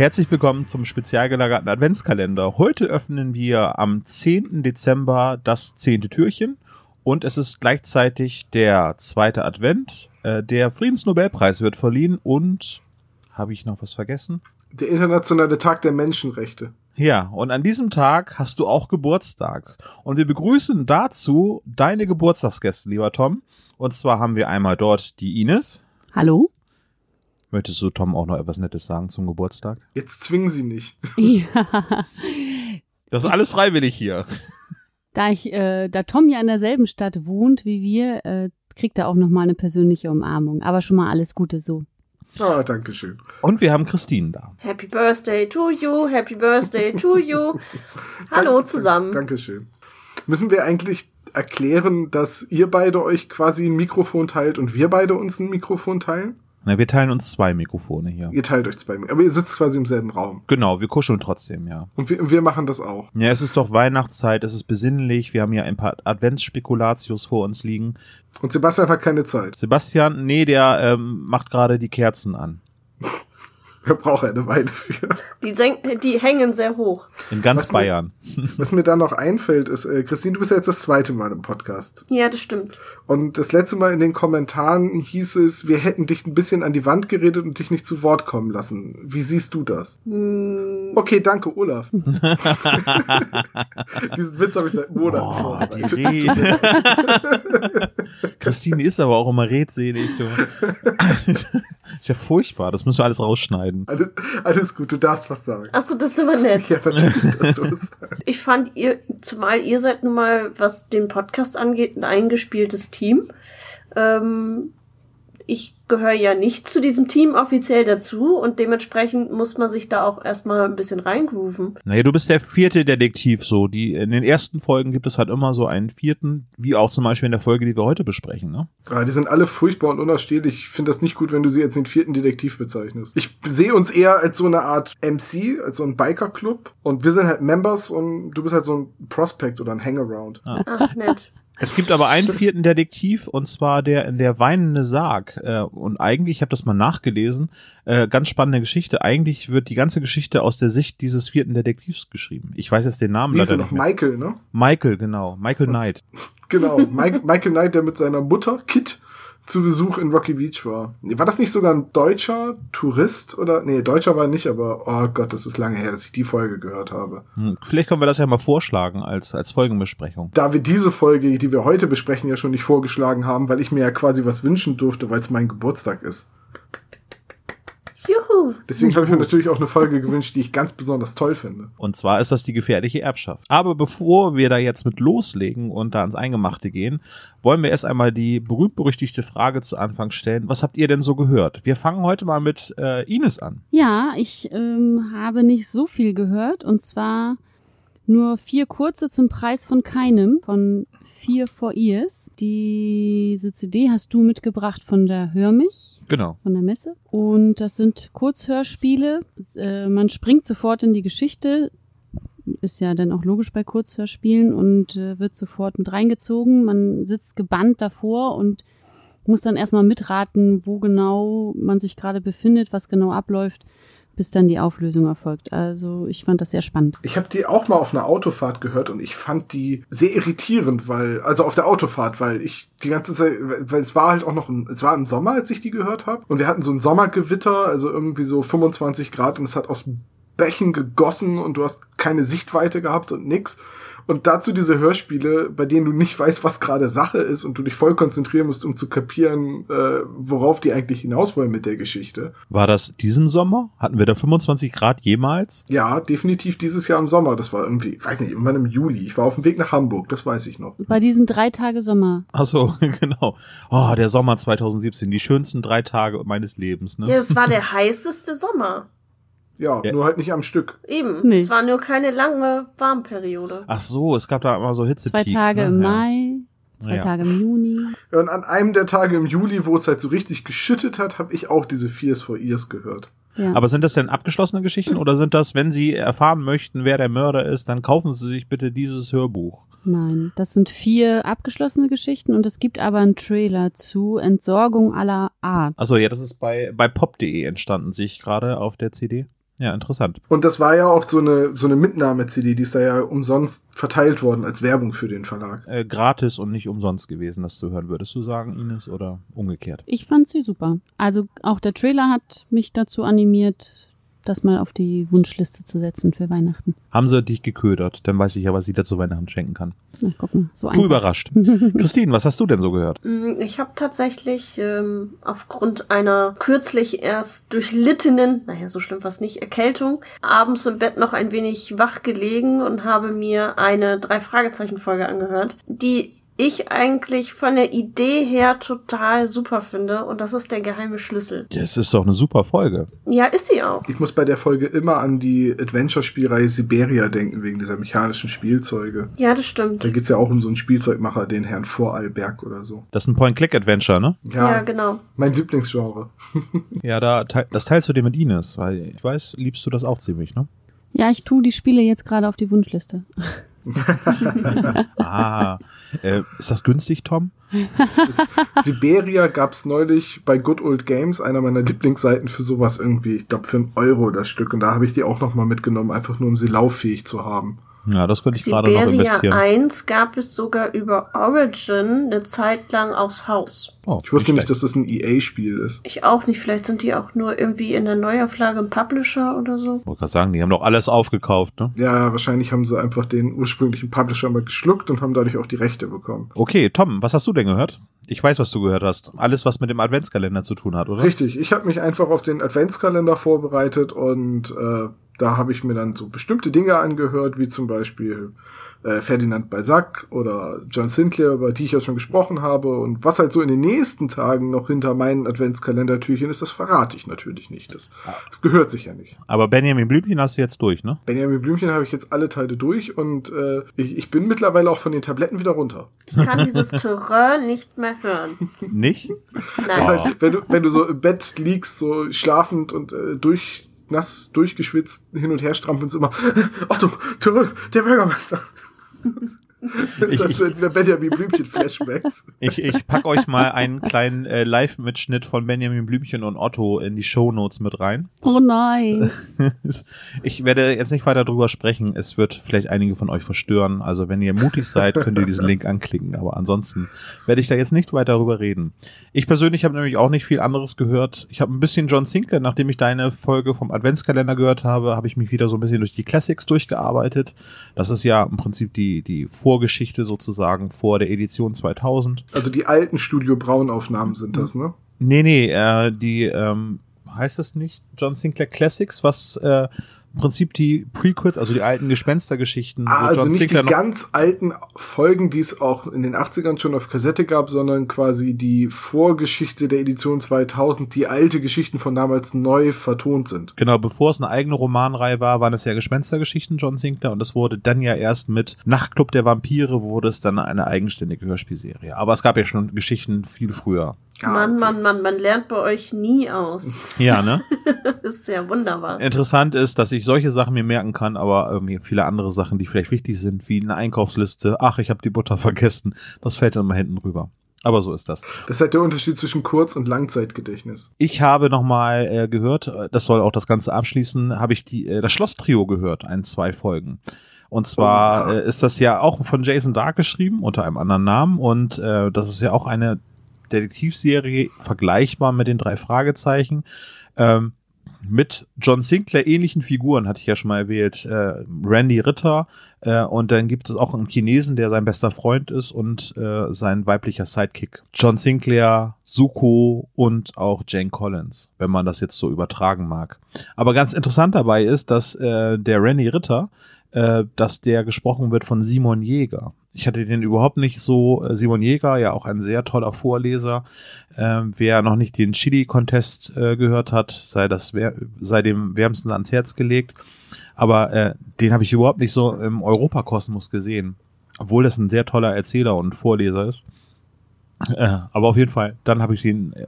Herzlich willkommen zum spezial gelagerten Adventskalender. Heute öffnen wir am 10. Dezember das zehnte Türchen und es ist gleichzeitig der zweite Advent. Äh, der Friedensnobelpreis wird verliehen und habe ich noch was vergessen? Der internationale Tag der Menschenrechte. Ja, und an diesem Tag hast du auch Geburtstag. Und wir begrüßen dazu deine Geburtstagsgäste, lieber Tom. Und zwar haben wir einmal dort die Ines. Hallo? Möchtest du Tom auch noch etwas Nettes sagen zum Geburtstag? Jetzt zwingen sie nicht. Ja. Das ist alles freiwillig hier. Da ich, äh, da Tom ja in derselben Stadt wohnt wie wir, äh, kriegt er auch noch mal eine persönliche Umarmung. Aber schon mal alles Gute so. Ah, danke schön. Und wir haben Christine da. Happy Birthday to you, Happy Birthday to you. Hallo Dank- zusammen. Dankeschön. Müssen wir eigentlich erklären, dass ihr beide euch quasi ein Mikrofon teilt und wir beide uns ein Mikrofon teilen? Na, wir teilen uns zwei Mikrofone hier. Ihr teilt euch zwei, aber ihr sitzt quasi im selben Raum. Genau, wir kuscheln trotzdem, ja. Und wir, wir machen das auch. Ja, es ist doch Weihnachtszeit, es ist besinnlich, wir haben hier ein paar Adventsspekulatius vor uns liegen. Und Sebastian hat keine Zeit. Sebastian, nee, der ähm, macht gerade die Kerzen an. Er braucht eine Weile für. Die, senk die hängen sehr hoch. In ganz Was mir- Bayern. Was mir da noch einfällt, ist, äh, Christine, du bist ja jetzt das zweite Mal im Podcast. Ja, das stimmt. Und das letzte Mal in den Kommentaren hieß es, wir hätten dich ein bisschen an die Wand geredet und dich nicht zu Wort kommen lassen. Wie siehst du das? Hm, Okay, danke, Olaf. Diesen Witz habe ich seit Monaten Boah, die. Rede. Christine ist aber auch immer redselig. Du. Ist ja furchtbar, das müssen wir alles rausschneiden. Alles, alles gut, du darfst was sagen. Achso, das ist aber nett. Ja, natürlich, dass du was sagst. Ich fand ihr, zumal ihr seid nun mal, was den Podcast angeht, ein eingespieltes Team. Ähm, ich gehöre ja nicht zu diesem Team offiziell dazu und dementsprechend muss man sich da auch erstmal ein bisschen reingrooven. Naja, du bist der vierte Detektiv so. Die, in den ersten Folgen gibt es halt immer so einen vierten, wie auch zum Beispiel in der Folge, die wir heute besprechen. Ne? Ah, die sind alle furchtbar und unausstehlich. Ich finde das nicht gut, wenn du sie als den vierten Detektiv bezeichnest. Ich sehe uns eher als so eine Art MC, als so ein Biker-Club. Und wir sind halt Members und du bist halt so ein Prospect oder ein Hangaround. Ach, nett. Es gibt aber einen vierten Detektiv und zwar der in der weinende Sarg. Äh, und eigentlich, ich habe das mal nachgelesen, äh, ganz spannende Geschichte. Eigentlich wird die ganze Geschichte aus der Sicht dieses vierten Detektivs geschrieben. Ich weiß jetzt den Namen Wie leider er noch? nicht mehr. Michael, ne? Michael, genau. Michael Knight. Genau, Mike, Michael Knight, der mit seiner Mutter Kit zu Besuch in Rocky Beach war. War das nicht sogar ein deutscher Tourist oder? Nee, deutscher war er nicht, aber oh Gott, das ist lange her, dass ich die Folge gehört habe. Hm, Vielleicht können wir das ja mal vorschlagen als, als Folgenbesprechung. Da wir diese Folge, die wir heute besprechen, ja schon nicht vorgeschlagen haben, weil ich mir ja quasi was wünschen durfte, weil es mein Geburtstag ist. Juhu. Deswegen habe ich mir natürlich auch eine Folge gewünscht, die ich ganz besonders toll finde. Und zwar ist das die gefährliche Erbschaft. Aber bevor wir da jetzt mit loslegen und da ans Eingemachte gehen, wollen wir erst einmal die berühmt-berüchtigte Frage zu Anfang stellen. Was habt ihr denn so gehört? Wir fangen heute mal mit äh, Ines an. Ja, ich ähm, habe nicht so viel gehört und zwar nur vier kurze zum Preis von keinem von Fear for Ears. Diese CD hast du mitgebracht von der Hör mich, Genau. von der Messe. Und das sind Kurzhörspiele. Äh, man springt sofort in die Geschichte. Ist ja dann auch logisch bei Kurzhörspielen und äh, wird sofort mit reingezogen. Man sitzt gebannt davor und muss dann erstmal mitraten, wo genau man sich gerade befindet, was genau abläuft, bis dann die Auflösung erfolgt. Also ich fand das sehr spannend. Ich habe die auch mal auf einer Autofahrt gehört und ich fand die sehr irritierend, weil, also auf der Autofahrt, weil ich die ganze Zeit, weil es war halt auch noch, im, es war im Sommer, als ich die gehört habe und wir hatten so ein Sommergewitter, also irgendwie so 25 Grad und es hat aus Bächen gegossen und du hast keine Sichtweite gehabt und nix. Und dazu diese Hörspiele, bei denen du nicht weißt, was gerade Sache ist und du dich voll konzentrieren musst, um zu kapieren, äh, worauf die eigentlich hinaus wollen mit der Geschichte. War das diesen Sommer? Hatten wir da 25 Grad jemals? Ja, definitiv dieses Jahr im Sommer. Das war irgendwie, ich weiß nicht, irgendwann im Juli. Ich war auf dem Weg nach Hamburg, das weiß ich noch. Bei diesen drei Tage Sommer. Ach so, genau. Oh, der Sommer 2017, die schönsten drei Tage meines Lebens. Ne? Ja, es war der heißeste Sommer. Ja, Ja. nur halt nicht am Stück. Eben. Nee. Es war nur keine lange Warmperiode. Ach so, es gab da immer so Hitze. Zwei Tage ne? im. Mai, zwei Ja. Tage im Juni. Und an einem der Tage im Juli, wo es halt so richtig geschüttet hat, habe ich auch diese Fears for Ears gehört. Ja. Aber sind das denn abgeschlossene Geschichten oder sind das, wenn Sie erfahren möchten, wer der Mörder ist, dann kaufen Sie sich bitte dieses Hörbuch? Nein, das sind vier abgeschlossene Geschichten und es gibt aber einen Trailer zu Entsorgung aller Art. Achso, ja, das ist bei, bei pop.de entstanden, sehe ich gerade auf der CD. Ja, interessant. Und das war ja auch so eine, so eine Mitnahme-CD, die ist da ja umsonst verteilt worden als Werbung für den Verlag. Äh, gratis und nicht umsonst gewesen, das zu hören. Würdest du sagen, Ines, oder umgekehrt? Ich fand sie super. Also auch der Trailer hat mich dazu animiert, das mal auf die Wunschliste zu setzen für Weihnachten. Haben sie dich geködert? Dann weiß ich ja, was ich dir zu Weihnachten schenken kann. Na, guck mal, so einfach. überrascht. Christine, was hast du denn so gehört? Mm, Ich habe tatsächlich ähm, aufgrund einer kürzlich erst durchlittenen, naja, so schlimm war es nicht, Erkältung, abends im Bett noch ein wenig wach gelegen und habe mir eine Drei-Fragezeichen-Folge angehört, die ich eigentlich von der Idee her total super finde und das ist der geheime Schlüssel. Das ist doch eine super Folge. Ja, ist sie auch. Ich muss bei der Folge immer an die Adventure-Spielreihe Siberia denken, wegen dieser mechanischen Spielzeuge. Ja, das stimmt. Da geht's ja auch um so einen Spielzeugmacher, den Herrn Vorarlberg oder so. Das ist ein Point-Click-Adventure, ne? Ja, genau. Mein Lieblingsgenre. Ja, da, das teilst du dir mit Ines, weil ich weiß, liebst du das auch ziemlich, ne? Ja, ich tue die Spiele jetzt gerade auf die Wunschliste. Ah, äh, ist das günstig, Tom? Siberia gab's neulich bei Good Old Games, einer meiner Lieblingsseiten für sowas irgendwie, ich glaube für einen Euro das Stück. Und da habe ich die auch nochmal mitgenommen, einfach nur um sie lauffähig zu haben. Ja, das könnte ich gerade noch Siberia investieren. 1 gab es sogar über Origin eine Zeit lang aufs Haus. Oh, Ich wusste nicht, schlecht. dass das ein EA-Spiel ist. Ich auch nicht. Vielleicht sind die auch nur irgendwie in der Neuauflage im Publisher oder so. Ich wollte gerade sagen, die haben doch alles aufgekauft, ne? Ja, wahrscheinlich haben sie einfach den ursprünglichen Publisher mal geschluckt und haben dadurch auch die Rechte bekommen. Okay, Tom, was hast du denn gehört? Ich weiß, was du gehört hast. Alles, was mit dem Adventskalender zu tun hat, oder? Richtig, ich habe mich einfach auf den Adventskalender vorbereitet und äh, da habe ich mir dann so bestimmte Dinge angehört, wie zum Beispiel äh, Ferdinand Balzac oder John Sinclair, über die ich ja schon gesprochen habe. Und was halt so in den nächsten Tagen noch hinter meinen Adventskalendertürchen ist, das verrate ich natürlich nicht. Das, das gehört sich ja nicht. Aber Benjamin Blümchen hast du jetzt durch, ne? Benjamin Blümchen habe ich jetzt alle Teile durch und äh, ich, ich bin mittlerweile auch von den Tabletten wieder runter. Ich kann dieses Terrain nicht mehr hören. Nicht? Nein. Halt, wenn, du, wenn du so im Bett liegst, so schlafend und äh, durch, nass durchgeschwitzt hin und her strampelst, immer, Achtung, zurück, der Bürgermeister. Das Ich- ist so wieder Benjamin Blümchen-Flashbacks. Ich, ich pack euch mal einen kleinen äh, Live-Mitschnitt von Benjamin Blümchen und Otto in die Shownotes mit rein. Oh nein. Ich werde jetzt nicht weiter drüber sprechen. Es wird vielleicht einige von euch verstören. Also wenn ihr mutig seid, könnt ihr diesen Link anklicken. Aber ansonsten werde ich da jetzt nicht weiter drüber reden. Ich persönlich habe nämlich auch nicht viel anderes gehört. Ich habe ein bisschen John Sinclair, nachdem ich deine Folge vom Adventskalender gehört habe, habe ich mich wieder so ein bisschen durch die Classics durchgearbeitet. Das ist ja im Prinzip die, die Vorgeschichte sozusagen vor der Edition 2000. Also die alten Studio Braun-Aufnahmen sind das, ne? Nee, nee, äh, die, ähm, heißt es nicht John Sinclair Classics, was äh, im Prinzip die Prequels, also die alten Gespenstergeschichten, Ah, also nicht die Sinclair noch ganz alten Folgen, die es auch in den 80ern schon auf Kassette gab, sondern quasi die Vorgeschichte der Edition 2000, die alte Geschichten von damals neu vertont sind. Genau, bevor es eine eigene Romanreihe war, waren es ja Gespenstergeschichten John Sinclair und das wurde dann ja erst mit Nachtclub der Vampire wurde es dann eine eigenständige Hörspielserie. Aber es gab ja schon Geschichten viel früher. Ja, Mann, okay. Mann, Mann, man lernt bei euch nie aus. Ja, ne? Das ist ja wunderbar. Interessant ist, dass ich solche Sachen mir merken kann, aber irgendwie viele andere Sachen, die vielleicht wichtig sind, wie eine Einkaufsliste. Ach, ich habe die Butter vergessen. Das fällt dann mal hinten rüber. Aber so ist das. Das ist halt der Unterschied zwischen Kurz- und Langzeitgedächtnis. Ich habe nochmal äh, gehört, äh, das soll auch das Ganze abschließen, habe ich die, äh, das Schloss-Trio gehört, ein, zwei Folgen. Und zwar Oha. äh, ist das ja auch von Jason Dark geschrieben, unter einem anderen Namen. Und äh, das ist ja auch eine Detektivserie, vergleichbar mit den drei Fragezeichen. Ähm, mit John Sinclair ähnlichen Figuren, hatte ich ja schon mal erwähnt. Äh, Randy Ritter äh, und dann gibt es auch einen Chinesen, der sein bester Freund ist und äh, sein weiblicher Sidekick. John Sinclair, Suko und auch Jane Collins, wenn man das jetzt so übertragen mag. Aber ganz interessant dabei ist, dass äh, der Randy Ritter, äh, dass der gesprochen wird von Simon Jäger. Ich hatte den überhaupt nicht so. Äh, Simon Jäger, ja auch ein sehr toller Vorleser. Ähm, wer noch nicht den Chili-Contest äh, gehört hat, sei das sei dem wärmsten ans Herz gelegt. Aber äh, den habe ich überhaupt nicht so im Europakosmos gesehen. Obwohl das ein sehr toller Erzähler und Vorleser ist. Äh, aber auf jeden Fall, dann habe ich äh,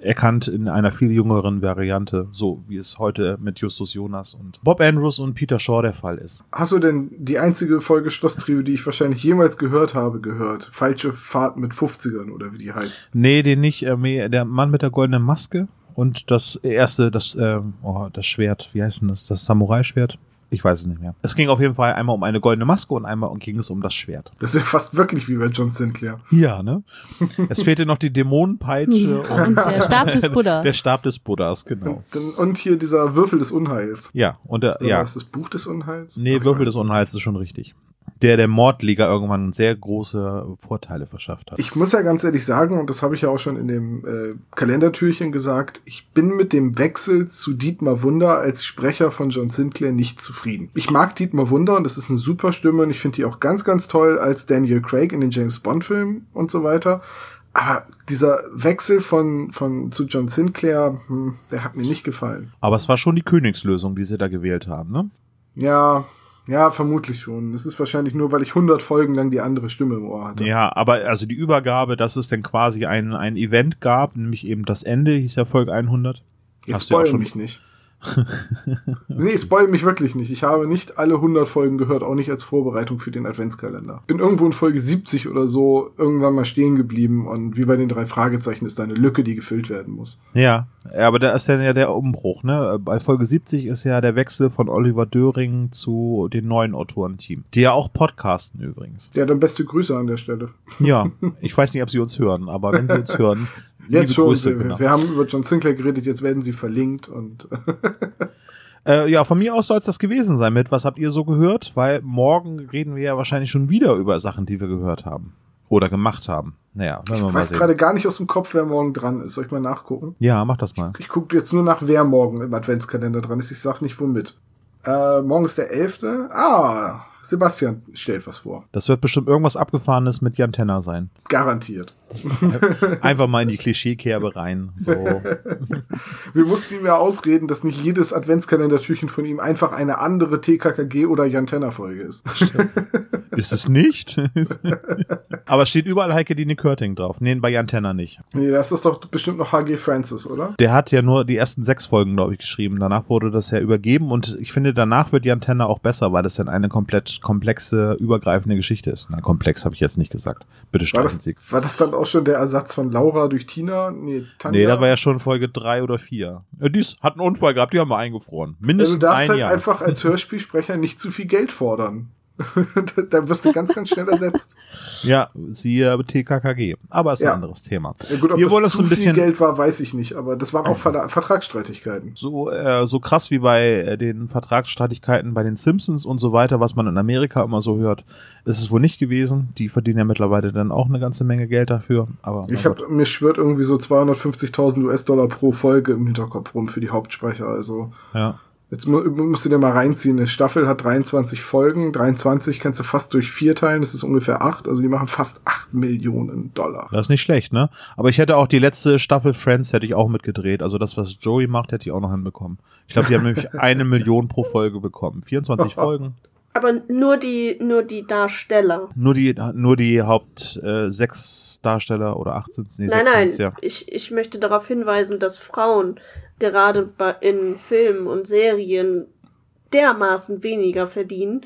erkannt in einer viel jüngeren Variante, so wie es heute mit Justus Jonas und Bob Andrews und Peter Shaw der Fall ist. Hast du denn die einzige Folge Schlosstrio, die ich wahrscheinlich jemals gehört habe, gehört? Falsche Fahrt mit 50ern oder wie die heißt? Nee, den nicht. Äh, der Mann mit der goldenen Maske und das erste, das, äh, oh, das Schwert, wie heißt denn das? Das Samurai-Schwert? Ich weiß es nicht mehr. Es ging auf jeden Fall einmal um eine goldene Maske und einmal ging es um das Schwert. Das ist ja fast wirklich wie bei John Sinclair. Ja, ne? Es fehlte noch die Dämonenpeitsche und, und der Stab des Buddha. Der Stab des Buddhas, genau. Und, und hier dieser Würfel des Unheils. Ja, und der, Oder ja. Ist das Buch des Unheils? Nee, okay. Würfel des Unheils ist schon richtig der der Mordliga irgendwann sehr große Vorteile verschafft hat. Ich muss ja ganz ehrlich sagen, und das habe ich ja auch schon in dem äh, Kalendertürchen gesagt, ich bin mit dem Wechsel zu Dietmar Wunder als Sprecher von John Sinclair nicht zufrieden. Ich mag Dietmar Wunder und das ist eine super Stimme und ich finde die auch ganz, ganz toll als Daniel Craig in den James Bond-Filmen und so weiter. Aber dieser Wechsel von, von zu John Sinclair, hm, der hat mir nicht gefallen. Aber es war schon die Königslösung, die sie da gewählt haben, ne? Ja, ja, vermutlich schon. Das ist wahrscheinlich nur, weil ich 100 Folgen lang die andere Stimme im Ohr hatte. Ja, aber also die Übergabe, dass es dann quasi ein, ein Event gab, nämlich eben das Ende, hieß ja Folge 100. Jetzt spoil mich nicht. nee, spoil mich wirklich nicht. Ich habe nicht alle 100 Folgen gehört, auch nicht als Vorbereitung für den Adventskalender. Bin irgendwo in Folge 70 oder so irgendwann mal stehen geblieben und wie bei den drei Fragezeichen ist da eine Lücke, die gefüllt werden muss. Ja, aber da ist dann ja der Umbruch, ne? Bei Folge 70 ist ja der Wechsel von Oliver Döring zu den neuen Autorenteam, die ja auch podcasten übrigens. Ja, dann beste Grüße an der Stelle. Ja, ich weiß nicht, ob sie uns hören, aber wenn sie uns hören, Jetzt schon. Grüße, wir, genau. wir haben über John Sinclair geredet, jetzt werden sie verlinkt und. äh, ja, von mir aus soll es das gewesen sein mit. Was habt ihr so gehört? Weil morgen reden wir ja wahrscheinlich schon wieder über Sachen, die wir gehört haben. Oder gemacht haben. Naja, ich weiß gerade gar nicht aus dem Kopf, wer morgen dran ist. Soll ich mal nachgucken? Ja, mach das mal. Ich, ich gucke jetzt nur nach, wer morgen im Adventskalender dran ist. Ich sag nicht womit. Äh, morgen ist der 11. Ah, Sebastian stellt was vor. Das wird bestimmt irgendwas Abgefahrenes mit Jan Tenner sein. Garantiert. Einfach mal in die Klischeekerbe rein. So. Wir mussten ihm ja ausreden, dass nicht jedes Adventskalendertürchen von ihm einfach eine andere TKKG oder Jan Tenner Folge ist. ist es nicht? Aber es steht überall Heike Dine Körting drauf. Nee, bei Jan Tenner nicht. Nee, das ist doch bestimmt noch HG Francis, oder? Der hat ja nur die ersten sechs Folgen, glaube ich, geschrieben. Danach wurde das ja übergeben und ich finde, danach wird Jan Tenner auch besser, weil das dann eine komplett komplexe, übergreifende Geschichte ist. Na, komplex habe ich jetzt nicht gesagt. Bitte streichen Sie. War das dann auch schon der Ersatz von Laura durch Tina? Nee, Tanja? Nee, da war ja schon Folge drei oder vier. Ja, die hat einen Unfall gehabt, die haben wir eingefroren. Mindestens also du darfst ein halt Jahr. einfach als Hörspielsprecher nicht zu viel Geld fordern. da wirst du ganz, ganz schnell ersetzt. Ja, siehe TKKG. Aber ist ja. ein anderes Thema. Ja, gut, ob Wir das zu ein bisschen viel Geld war, weiß ich nicht. Aber das waren auch Ver Vertragsstreitigkeiten. So, äh, so krass wie bei äh, den Vertragsstreitigkeiten bei den Simpsons und so weiter, was man in Amerika immer so hört, ist es wohl nicht gewesen. Die verdienen ja mittlerweile dann auch eine ganze Menge Geld dafür. Aber ich habe mir schwört irgendwie so 250.000 US-Dollar pro Folge im Hinterkopf rum für die Hauptsprecher. Also ja. Jetzt musst du dir mal reinziehen. Eine Staffel hat 23 Folgen. 23 kannst du fast durch vier teilen. Das ist ungefähr acht. Also die machen fast acht Millionen Dollar. Das ist nicht schlecht, ne? Aber ich hätte auch die letzte Staffel Friends hätte ich auch mitgedreht. Also das, was Joey macht, hätte ich auch noch hinbekommen. Ich glaube, die haben nämlich eine Million pro Folge bekommen. 24 Folgen. Aber nur die, nur die Darsteller. Nur die, nur die Haupt äh, sechs Darsteller oder 18. Nee, nein, nein. Ja. Ich, ich möchte darauf hinweisen, dass Frauen gerade in Filmen und Serien dermaßen weniger verdienen,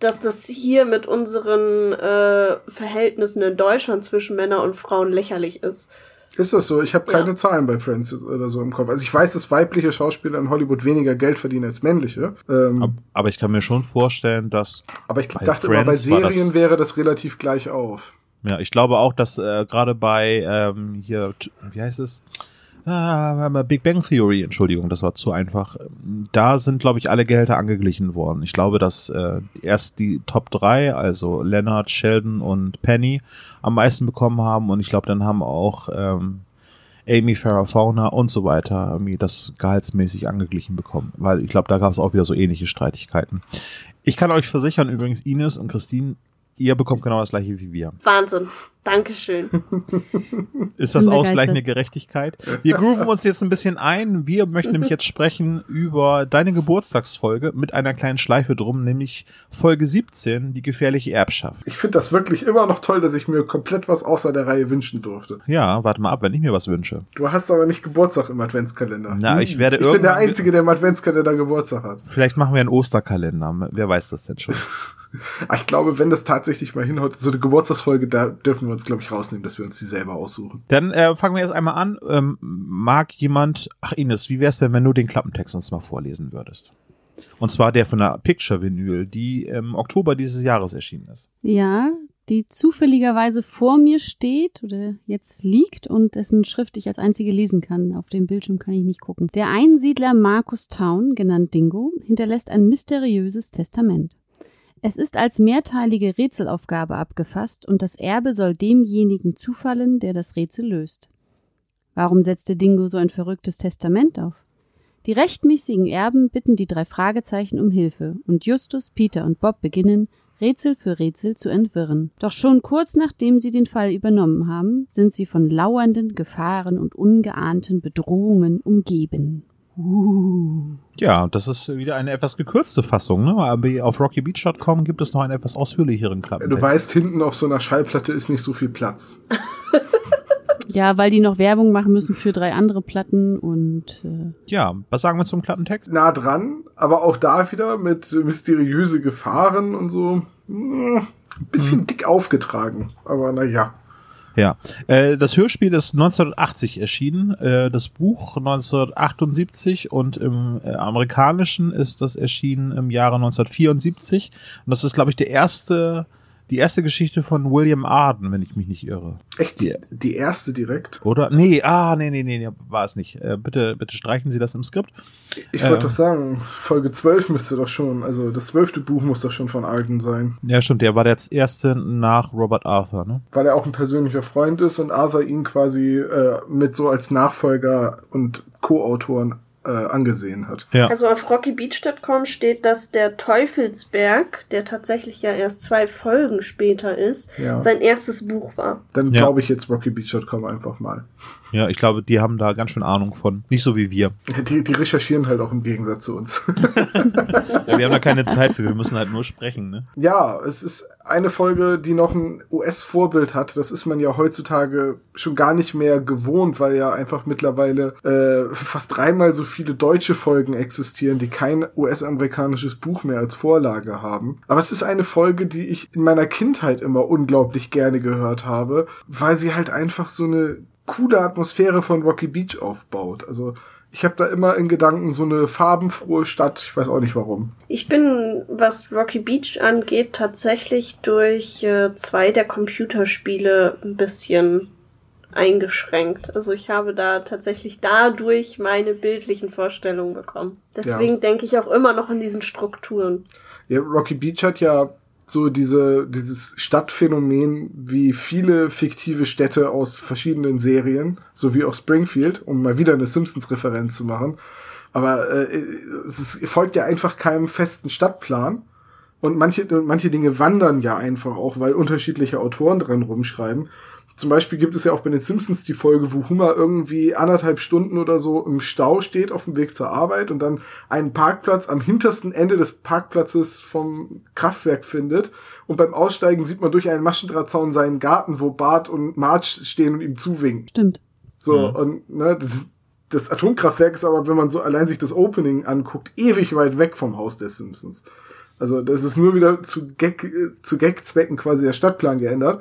dass das hier mit unseren äh, Verhältnissen in Deutschland zwischen Männern und Frauen lächerlich ist. Ist das so? Ich habe keine ja. Zahlen bei Friends oder so im Kopf. Also ich weiß, dass weibliche Schauspieler in Hollywood weniger Geld verdienen als männliche. Ähm, aber ich kann mir schon vorstellen, dass. Aber ich dachte Friends immer, bei Serien das wäre das relativ gleich auf. Ja, ich glaube auch, dass äh, gerade bei ähm, hier, wie heißt es? Ah, Big Bang Theory, Entschuldigung, das war zu einfach. Da sind, glaube ich, alle Gehälter angeglichen worden. Ich glaube, dass äh, erst die Top 3, also Leonard, Sheldon und Penny, am meisten bekommen haben. Und ich glaube, dann haben auch ähm, Amy Farrah Fauna und so weiter irgendwie das gehaltsmäßig angeglichen bekommen. Weil ich glaube, da gab es auch wieder so ähnliche Streitigkeiten. Ich kann euch versichern, übrigens, Ines und Christine, ihr bekommt genau das gleiche wie wir. Wahnsinn. Dankeschön. Ist das ausgleichende. Gerechtigkeit? Wir grooven uns jetzt ein bisschen ein. Wir möchten nämlich jetzt sprechen über deine Geburtstagsfolge mit einer kleinen Schleife drum, nämlich Folge 17, die gefährliche Erbschaft. Ich finde das wirklich immer noch toll, dass ich mir komplett was außer der Reihe wünschen durfte. Ja, warte mal ab, wenn ich mir was wünsche. Du hast aber nicht Geburtstag im Adventskalender. Na, ich werde ich bin der irgendwann- Einzige, der im Adventskalender Geburtstag hat. Vielleicht machen wir einen Osterkalender. Wer weiß das denn schon? Ah, Ich glaube, wenn das tatsächlich mal hinhaut, so eine Geburtstagsfolge, da dürfen wir uns, glaube ich, rausnehmen, dass wir uns die selber aussuchen. Dann äh, fangen wir erst einmal an. Ähm, mag jemand, ach Ines, wie wär's denn, wenn du den Klappentext uns mal vorlesen würdest? Und zwar der von der Picture Vinyl, die im Oktober dieses Jahres erschienen ist. Ja, die zufälligerweise vor mir steht oder jetzt liegt und dessen Schrift ich als einzige lesen kann. Auf dem Bildschirm kann ich nicht gucken. Der Einsiedler Markus Town, genannt Dingo, hinterlässt ein mysteriöses Testament. Es ist als mehrteilige Rätselaufgabe abgefasst und das Erbe soll demjenigen zufallen, der das Rätsel löst. Warum setzte Dingo so ein verrücktes Testament auf? Die rechtmäßigen Erben bitten die drei Fragezeichen um Hilfe und Justus, Peter und Bob beginnen, Rätsel für Rätsel zu entwirren. Doch schon kurz nachdem sie den Fall übernommen haben, sind sie von lauernden Gefahren und ungeahnten Bedrohungen umgeben. Uh. Ja, das ist wieder eine etwas gekürzte Fassung. Ne? Aber auf rockybeach.com gibt es noch einen etwas ausführlicheren Klappentext. Du weißt, hinten auf so einer Schallplatte ist nicht so viel Platz. Ja, weil die noch Werbung machen müssen für drei andere Platten und äh, Ja, was sagen wir zum Klappentext? Nah dran, aber auch da wieder mit mysteriöse Gefahren und so. Hm, Ein bisschen dick aufgetragen, aber naja. Ja, äh, das Hörspiel ist 1980 erschienen, äh, das Buch 1978 und im äh, amerikanischen ist das erschienen im Jahre 1974 und das ist, glaube ich, der erste, die erste Geschichte von William Arden, wenn ich mich nicht irre. Echt die, die erste direkt. Oder? Nee, ah, nee, nee, nee, war es nicht. Äh, bitte, bitte streichen Sie das im Skript. Ich Ähm. wollte doch sagen, Folge 12 müsste doch schon, also das zwölfte Buch muss doch schon von Arden sein. Ja, stimmt, der war der erste nach Robert Arthur, ne? Weil er auch ein persönlicher Freund ist und Arthur ihn quasi äh, mit so als Nachfolger und Co-Autoren äh, angesehen hat. Ja. Also auf rockybeach.com steht, dass der Teufelsberg, der tatsächlich ja erst zwei Folgen später ist, Ja. sein erstes Buch war. Dann Ja. glaube ich jetzt rockybeach.com einfach mal. Ja, ich glaube, die haben da ganz schön Ahnung von. Nicht so wie wir. Die, die recherchieren halt auch im Gegensatz zu uns. Ja, wir haben da keine Zeit für, wir müssen halt nur sprechen, ne? Ja, es ist eine Folge, die noch ein US-Vorbild hat. Das ist man ja heutzutage schon gar nicht mehr gewohnt, weil ja einfach mittlerweile äh, fast dreimal so viele deutsche Folgen existieren, die kein US-amerikanisches Buch mehr als Vorlage haben. Aber es ist eine Folge, die ich in meiner Kindheit immer unglaublich gerne gehört habe, weil sie halt einfach so eine coole Atmosphäre von Rocky Beach aufbaut. Also ich habe da immer in Gedanken so eine farbenfrohe Stadt. Ich weiß auch nicht warum. Ich bin, was Rocky Beach angeht, tatsächlich durch äh, zwei der Computerspiele ein bisschen eingeschränkt. Also ich habe da tatsächlich dadurch meine bildlichen Vorstellungen bekommen. Deswegen denke ich auch immer noch in diesen Strukturen. Ja, Rocky Beach hat ja so diese, dieses Stadtphänomen wie viele fiktive Städte aus verschiedenen Serien, so wie auch Springfield, um mal wieder eine Simpsons-Referenz zu machen. Aber äh, es folgt ja einfach keinem festen Stadtplan. Und manche, manche Dinge wandern ja einfach auch, weil unterschiedliche Autoren dran rumschreiben. Zum Beispiel gibt es ja auch bei den Simpsons die Folge, wo Homer irgendwie anderthalb Stunden oder so im Stau steht auf dem Weg zur Arbeit und dann einen Parkplatz am hintersten Ende des Parkplatzes vom Kraftwerk findet. Und beim Aussteigen sieht man durch einen Maschendrahtzaun seinen Garten, wo Bart und Marge stehen und ihm zuwinken. stimmt. So, Mhm. und ne, das, das Atomkraftwerk ist aber, wenn man so allein sich das Opening anguckt, ewig weit weg vom Haus der Simpsons. Also das ist nur wieder zu Gag, äh, zu Gag-Zwecken quasi der Stadtplan geändert.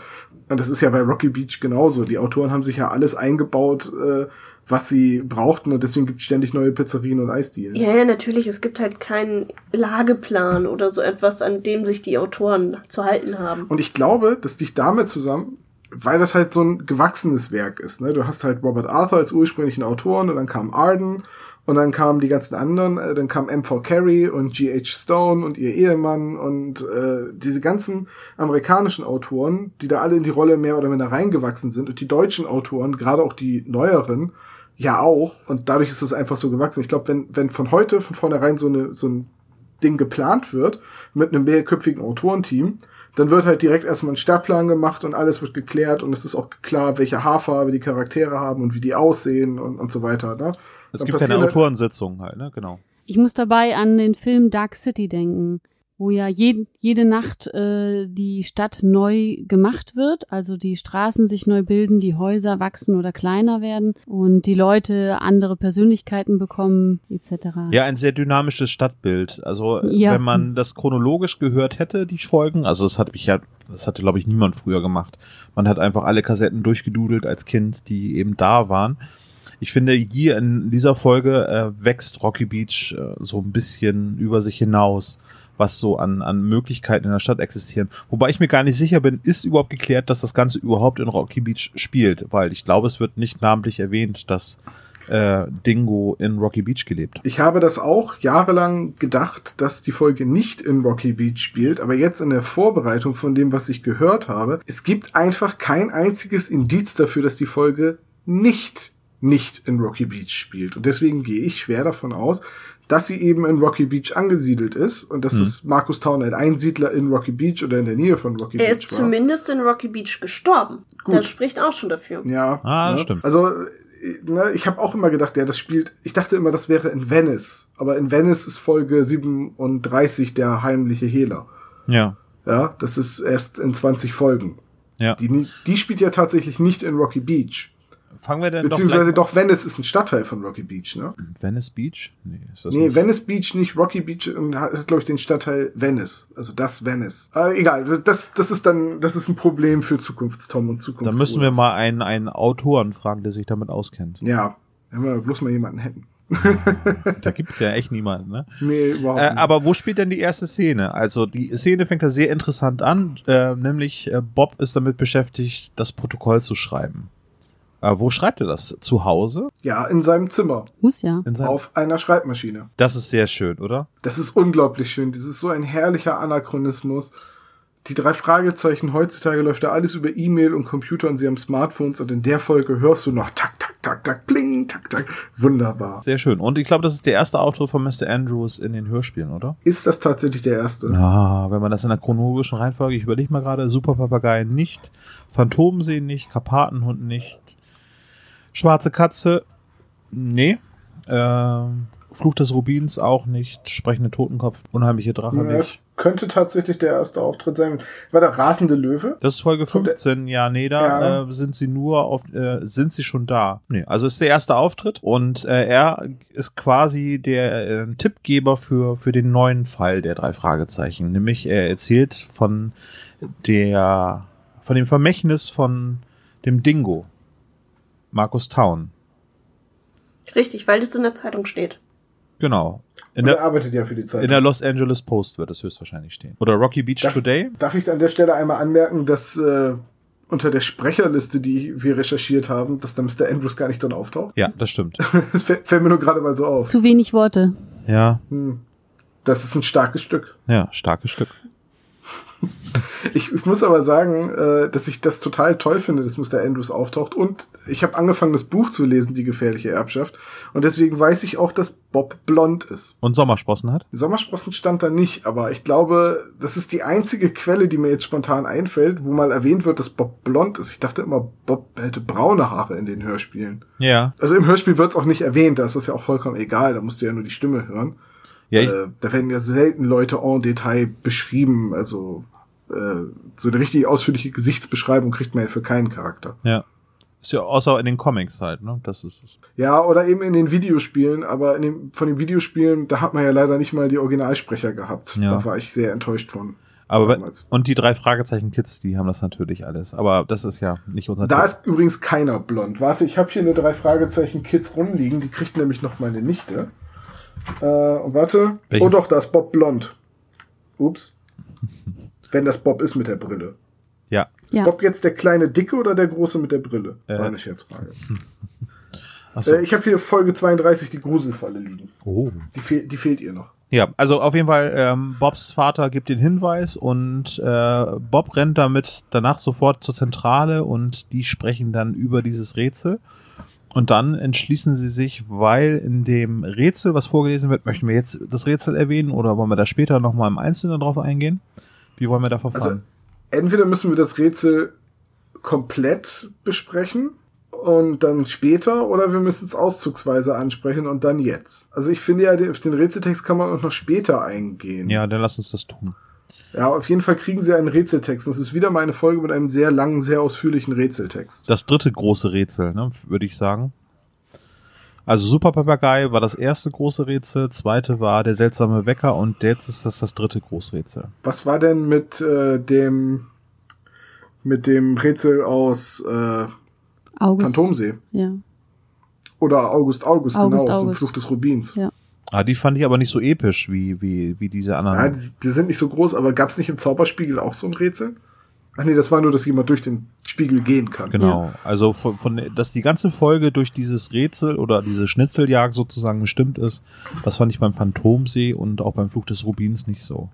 Und das ist ja bei Rocky Beach genauso. Die Autoren haben sich ja alles eingebaut, äh, was sie brauchten und deswegen gibt es ständig neue Pizzerien und Eisdielen. Ja, ja, natürlich. Es gibt halt keinen Lageplan oder so etwas, an dem sich die Autoren zu halten haben. Und ich glaube, das liegt damit zusammen, weil das halt so ein gewachsenes Werk ist. Ne? Du hast halt Robert Arthur als ursprünglichen Autoren und dann kam Arden und dann kamen die ganzen anderen, äh, dann kam M.V. Carey und G.H. Stone und ihr Ehemann und äh, diese ganzen amerikanischen Autoren, die da alle in die Rolle mehr oder minder reingewachsen sind und die deutschen Autoren, gerade auch die neueren, ja auch. Und dadurch ist es einfach so gewachsen. Ich glaube, wenn, wenn von heute von vornherein so, eine, so ein Ding geplant wird mit einem mehrköpfigen Autorenteam, dann wird halt direkt erstmal ein Stadtplan gemacht und alles wird geklärt und es ist auch klar, welche Haarfarbe die Charaktere haben und wie die aussehen und, und so weiter. Ne? Es gibt eine passieren halt- Autorensitzung halt, ne? Genau. Ich muss dabei an den Film Dark City denken, wo ja je, jede Nacht äh, die Stadt neu gemacht wird, also die Straßen sich neu bilden, die Häuser wachsen oder kleiner werden und die Leute andere Persönlichkeiten bekommen etc. Ja, ein sehr dynamisches Stadtbild. Also Ja. wenn man das chronologisch gehört hätte, die Folgen, also das hatte ich ja, das hatte glaube ich niemand früher gemacht. Man hat einfach alle Kassetten durchgedudelt als Kind, die eben da waren. Ich finde, hier in dieser Folge äh, wächst Rocky Beach äh, so ein bisschen über sich hinaus, was so an, an Möglichkeiten in der Stadt existieren. Wobei ich mir gar nicht sicher bin, ist überhaupt geklärt, dass das Ganze überhaupt in Rocky Beach spielt, weil ich glaube, es wird nicht namentlich erwähnt, dass äh, Dingo in Rocky Beach gelebt. Ich habe das auch jahrelang gedacht, dass die Folge nicht in Rocky Beach spielt, aber jetzt in der Vorbereitung von dem, was ich gehört habe, es gibt einfach kein einziges Indiz dafür, dass die Folge nicht nicht in Rocky Beach spielt. Und deswegen gehe ich schwer davon aus, dass sie eben in Rocky Beach angesiedelt ist und dass Hm. es Markus Town ein Einsiedler in Rocky Beach oder in der Nähe von Rocky Er Beach ist war. zumindest in Rocky Beach gestorben. Gut. Das spricht auch schon dafür. Ja. Ah, das ne? stimmt. Also, ne, ich habe auch immer gedacht, ja, das spielt. Ich dachte immer, das wäre in Venice. Aber in Venice ist Folge 37 der heimliche Hehler. Ja. Ja, das ist erst in 20 Folgen. Ja. Die, die spielt ja tatsächlich nicht in Rocky Beach. Fangen wir denn Beziehungsweise doch, doch Venice ist ein Stadtteil von Rocky Beach, ne? Venice Beach? Nee, ist das Nee, nicht? Venice Beach, nicht Rocky Beach und hat, glaube ich, den Stadtteil Venice. Also das Venice. Äh, egal, das, das ist dann, das ist ein Problem für Zukunftstom und Zukunft. Da müssen wir mal einen, einen Autoren fragen, der sich damit auskennt. Ja, wenn wir bloß mal jemanden hätten. Da gibt's ja echt niemanden, ne? Nee, überhaupt Äh, nicht. aber wo spielt denn die erste Szene? Also die Szene fängt da sehr interessant an, äh, nämlich äh, Bob ist damit beschäftigt, das Protokoll zu schreiben. Äh, wo schreibt er das? Zu Hause? Ja, in seinem Zimmer. Muss ja. In seinem Auf einer Schreibmaschine. das ist sehr schön, oder? Das ist unglaublich schön. Das ist so ein herrlicher Anachronismus. Die drei Fragezeichen, heutzutage läuft da alles über E-Mail und Computer und sie haben Smartphones und in der Folge hörst du noch tak, tak, tak, tak, bling, tak, tak. Wunderbar. Sehr schön. Und ich glaube, das ist der erste Auftritt von Mr. Andrews in den Hörspielen, oder? Ist das tatsächlich der erste? Na, wenn man das in der chronologischen Reihenfolge, ich überlege mal gerade, Super Papagei nicht, Phantomsee nicht, Karpatenhund nicht, Schwarze Katze, nee, ähm, Fluch des Rubins auch nicht, Sprechende Totenkopf, Unheimliche Drache Ja, das nicht. könnte tatsächlich der erste Auftritt sein. War der rasende Löwe? Das ist Folge 15, ja, nee, da Ja. Äh, sind sie nur auf, äh, sind sie schon da. Nee, also ist der erste Auftritt und äh, er ist quasi der äh, Tippgeber für, für den neuen Fall der drei Fragezeichen. Nämlich er erzählt von der, von dem Vermächtnis von dem Dingo. Markus Town. Richtig, weil das in der Zeitung steht. Genau. In Und er der, arbeitet ja für die Zeit. in der Los Angeles Post wird es höchstwahrscheinlich stehen. Oder Rocky Beach Darf- Today. Darf ich an der Stelle einmal anmerken, dass äh, unter der Sprecherliste, die wir recherchiert haben, dass da Mr. Andrews gar nicht drin auftaucht? Ja, das stimmt. Das fällt fällt mir nur gerade mal so auf. Zu wenig Worte. Ja, Hm. Das ist ein starkes Stück. ja, starkes Stück. Ich, ich muss aber sagen, äh, dass ich das total toll finde, dass Mr. Andrews auftaucht. Und ich habe angefangen, das Buch zu lesen, Die gefährliche Erbschaft. Und deswegen weiß ich auch, dass Bob blond ist. Und Sommersprossen hat? Sommersprossen stand da nicht, aber ich glaube, das ist die einzige Quelle, die mir jetzt spontan einfällt, wo mal erwähnt wird, dass Bob blond ist. Ich dachte immer, Bob hätte braune Haare in den Hörspielen. Ja. Also im Hörspiel wird es auch nicht erwähnt, da ist das ja auch vollkommen egal, da musst du ja nur die Stimme hören. Ja, äh, da werden ja selten Leute en Detail beschrieben, also äh, so eine richtig ausführliche Gesichtsbeschreibung kriegt man ja für keinen Charakter. Ja. Ist ja außer in den Comics halt, ne? Das ist es. Ja, oder eben in den Videospielen, aber den, von den Videospielen, da hat man ja leider nicht mal die Originalsprecher gehabt. Ja. Da war ich sehr enttäuscht von. Aber Damals. und die drei Fragezeichen Kids, die haben das natürlich alles. Aber das ist ja nicht unser Da Tipp. ist übrigens keiner blond. Warte, ich habe hier eine drei Fragezeichen Kids rumliegen, die kriegt nämlich noch meine Nichte. Äh, und warte. Welches? Oh doch, da ist Bob blond. Ups. Wenn das Bob ist mit der Brille. Ja. Ist Ja. Bob jetzt der kleine Dicke oder der große mit der Brille? Äh. War eine Scherzfrage. Achso. Äh, ich habe hier Folge 32 die Gruselfalle liegen. oh. Die, fehl, die fehlt ihr noch. Ja, also auf jeden Fall, ähm, Bobs Vater gibt den Hinweis und äh, Bob rennt damit danach sofort zur Zentrale und die sprechen dann über dieses Rätsel. Und dann entschließen sie sich, weil in dem Rätsel, was vorgelesen wird, möchten wir jetzt das Rätsel erwähnen oder wollen wir da später nochmal im Einzelnen drauf eingehen? Wie wollen wir da verfahren? entweder müssen wir das Rätsel komplett besprechen und dann später oder wir müssen es auszugsweise ansprechen und dann jetzt. Also ich finde ja, auf den Rätseltext kann man auch noch später eingehen. Ja, dann lass uns das tun. Ja, auf jeden Fall kriegen sie einen Rätseltext. Das ist wieder mal eine Folge mit einem sehr langen, sehr ausführlichen Rätseltext. Das dritte große Rätsel, ne, würde ich sagen. Also Super Papagei war das erste große Rätsel, zweite war der seltsame Wecker und jetzt ist das das dritte Großrätsel. Was war denn mit äh, dem mit dem Rätsel aus äh, August. Phantomsee? Ja. Oder August August, August, genau, aus dem August. Fluch des Rubins. Ja. Ah, die fand ich aber nicht so episch wie, wie, wie diese anderen. Ja, die, die sind nicht so groß, aber gab es nicht im Zauberspiegel auch so ein Rätsel? Ach nee, das war nur, dass jemand durch den Spiegel gehen kann. Genau. Also von, von, dass die ganze Folge durch dieses Rätsel oder diese Schnitzeljagd sozusagen bestimmt ist, das fand ich beim Phantomsee und auch beim Fluch des Rubins nicht so.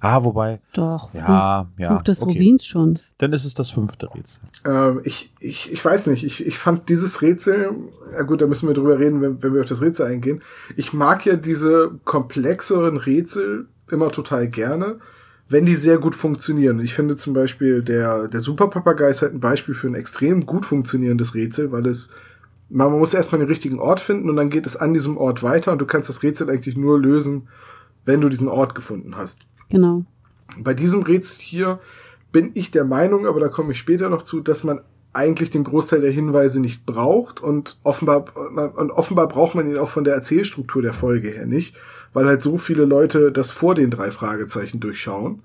Ah, wobei, Doch. ja, Fluch, ja. Fluch des okay. Rubins schon. Dann ist es das fünfte Rätsel. Ähm, ich, ich, ich weiß nicht, ich, ich fand dieses Rätsel, ja gut, da müssen wir drüber reden, wenn, wenn wir auf das Rätsel eingehen. Ich mag ja diese komplexeren Rätsel immer total gerne, wenn die sehr gut funktionieren. Ich finde zum Beispiel, der, der Superpapagei ist halt ein Beispiel für ein extrem gut funktionierendes Rätsel, weil es, man muss erstmal den richtigen Ort finden und dann geht es an diesem Ort weiter und du kannst das Rätsel eigentlich nur lösen, wenn du diesen Ort gefunden hast. Genau. Bei diesem Rätsel hier bin ich der Meinung, aber da komme ich später noch zu, dass man eigentlich den Großteil der Hinweise nicht braucht und offenbar, und offenbar braucht man ihn auch von der Erzählstruktur der Folge her nicht, weil halt so viele Leute das vor den drei Fragezeichen durchschauen.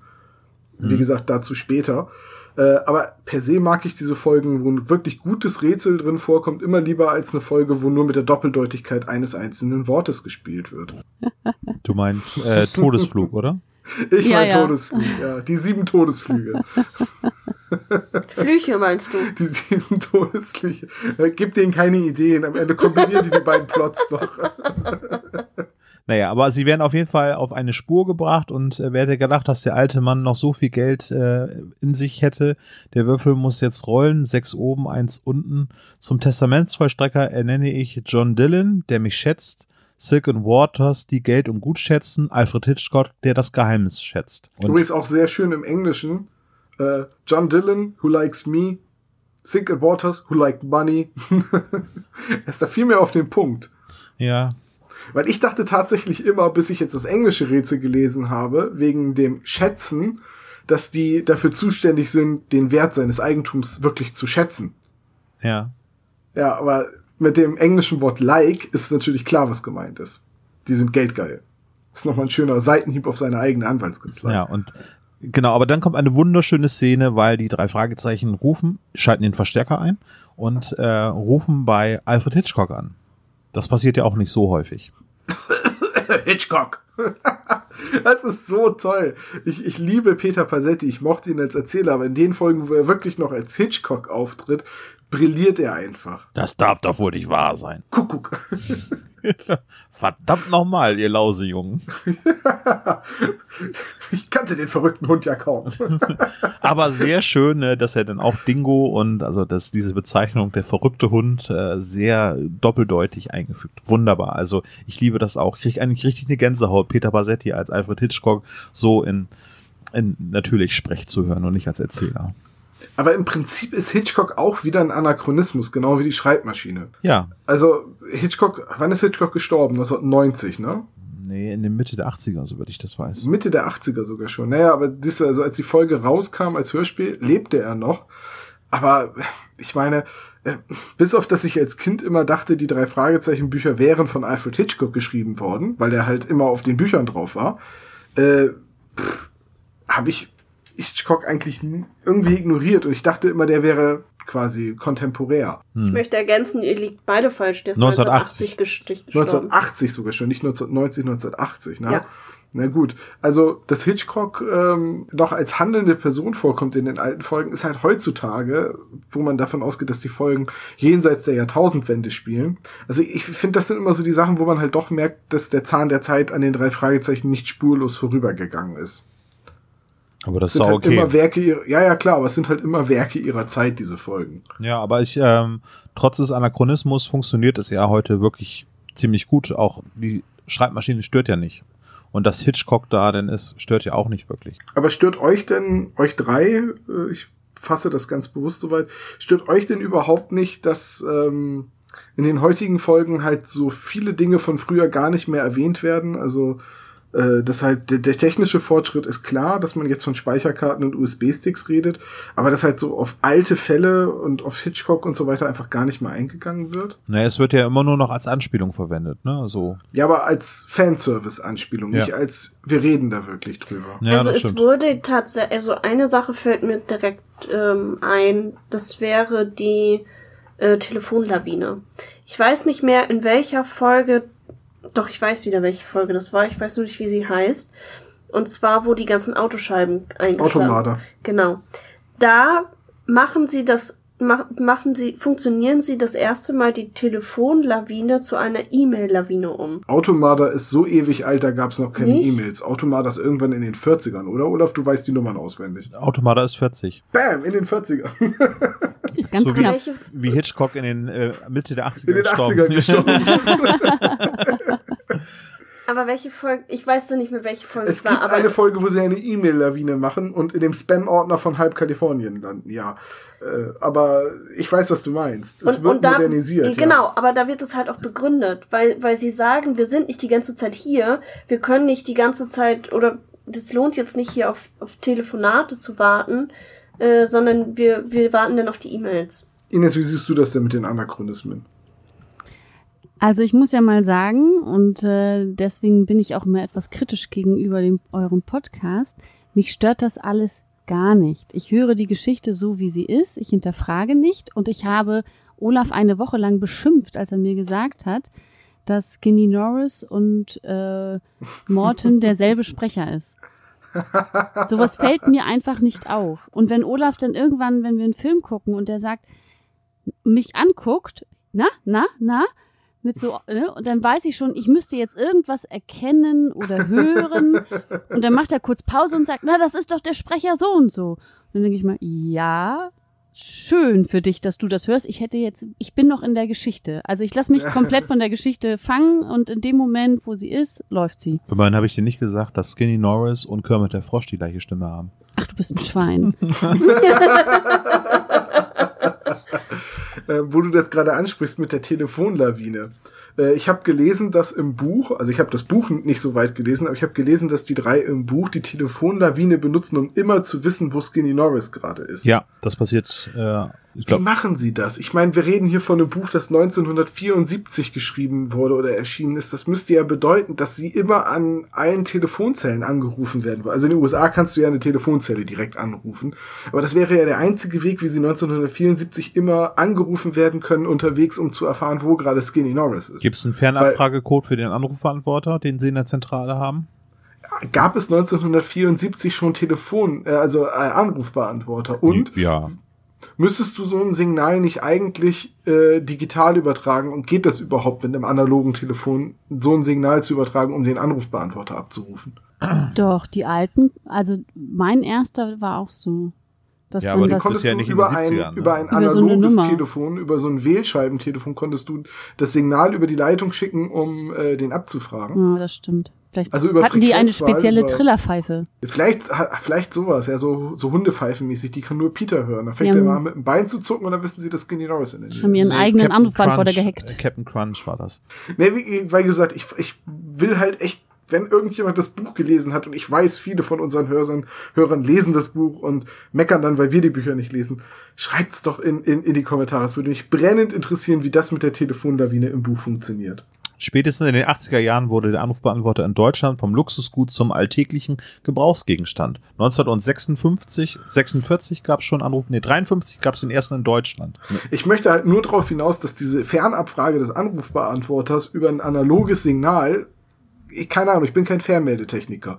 Wie gesagt, dazu später. Äh, aber per se mag ich diese Folgen, wo ein wirklich gutes Rätsel drin vorkommt, immer lieber als eine Folge, wo nur mit der Doppeldeutigkeit eines einzelnen Wortes gespielt wird. Du meinst äh, Todesflug, oder? Ich Ja, mein ja. Todesflug, ja. Die sieben Todesflüge. Flüche meinst du? Die sieben Todesflüche. Äh, Gib denen keine Ideen. Am Ende kombinieren die die beiden Plots noch. Naja, aber sie werden auf jeden Fall auf eine Spur gebracht und äh, wer hätte gedacht, dass der alte Mann noch so viel Geld äh, in sich hätte. Der Würfel muss jetzt rollen, sechs oben, eins unten. Zum Testamentsvollstrecker ernenne ich John Dillon, der mich schätzt, Silk and Waters, die Geld und Gut schätzen, Alfred Hitchcock, der das Geheimnis schätzt. Und Übrigens auch sehr schön im Englischen. Äh, John Dillon, who likes me. Sink and Waters, who like money. er ist da viel mehr auf den Punkt. ja, Weil ich dachte tatsächlich immer, bis ich jetzt das englische Rätsel gelesen habe, wegen dem Schätzen, dass die dafür zuständig sind, den Wert seines Eigentums wirklich zu schätzen. ja. Ja, aber mit dem englischen Wort like ist natürlich klar, was gemeint ist. Die sind geldgeil. ist nochmal ein schöner Seitenhieb auf seine eigene Anwaltskanzlei. Ja, und genau, aber dann kommt eine wunderschöne Szene, weil die drei Fragezeichen rufen, schalten den Verstärker ein und äh, rufen bei Alfred Hitchcock an. Das passiert ja auch nicht so häufig. Hitchcock. das ist so toll. Ich, ich liebe Peter Passetti. Ich mochte ihn als Erzähler, aber in den Folgen, wo er wirklich noch als Hitchcock auftritt, brilliert er einfach. Das darf doch wohl nicht wahr sein. Kuckuck. Verdammt nochmal, ihr Lausejungen. Ich kannte den verrückten Hund ja kaum. Aber sehr schön, ne, dass er dann auch Dingo und also dass diese Bezeichnung der verrückte Hund äh, sehr doppeldeutig eingefügt. Wunderbar. Also ich liebe das auch. Ich krieg eigentlich richtig eine Gänsehaut, Peter Bassetti als Alfred Hitchcock so in, in natürlich Sprech zu hören und nicht als Erzähler. Aber im Prinzip ist Hitchcock auch wieder ein Anachronismus, genau wie die Schreibmaschine. Ja, Also Hitchcock, wann ist Hitchcock gestorben? 1990, ne? nee, in der Mitte der 80er, soweit ich das weiß. Mitte der 80er sogar schon. Naja, aber das, also als die Folge rauskam als Hörspiel, lebte er noch. Aber ich meine, äh, bis auf dass ich als Kind immer dachte, die drei Fragezeichen-Bücher wären von Alfred Hitchcock geschrieben worden, weil er halt immer auf den Büchern drauf war, äh, habe ich Hitchcock eigentlich irgendwie ignoriert und ich dachte immer, der wäre quasi kontemporär. Hm. Ich möchte ergänzen, ihr liegt beide falsch. Der ist 1980. 1980 gestich- gestorben. 1980 sogar schon, nicht 1990, 1980, ne? Ja. Na gut, also dass Hitchcock ähm, noch als handelnde Person vorkommt in den alten Folgen, ist halt heutzutage, wo man davon ausgeht, dass die Folgen jenseits der Jahrtausendwende spielen. Also ich finde, das sind immer so die Sachen, wo man halt doch merkt, dass der Zahn der Zeit an den drei Fragezeichen nicht spurlos vorübergegangen ist. Aber das Es ist sind auch halt okay. immer Werke ihrer, ja, ja, klar, aber es sind halt immer Werke ihrer Zeit, diese Folgen. Ja, aber ich, ähm, trotz des Anachronismus funktioniert es ja heute wirklich ziemlich gut. Auch die Schreibmaschine stört ja nicht. Und dass Hitchcock da denn ist, stört ja auch nicht wirklich. Aber stört euch denn, euch drei, äh, ich fasse das ganz bewusst soweit, stört euch denn überhaupt nicht, dass ähm, in den heutigen Folgen halt so viele Dinge von früher gar nicht mehr erwähnt werden? Also äh, das halt der, der technische Fortschritt ist klar, dass man jetzt von Speicherkarten und USB-Sticks redet, aber dass halt so auf alte Fälle und auf Hitchcock und so weiter einfach gar nicht mehr eingegangen wird. Naja, es wird ja immer nur noch als Anspielung verwendet, ne? So. Ja, aber als Fanservice-Anspielung, Ja. nicht als wir reden da wirklich drüber. Ja, also es stimmt. wurde tatsächlich, also eine Sache fällt mir direkt ähm, ein, das wäre die äh, Telefonlawine. Ich weiß nicht mehr, in welcher Folge, doch ich weiß wieder, welche Folge das war, ich weiß nur nicht, wie sie heißt. Und zwar, wo die ganzen Autoscheiben eingeschlagen Automater. Genau. Da machen sie das, machen sie, funktionieren sie das erste Mal die Telefonlawine zu einer E-Mail-Lawine um. Automata ist so ewig alt, da gab's noch keine? E-Mails. Automata ist irgendwann in den 40ern, oder Olaf? Du weißt die Nummern auswendig. Automata ist 40. Bam, in den 40ern. Ganz so wie, knapp. Welche, wie Hitchcock in den äh, Mitte der 80er In den 80ern gestorben. aber welche Folge, ich weiß da nicht mehr, welche Folge Es es war, gibt aber eine Folge, wo sie eine E-Mail-Lawine machen und in dem Spam-Ordner von halb Kalifornien landen, ja. Äh, aber ich weiß, was du meinst. Es wird da, modernisiert. Genau, Ja. aber da wird es halt auch begründet, weil, weil sie sagen, wir sind nicht die ganze Zeit hier, wir können nicht die ganze Zeit, oder das lohnt jetzt nicht hier auf, auf Telefonate zu warten, äh, sondern wir, wir warten dann auf die E-Mails. Ines, wie siehst du das denn mit den Anachronismen? Also ich muss ja mal sagen, und äh, deswegen bin ich auch immer etwas kritisch gegenüber dem, eurem Podcast, mich stört das alles gar nicht. Ich höre die Geschichte so, wie sie ist, ich hinterfrage nicht und ich habe Olaf eine Woche lang beschimpft, als er mir gesagt hat, dass Skinny Norris und äh, Morton derselbe Sprecher ist. Sowas fällt mir einfach nicht auf. Und wenn Olaf dann irgendwann, wenn wir einen Film gucken und der sagt, mich anguckt, na, na, na, mit so, ne? Und dann weiß ich schon, ich müsste jetzt irgendwas erkennen oder hören. Und dann macht er kurz Pause und sagt, na, das ist doch der Sprecher so und so. Und dann denke ich mal, ja, schön für dich, dass du das hörst. Ich hätte jetzt, ich bin noch in der Geschichte. Also ich lasse mich komplett von der Geschichte fangen und in dem Moment, wo sie ist, läuft sie. Immerhin habe ich dir nicht gesagt, dass Skinny Norris und Kermit der Frosch die gleiche Stimme haben. Ach, du bist ein Schwein. äh, wo du das gerade ansprichst mit der Telefonlawine. Äh, ich habe gelesen, dass im Buch, also ich habe das Buch nicht so weit gelesen, aber ich habe gelesen, dass die drei im Buch die Telefonlawine benutzen, um immer zu wissen, wo Skinny Norris gerade ist. Ja, das passiert, äh, ich Wie glaube, machen sie das? Ich meine, wir reden hier von einem Buch, das 1974 geschrieben wurde oder erschienen ist. Das müsste ja bedeuten, dass sie immer an allen Telefonzellen angerufen werden. Also in den USA kannst du ja eine Telefonzelle direkt anrufen. Aber das wäre ja der einzige Weg, wie sie 1974 immer angerufen werden können unterwegs, um zu erfahren, wo gerade Skinny Norris ist. Gibt es einen Fernabfragecode für den Anrufbeantworter, den sie in der Zentrale haben? Gab es 1974 schon Telefon, äh, also äh, Anrufbeantworter? Und Ja. müsstest du so ein Signal nicht eigentlich äh, digital übertragen und geht das überhaupt mit einem analogen Telefon, so ein Signal zu übertragen, um den Anrufbeantworter abzurufen? Doch, die alten, also mein erster war auch so. Dass Ja, man aber du das, konntest- ja du nicht in über, ein, 70ern, ne? über ein Über so analoges. Telefon, über so ein Wählscheibentelefon konntest du das Signal über die Leitung schicken, um äh, den abzufragen. ja, das stimmt. Vielleicht Also über hatten die eine spezielle über- Trillerpfeife. Vielleicht, vielleicht sowas, ja, so, so Hundepfeifenmäßig, die kann nur Peter hören. Da fängt Ja. er mal mit dem Bein zu zucken und dann wissen sie, dass Skinny Norris in der Nähe Haben ihren eigenen Captain Anrufbeantworter gehackt. äh, Captain Crunch war das. Nee, wie, weil gesagt, ich, ich will halt echt, wenn irgendjemand das Buch gelesen hat und ich weiß, viele von unseren Hörern, Hörern lesen das Buch und meckern dann, weil wir die Bücher nicht lesen, schreibt's doch in, in, in die Kommentare. Es würde mich brennend interessieren, wie das mit der Telefonlawine im Buch funktioniert. Spätestens in den 80er Jahren wurde der Anrufbeantworter in Deutschland vom Luxusgut zum alltäglichen Gebrauchsgegenstand. 1956, 46 gab es schon Anruf, nee, 53 gab es den ersten in Deutschland. Ich möchte halt nur darauf hinaus, dass diese Fernabfrage des Anrufbeantworters über ein analoges Signal, ich, keine Ahnung, ich bin kein Fernmeldetechniker,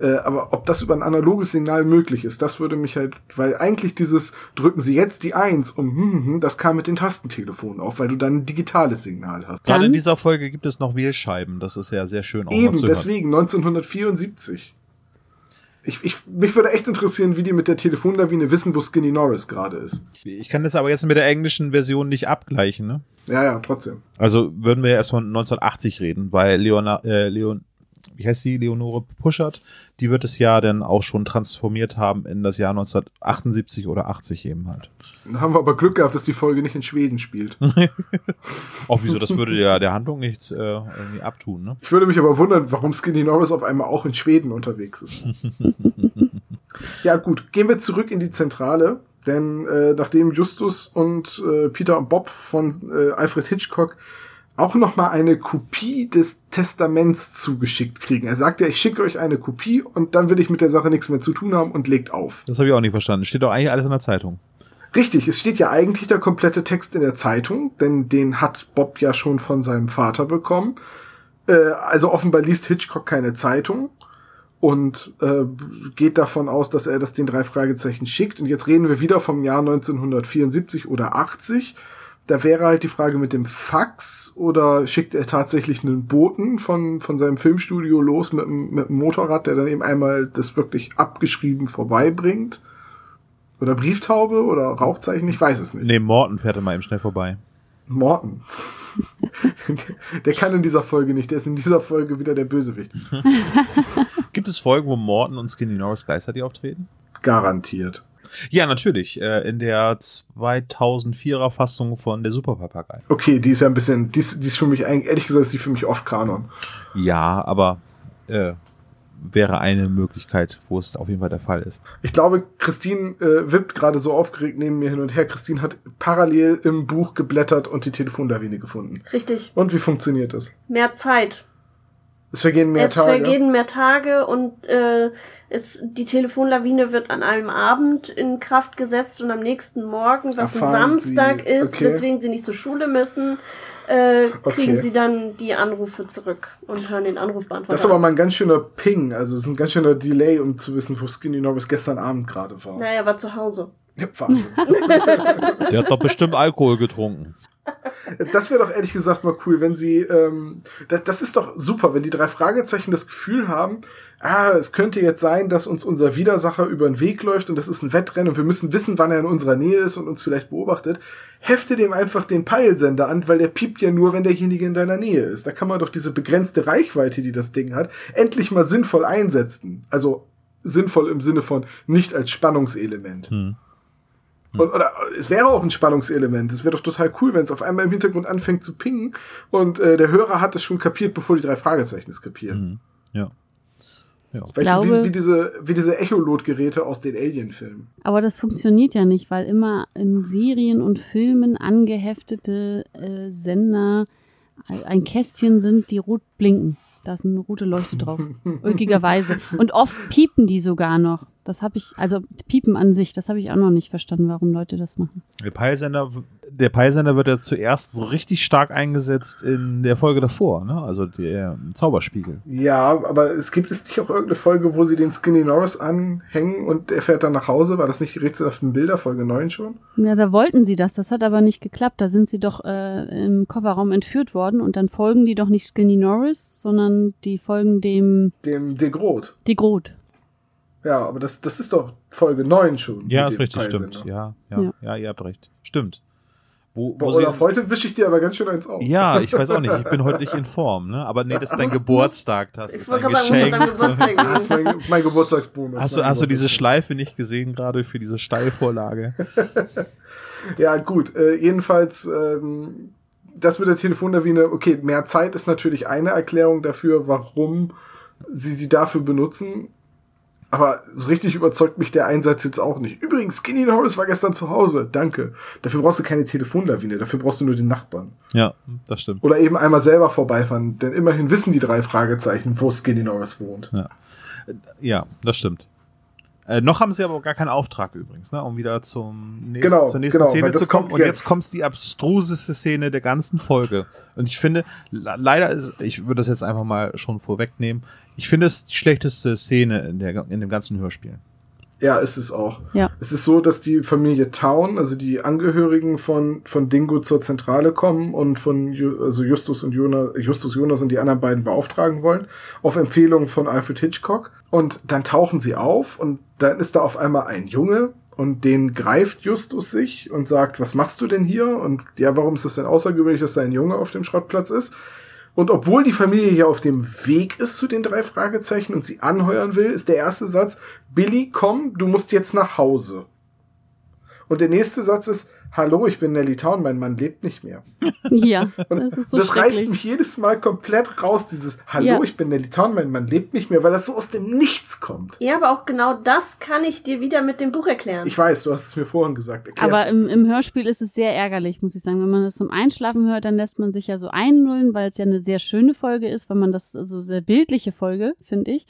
äh, aber ob das über ein analoges Signal möglich ist, das würde mich halt, weil eigentlich dieses drücken Sie jetzt die Eins um, hm, hm, hm, das kam mit den Tastentelefonen auf, weil du dann ein digitales Signal hast. Gerade in dieser Folge gibt es noch Wählscheiben, das ist ja sehr schön auch mal Eben, zu hören. deswegen 1974. Ich, ich, mich würde echt interessieren, wie die mit der Telefonlawine wissen, wo Skinny Norris gerade ist. Ich kann das aber jetzt mit der englischen Version nicht abgleichen, ne? Ja, ja, trotzdem. Also würden wir erst von 1980 reden, weil Leona, äh, Leon, wie heißt sie, Leonore Puschert, die wird es ja dann auch schon transformiert haben in das Jahr 1978 oder 80 eben halt. Dann haben wir aber Glück gehabt, dass die Folge nicht in Schweden spielt. Auch wieso, das würde ja der Handlung nicht äh, irgendwie abtun, ne? Ich würde mich aber wundern, warum Skinny Norris auf einmal auch in Schweden unterwegs ist. ja gut, gehen wir zurück in die Zentrale. Denn äh, nachdem Justus und äh, Peter und Bob von äh, Alfred Hitchcock auch noch mal eine Kopie des Testaments zugeschickt kriegen. Er sagt ja, ich schicke euch eine Kopie und dann will ich mit der Sache nichts mehr zu tun haben und legt auf. Das habe ich auch nicht verstanden. Steht doch eigentlich alles in der Zeitung. Richtig, es steht ja eigentlich der komplette Text in der Zeitung, denn den hat Bob ja schon von seinem Vater bekommen. Äh, also offenbar liest Hitchcock keine Zeitung und äh, geht davon aus, dass er das den drei Fragezeichen schickt. Und jetzt reden wir wieder vom Jahr 1974 oder 80. Da wäre halt die Frage mit dem Fax oder schickt er tatsächlich einen Boten von, von seinem Filmstudio los mit, mit einem Motorrad, der dann eben einmal das wirklich abgeschrieben vorbeibringt. Oder Brieftaube oder Rauchzeichen, ich weiß es nicht. Nee, Morton fährt immer eben schnell vorbei. Morton. der kann in dieser Folge nicht, der ist in dieser Folge wieder der Bösewicht. Gibt es Folgen, wo Morton und Skinny Norris gleichzeitig auftreten? Garantiert. Ja, natürlich. Äh, in der 2004er Fassung von der Super Papagei. Okay, die ist ja ein bisschen, die ist, die ist für mich, eigentlich- ehrlich gesagt, ist die für mich oft Kanon. Ja, aber äh, wäre eine Möglichkeit, wo es auf jeden Fall der Fall ist. Ich glaube, Christine äh, wippt gerade so aufgeregt neben mir hin und her. Christine hat parallel im Buch geblättert und die Telefonlawine gefunden. Richtig. Und wie funktioniert das? Mehr Zeit. Es vergehen mehr es Tage. vergehen mehr Tage und äh, es, die Telefonlawine wird an einem Abend in Kraft gesetzt und am nächsten Morgen, was Erfahren ein Samstag Sie- ist, okay. weswegen sie nicht zur Schule müssen, äh, kriegen Okay. sie dann die Anrufe zurück und hören den Anrufbeantworter. Das ist aber mal ein ganz schöner Ping, also es ist ein ganz schöner Delay, um zu wissen, wo Skinny Norris gestern Abend gerade war. naja, war zu Hause. Ja, Wahnsinn. Der hat doch bestimmt Alkohol getrunken. Das wäre doch ehrlich gesagt mal cool, wenn sie, ähm, das, das ist doch super, wenn die drei Fragezeichen das Gefühl haben, ah, es könnte jetzt sein, dass uns unser Widersacher über den Weg läuft und das ist ein Wettrennen und wir müssen wissen, wann er in unserer Nähe ist und uns vielleicht beobachtet. Hefte dem einfach den Peilsender an, weil der piept ja nur, wenn derjenige in deiner Nähe ist. Da kann man doch diese begrenzte Reichweite, die das Ding hat, endlich mal sinnvoll einsetzen. Also sinnvoll im Sinne von nicht als Spannungselement. Hm. Und, oder es wäre auch ein Spannungselement. Es wäre doch total cool, wenn es auf einmal im Hintergrund anfängt zu pingen und äh, der Hörer hat es schon kapiert, bevor die drei Fragezeichen es kapieren. Mhm. Ja. Ja. Weißt du, Glaube- wie, wie diese, wie diese Echolot-Geräte aus den Alien-Filmen. Aber das funktioniert ja nicht, weil immer in Serien und Filmen angeheftete äh, Sender ein Kästchen sind, die rot blinken. Da ist eine rote Leuchte drauf. Ulkigerweise. Und oft piepen die sogar noch. Das habe ich, also piepen an sich, das habe ich auch noch nicht verstanden, warum Leute das machen. Der Peilsender, der Peilsender wird ja zuerst so richtig stark eingesetzt in der Folge davor, ne? Also der Zauberspiegel. Ja, aber es gibt es nicht auch irgendeine Folge, wo sie den Skinny Norris anhängen und er fährt dann nach Hause? War das nicht die rätselhaften Bilder, Folge 9 schon? Ja, da wollten sie das, das hat aber nicht geklappt. Da sind sie doch äh, im Kofferraum entführt worden und dann folgen die doch nicht Skinny Norris, sondern die folgen dem Dem De Groot. die Groot. Ja, aber das, das ist doch Folge 9 schon. Ja, ist richtig, stimmt. Ja, ja, ja, Ja. ihr habt recht. Stimmt. Wo, Bei wo Olaf, heute wische ich dir aber ganz schön eins aus. ja, ich weiß auch nicht. Ich bin heute nicht in Form, ne? Aber nee, das ist dein Muss- Geburtstag, das Ich ist wollte ein gerade sagen, Geschenk. Geburtstag Das ist mein, mein Geburtstagsbonus. Hast du, mein hast du diese. Schleife nicht gesehen, gerade für diese Steilvorlage? Ja, gut. Äh, jedenfalls, ähm, das mit der Telefonlawine, okay, mehr Zeit ist natürlich eine Erklärung dafür, warum sie sie dafür benutzen. Aber so richtig überzeugt mich der Einsatz jetzt auch nicht. Übrigens, Skinny Norris war gestern zu Hause. Danke. Dafür brauchst du keine Telefonlawine, dafür brauchst du nur den Nachbarn. Ja, das stimmt. Oder eben einmal selber vorbeifahren, denn immerhin wissen die drei Fragezeichen, wo Skinny Norris wohnt. Ja, das stimmt. Äh, noch haben sie aber gar keinen Auftrag übrigens, ne, um wieder zum nächsten, Genau, zur nächsten genau, Szene zu kommen. Und jetzt jetzt. kommt die abstruseste Szene der ganzen Folge. Und ich finde, le- leider ist, ich würde das jetzt einfach mal schon vorwegnehmen, ich finde es die schlechteste Szene in, der, in dem ganzen Hörspiel. Ja, ist es auch. Ja. Es ist so, dass die Familie Town, also die Angehörigen von, von Dingo zur Zentrale kommen und von Ju, also Justus und Jonas, Justus Jonas und die anderen beiden beauftragen wollen, auf Empfehlung von Alfred Hitchcock. Und dann tauchen sie auf und dann ist da auf einmal ein Junge und den greift Justus sich und sagt, was machst du denn hier? Und ja, warum ist es denn außergewöhnlich, dass da ein Junge auf dem Schrottplatz ist? Und obwohl die Familie ja auf dem Weg ist zu den drei Fragezeichen und sie anheuern will, ist der erste Satz, Billy, komm, du musst jetzt nach Hause. Und der nächste Satz ist, hallo, ich bin Nelly Town, mein Mann lebt nicht mehr. Ja, das ist so das reißt mich jedes Mal komplett raus, dieses Hallo, Ja. ich bin Nelly Town, mein Mann lebt nicht mehr, weil das so aus dem Nichts kommt. Ja, aber auch genau das kann ich dir wieder mit dem Buch erklären. Ich weiß, du hast es mir vorhin gesagt. Erklär's Aber im, im Hörspiel ist es sehr ärgerlich, muss ich sagen. Wenn man das zum Einschlafen hört, dann lässt man sich ja so einnullen, weil es ja eine sehr schöne Folge ist, weil man das, also sehr bildliche Folge, finde ich.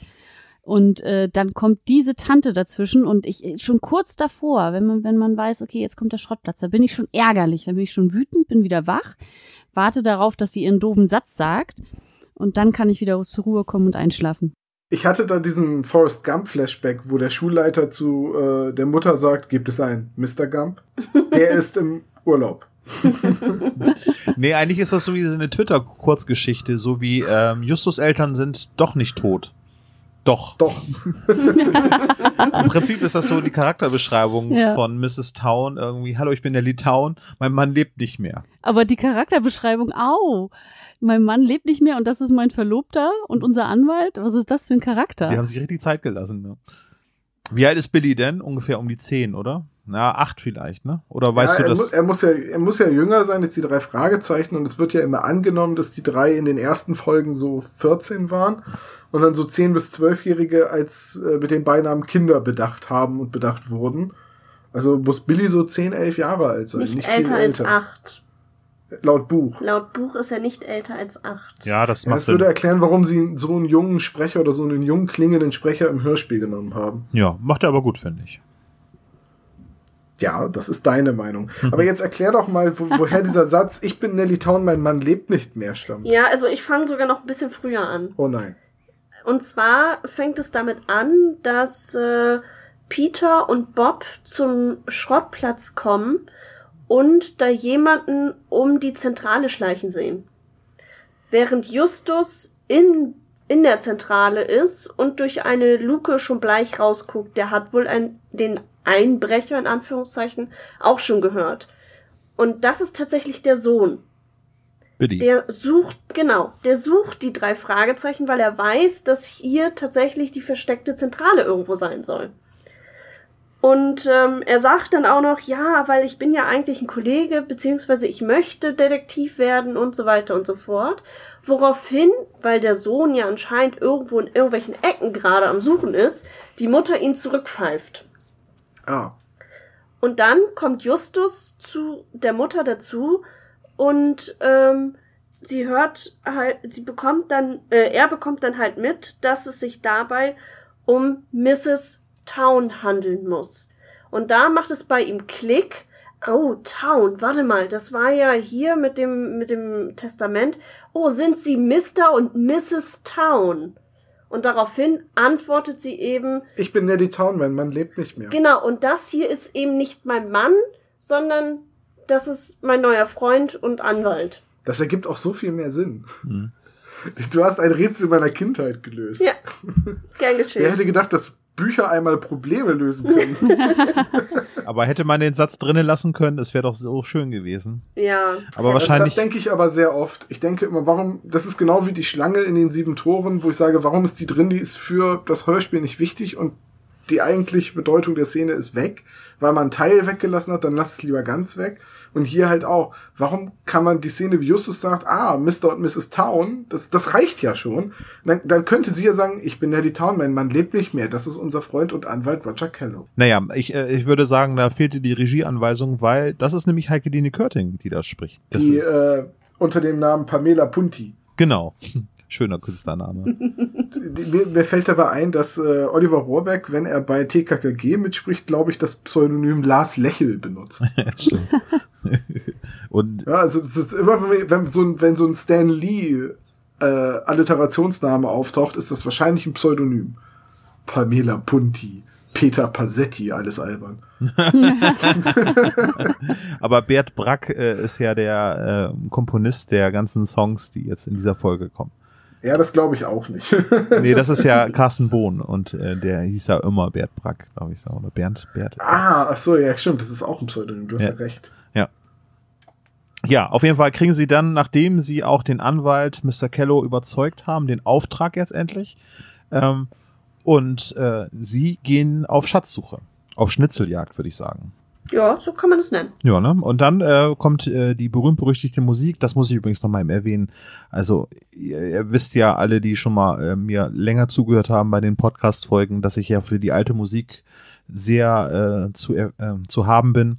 Und äh, dann kommt diese Tante dazwischen und ich schon kurz davor, wenn man, wenn man weiß, okay, jetzt kommt der Schrottplatz, da bin ich schon ärgerlich, dann bin ich schon wütend, bin wieder wach, warte darauf, dass sie ihren doofen Satz sagt und dann kann ich wieder zur Ruhe kommen und einschlafen. Ich hatte da diesen Forrest Gump Flashback, wo der Schulleiter zu äh, der Mutter sagt, gibt es einen Mr. Gump? Der ist im Urlaub. Nee, eigentlich ist das so wie so eine Twitter-Kurzgeschichte, so wie ähm, Justus Eltern sind doch nicht tot. Doch. Doch. Im Prinzip ist das so die Charakterbeschreibung Ja. von Mrs. Town irgendwie. Hallo, ich bin der Lee Town, mein Mann lebt nicht mehr. Aber die Charakterbeschreibung, au, mein Mann lebt nicht mehr und das ist mein Verlobter und unser Anwalt. Was ist das für ein Charakter? Die haben sich richtig Zeit gelassen. Ne? Wie alt ist Billy denn? Ungefähr um die zehn, oder? Na, acht vielleicht, ne? Oder weißt ja, du das? mu er, muss ja, er muss ja jünger sein als die drei Fragezeichen und es wird ja immer angenommen, dass die drei in den ersten Folgen so 14 waren und dann so 10 bis 12-Jährige als äh, mit den Beinamen Kinder bedacht haben und bedacht wurden. Also muss Billy so 10, 11 Jahre alt sein. nicht, viel älter als acht. Laut Buch. Laut Buch ist er nicht älter als acht. ja, das Ja, macht das Sinn. würde erklären, warum sie so einen jungen Sprecher oder so einen jungen klingenden Sprecher im Hörspiel genommen haben. Ja, macht er aber gut, finde ich. Ja, das ist deine Meinung. Aber jetzt erklär doch mal, wo, woher dieser Satz, ich bin Nelly Town, mein Mann lebt nicht mehr, stammt. Ja, also ich fange sogar noch ein bisschen früher an. Oh nein. Und zwar fängt es damit an, dass äh, Peter und Bob zum Schrottplatz kommen und da jemanden um die Zentrale schleichen sehen. Während Justus in, in der Zentrale ist und durch eine Luke schon bleich rausguckt, der hat wohl ein, den Einbrecher in Anführungszeichen auch schon gehört. Und das ist tatsächlich der Sohn. Billy. Der sucht, genau, der sucht die drei Fragezeichen, weil er weiß, dass hier tatsächlich die versteckte Zentrale irgendwo sein soll. Und ähm, er sagt dann auch noch, ja, weil ich bin ja eigentlich ein Kollege, beziehungsweise ich möchte Detektiv werden und so weiter und so fort. Woraufhin, weil der Sohn ja anscheinend irgendwo in irgendwelchen Ecken gerade am Suchen ist, die Mutter ihn zurückpfeift. Ah. Und dann kommt Justus zu der Mutter dazu und ähm, sie hört halt, sie bekommt dann, äh, er bekommt dann halt mit, dass es sich dabei um Mrs. Town handeln muss. Und da macht es bei ihm Klick. Oh, Town, warte mal, das war ja hier mit dem, mit dem Testament. Oh, sind sie Mr. und Mrs. Town? Und daraufhin antwortet sie eben, Ich bin Nelly Town, mein Mann lebt nicht mehr. Genau, und das hier ist eben nicht mein Mann, sondern das ist mein neuer Freund und Anwalt. Das ergibt auch so viel mehr Sinn. Hm. Du hast ein Rätsel meiner Kindheit gelöst. Ja, gern Wer geschehen. hätte gedacht, dass Bücher einmal Probleme lösen können? Aber hätte man den Satz drinnen lassen können, es wäre doch so schön gewesen. Ja. Aber Das, das wahrscheinlich. denke ich aber sehr oft. Ich denke immer, warum, das ist genau wie die Schlange in den sieben Toren, wo ich sage, warum ist die drin? Die ist für das Hörspiel nicht wichtig und die eigentliche Bedeutung der Szene ist weg, weil man einen Teil weggelassen hat, dann lass es lieber ganz weg. Und hier halt auch, warum kann man die Szene, wie Justus sagt, ah, Mr. und Mrs. Town, das, das reicht ja schon. Dann, dann könnte sie ja sagen, ich bin Nelly Town, mein Mann lebt nicht mehr. Das ist unser Freund und Anwalt Roger Kellogg. Naja, ich, äh, ich würde sagen, da fehlte die Regieanweisung, weil das ist nämlich Heike Dine Körting, die das spricht. Das Die ist, äh, unter dem Namen Pamela Punti. genau. Schöner Künstlername. Mir, mir fällt dabei ein, dass äh, Oliver Rohrbeck, wenn er bei TKKG mitspricht, glaube ich, das Pseudonym Lars Lächel benutzt. Und ja, also es ist immer, wenn, wenn, so ein, wenn so ein Stan Lee äh, Alliterationsname auftaucht, ist das wahrscheinlich ein Pseudonym. Pamela Punti, Peter Passetti, alles albern. aber Bert Brack äh, ist ja der äh, Komponist der ganzen Songs, die jetzt in dieser Folge kommen. Ja, das glaube ich auch nicht. Nee, das ist ja Carsten Bohn und äh, der hieß ja immer Bert Brack, glaube ich so. Oder Bernd Bert. ah, ach so, ja, stimmt, das ist auch ein Pseudonym, du hast ja, Ja. recht. Ja. Ja, auf jeden Fall kriegen sie dann, nachdem sie auch den Anwalt Mr. Kello überzeugt haben, den Auftrag jetzt endlich. Ähm, und äh, sie gehen auf Schatzsuche. Auf Schnitzeljagd, würde ich sagen. Ja, so kann man das nennen. Ja, ne? Und dann äh, kommt äh, die berühmt-berüchtigte Musik. Das muss ich übrigens noch mal erwähnen. Also, ihr, ihr wisst ja alle, die schon mal äh, mir länger zugehört haben bei den Podcast-Folgen, dass ich ja für die alte Musik sehr äh, zu, äh, zu haben bin.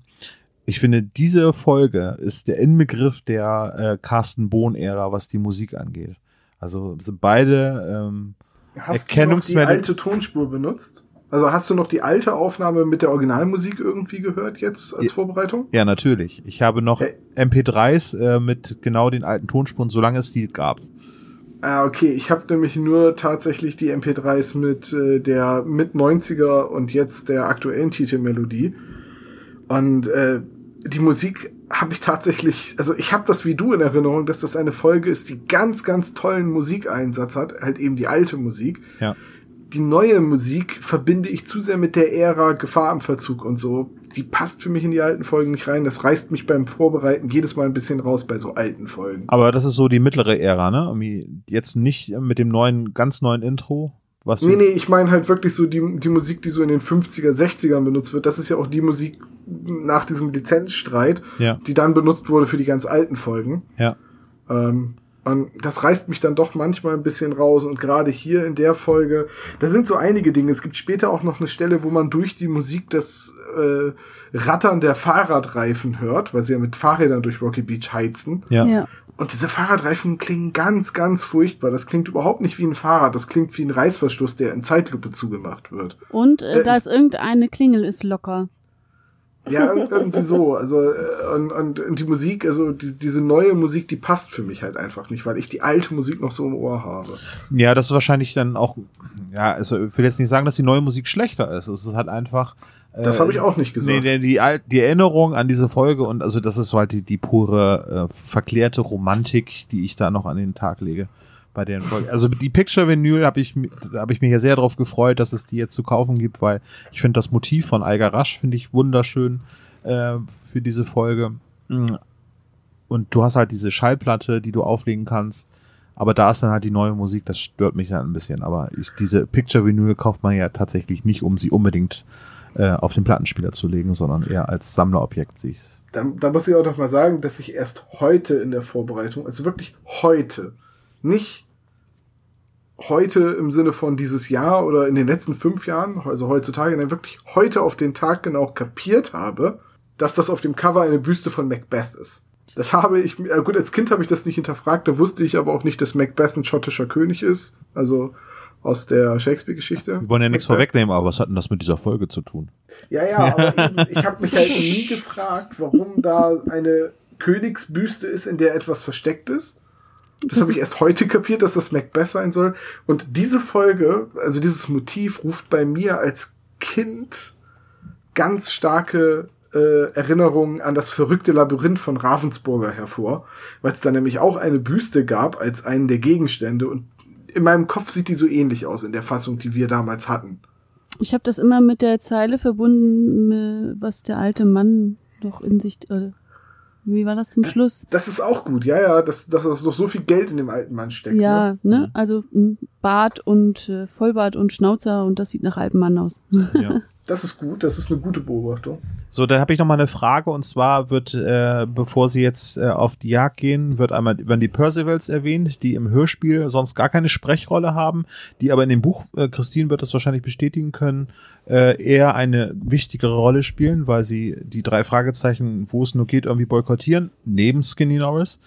Ich finde, diese Folge ist der Inbegriff der äh, Carsten Bohn-Ära, was die Musik angeht. Also sind beide ähm, Hast du noch die alte Tonspur benutzt? Also hast du noch die alte Aufnahme mit der Originalmusik irgendwie gehört jetzt als. Vorbereitung? Ja, natürlich. Ich habe noch Äh. MP3s äh, mit genau den alten Tonspuren, solange es die gab. Ah, okay. Ich habe nämlich nur tatsächlich die MP3s mit äh, der mit 90er und jetzt der aktuellen Titelmelodie. Und äh, die Musik habe ich tatsächlich, also ich habe das wie du in Erinnerung, dass das eine Folge ist, die ganz, ganz tollen Musikeinsatz hat, halt eben die alte Musik. Ja. Die neue Musik verbinde ich zu sehr mit der Ära Gefahr im Verzug und so. Die passt für mich in die alten Folgen nicht rein. Das reißt mich beim Vorbereiten jedes Mal ein bisschen raus bei so alten Folgen. Aber das ist so die mittlere Ära, ne? Irgendwie Jetzt nicht mit dem neuen, ganz neuen Intro. Was Nee, nee, ich meine halt wirklich so die, die Musik, die so in den 50er, 60ern benutzt wird. Das ist ja auch die Musik nach diesem Lizenzstreit, Ja, die dann benutzt wurde für die ganz alten Folgen. ja. Ähm, und das reißt mich dann doch manchmal ein bisschen raus. Und gerade hier in der Folge, da sind so einige Dinge. Es gibt später auch noch eine Stelle, wo man durch die Musik das äh, Rattern der Fahrradreifen hört, weil sie ja mit Fahrrädern durch Rocky Beach heizen. Ja. Ja. Und diese Fahrradreifen klingen ganz, ganz furchtbar. Das klingt überhaupt nicht wie ein Fahrrad. Das klingt wie ein Reißverschluss, der in Zeitlupe zugemacht wird. Und äh, Äh, da ist irgendeine Klingel ist locker. Ja, ir- irgendwie so. Also, äh, und, und, und die Musik, also die, diese neue Musik, die passt für mich halt einfach nicht, weil ich die alte Musik noch so im Ohr habe. Ja, das ist wahrscheinlich dann auch, ja, also ich will jetzt nicht sagen, dass die neue Musik schlechter ist. Es ist halt einfach. äh, Das habe ich auch nicht gesagt. Nee, die, die Erinnerung an diese Folge und also das ist halt die, die pure äh, verklärte Romantik, die ich da noch an den Tag lege bei den Folgen. Also die Picture Vinyl habe ich habe ich mich ja sehr darauf gefreut, dass es die jetzt zu kaufen gibt, weil ich finde das Motiv von Eiger Rasch finde ich wunderschön äh, für diese Folge. Und du hast halt diese Schallplatte, die du auflegen kannst. Aber da ist dann halt die neue Musik, das stört mich dann ein bisschen. Aber ich, diese Picture Vinyl kauft man ja tatsächlich nicht, um sie unbedingt äh, auf den Plattenspieler zu legen, sondern eher als Sammlerobjekt sehe ich's. Da, da muss ich auch noch mal sagen, dass ich erst heute in der Vorbereitung, also wirklich heute, nicht heute im Sinne von dieses Jahr oder in den letzten fünf Jahren, also heutzutage, nein, wirklich heute auf den Tag genau kapiert habe, dass das auf dem Cover eine Büste von Macbeth ist. Das habe ich, äh gut, als Kind habe ich das nicht hinterfragt, da wusste ich aber auch nicht, dass Macbeth ein schottischer König ist, also aus der Shakespeare-Geschichte. Wir wollen ja nichts Macbeth. vorwegnehmen, aber was hat denn das mit dieser Folge zu tun? Ja, ja, aber eben, ich habe mich halt nie gefragt, warum da eine Königsbüste ist, in der etwas versteckt ist. Das, Das habe ich erst heute kapiert, dass das Macbeth sein soll. Und diese Folge, also dieses Motiv, ruft bei mir als Kind ganz starke äh, Erinnerungen an das verrückte Labyrinth von Ravensburger hervor, weil es da nämlich auch eine Büste gab als einen der Gegenstände und in meinem Kopf sieht die so ähnlich aus in der Fassung, die wir damals hatten. Ich habe das immer mit der Zeile verbunden, was der alte Mann doch in sich. Äh, wie war das zum Schluss? Das ist auch gut, ja, ja, dass, dass noch so viel Geld in dem alten Mann steckt. Ja, Ne? ne? Also m, Bart und äh, Vollbart und Schnauzer und das sieht nach altem Mann aus. Ja. Das ist gut, das ist eine gute Beobachtung. So, dann habe ich noch mal eine Frage und zwar wird, äh, bevor Sie jetzt äh, auf die Jagd gehen, wird einmal werden die Percivals erwähnt, die im Hörspiel sonst gar keine Sprechrolle haben, die aber in dem Buch, äh, Christine wird das wahrscheinlich bestätigen können, äh, eher eine wichtigere Rolle spielen, weil sie die drei Fragezeichen, wo es nur geht, irgendwie boykottieren, neben Skinny Norris.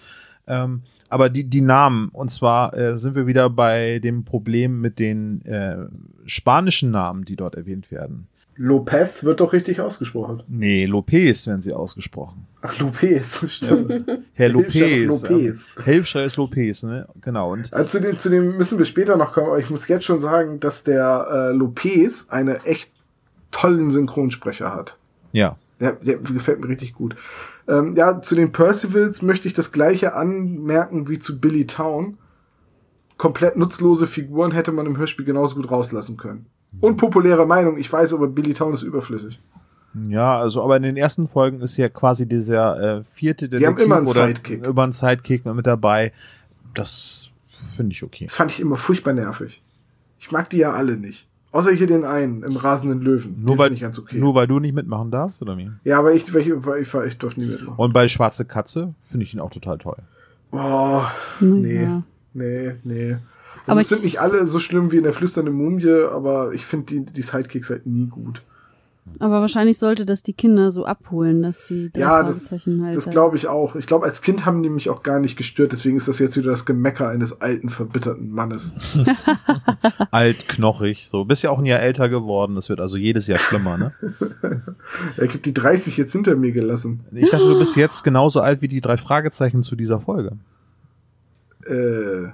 Ähm, aber die, die Namen, und zwar äh, sind wir wieder bei dem Problem mit den äh, spanischen Namen, die dort erwähnt werden. Lopez wird doch richtig ausgesprochen. Nee, Lopez werden sie ausgesprochen. Ach, Lopez, stimmt. Herr Lopez. Lopez. Ähm, ist Lopez, ne? Genau. Und Also zu, dem, zu dem müssen wir später noch kommen, aber ich muss jetzt schon sagen, dass der äh, Lopez eine echt tollen Synchronsprecher hat. ja. Der, der gefällt mir richtig gut. Ähm, ja, zu den Percivals möchte ich das gleiche anmerken wie zu Billy Town. Komplett nutzlose Figuren hätte man im Hörspiel genauso gut rauslassen können. Unpopuläre Meinung, ich weiß, aber Billy Town ist überflüssig. Ja, also aber in den ersten Folgen ist ja quasi dieser äh, vierte Die haben Detektiv immer einen oder Sidekick. über einen Sidekick mit dabei. Das finde ich okay. Das fand ich immer furchtbar nervig. Ich mag die ja alle nicht. Außer hier den einen im rasenden Löwen. Nur den weil, ich ganz okay. nur weil du nicht mitmachen darfst, oder wie? ja, aber ich, weil ich, weil ich, ich durfte nie mitmachen. Und bei Schwarze Katze finde ich ihn auch total toll. Boah, Hm, nee, Ja. nee, nee. Also Aber es sind ich- nicht alle so schlimm wie in der flüsternde Mumie, aber ich finde die, die Sidekicks halt nie gut. Aber wahrscheinlich sollte das die Kinder so abholen, dass die drei Ja, das, halt. das glaube ich auch. Ich glaube, als Kind haben die mich auch gar nicht gestört, deswegen ist das jetzt wieder das Gemecker eines alten, verbitterten Mannes. Alt, knochig, so. Bist ja auch ein Jahr älter geworden. Das wird also jedes Jahr schlimmer, ne? Ich habe die 30 jetzt hinter mir gelassen. Ich dachte, du bist jetzt genauso alt wie die drei Fragezeichen zu dieser Folge. Äh,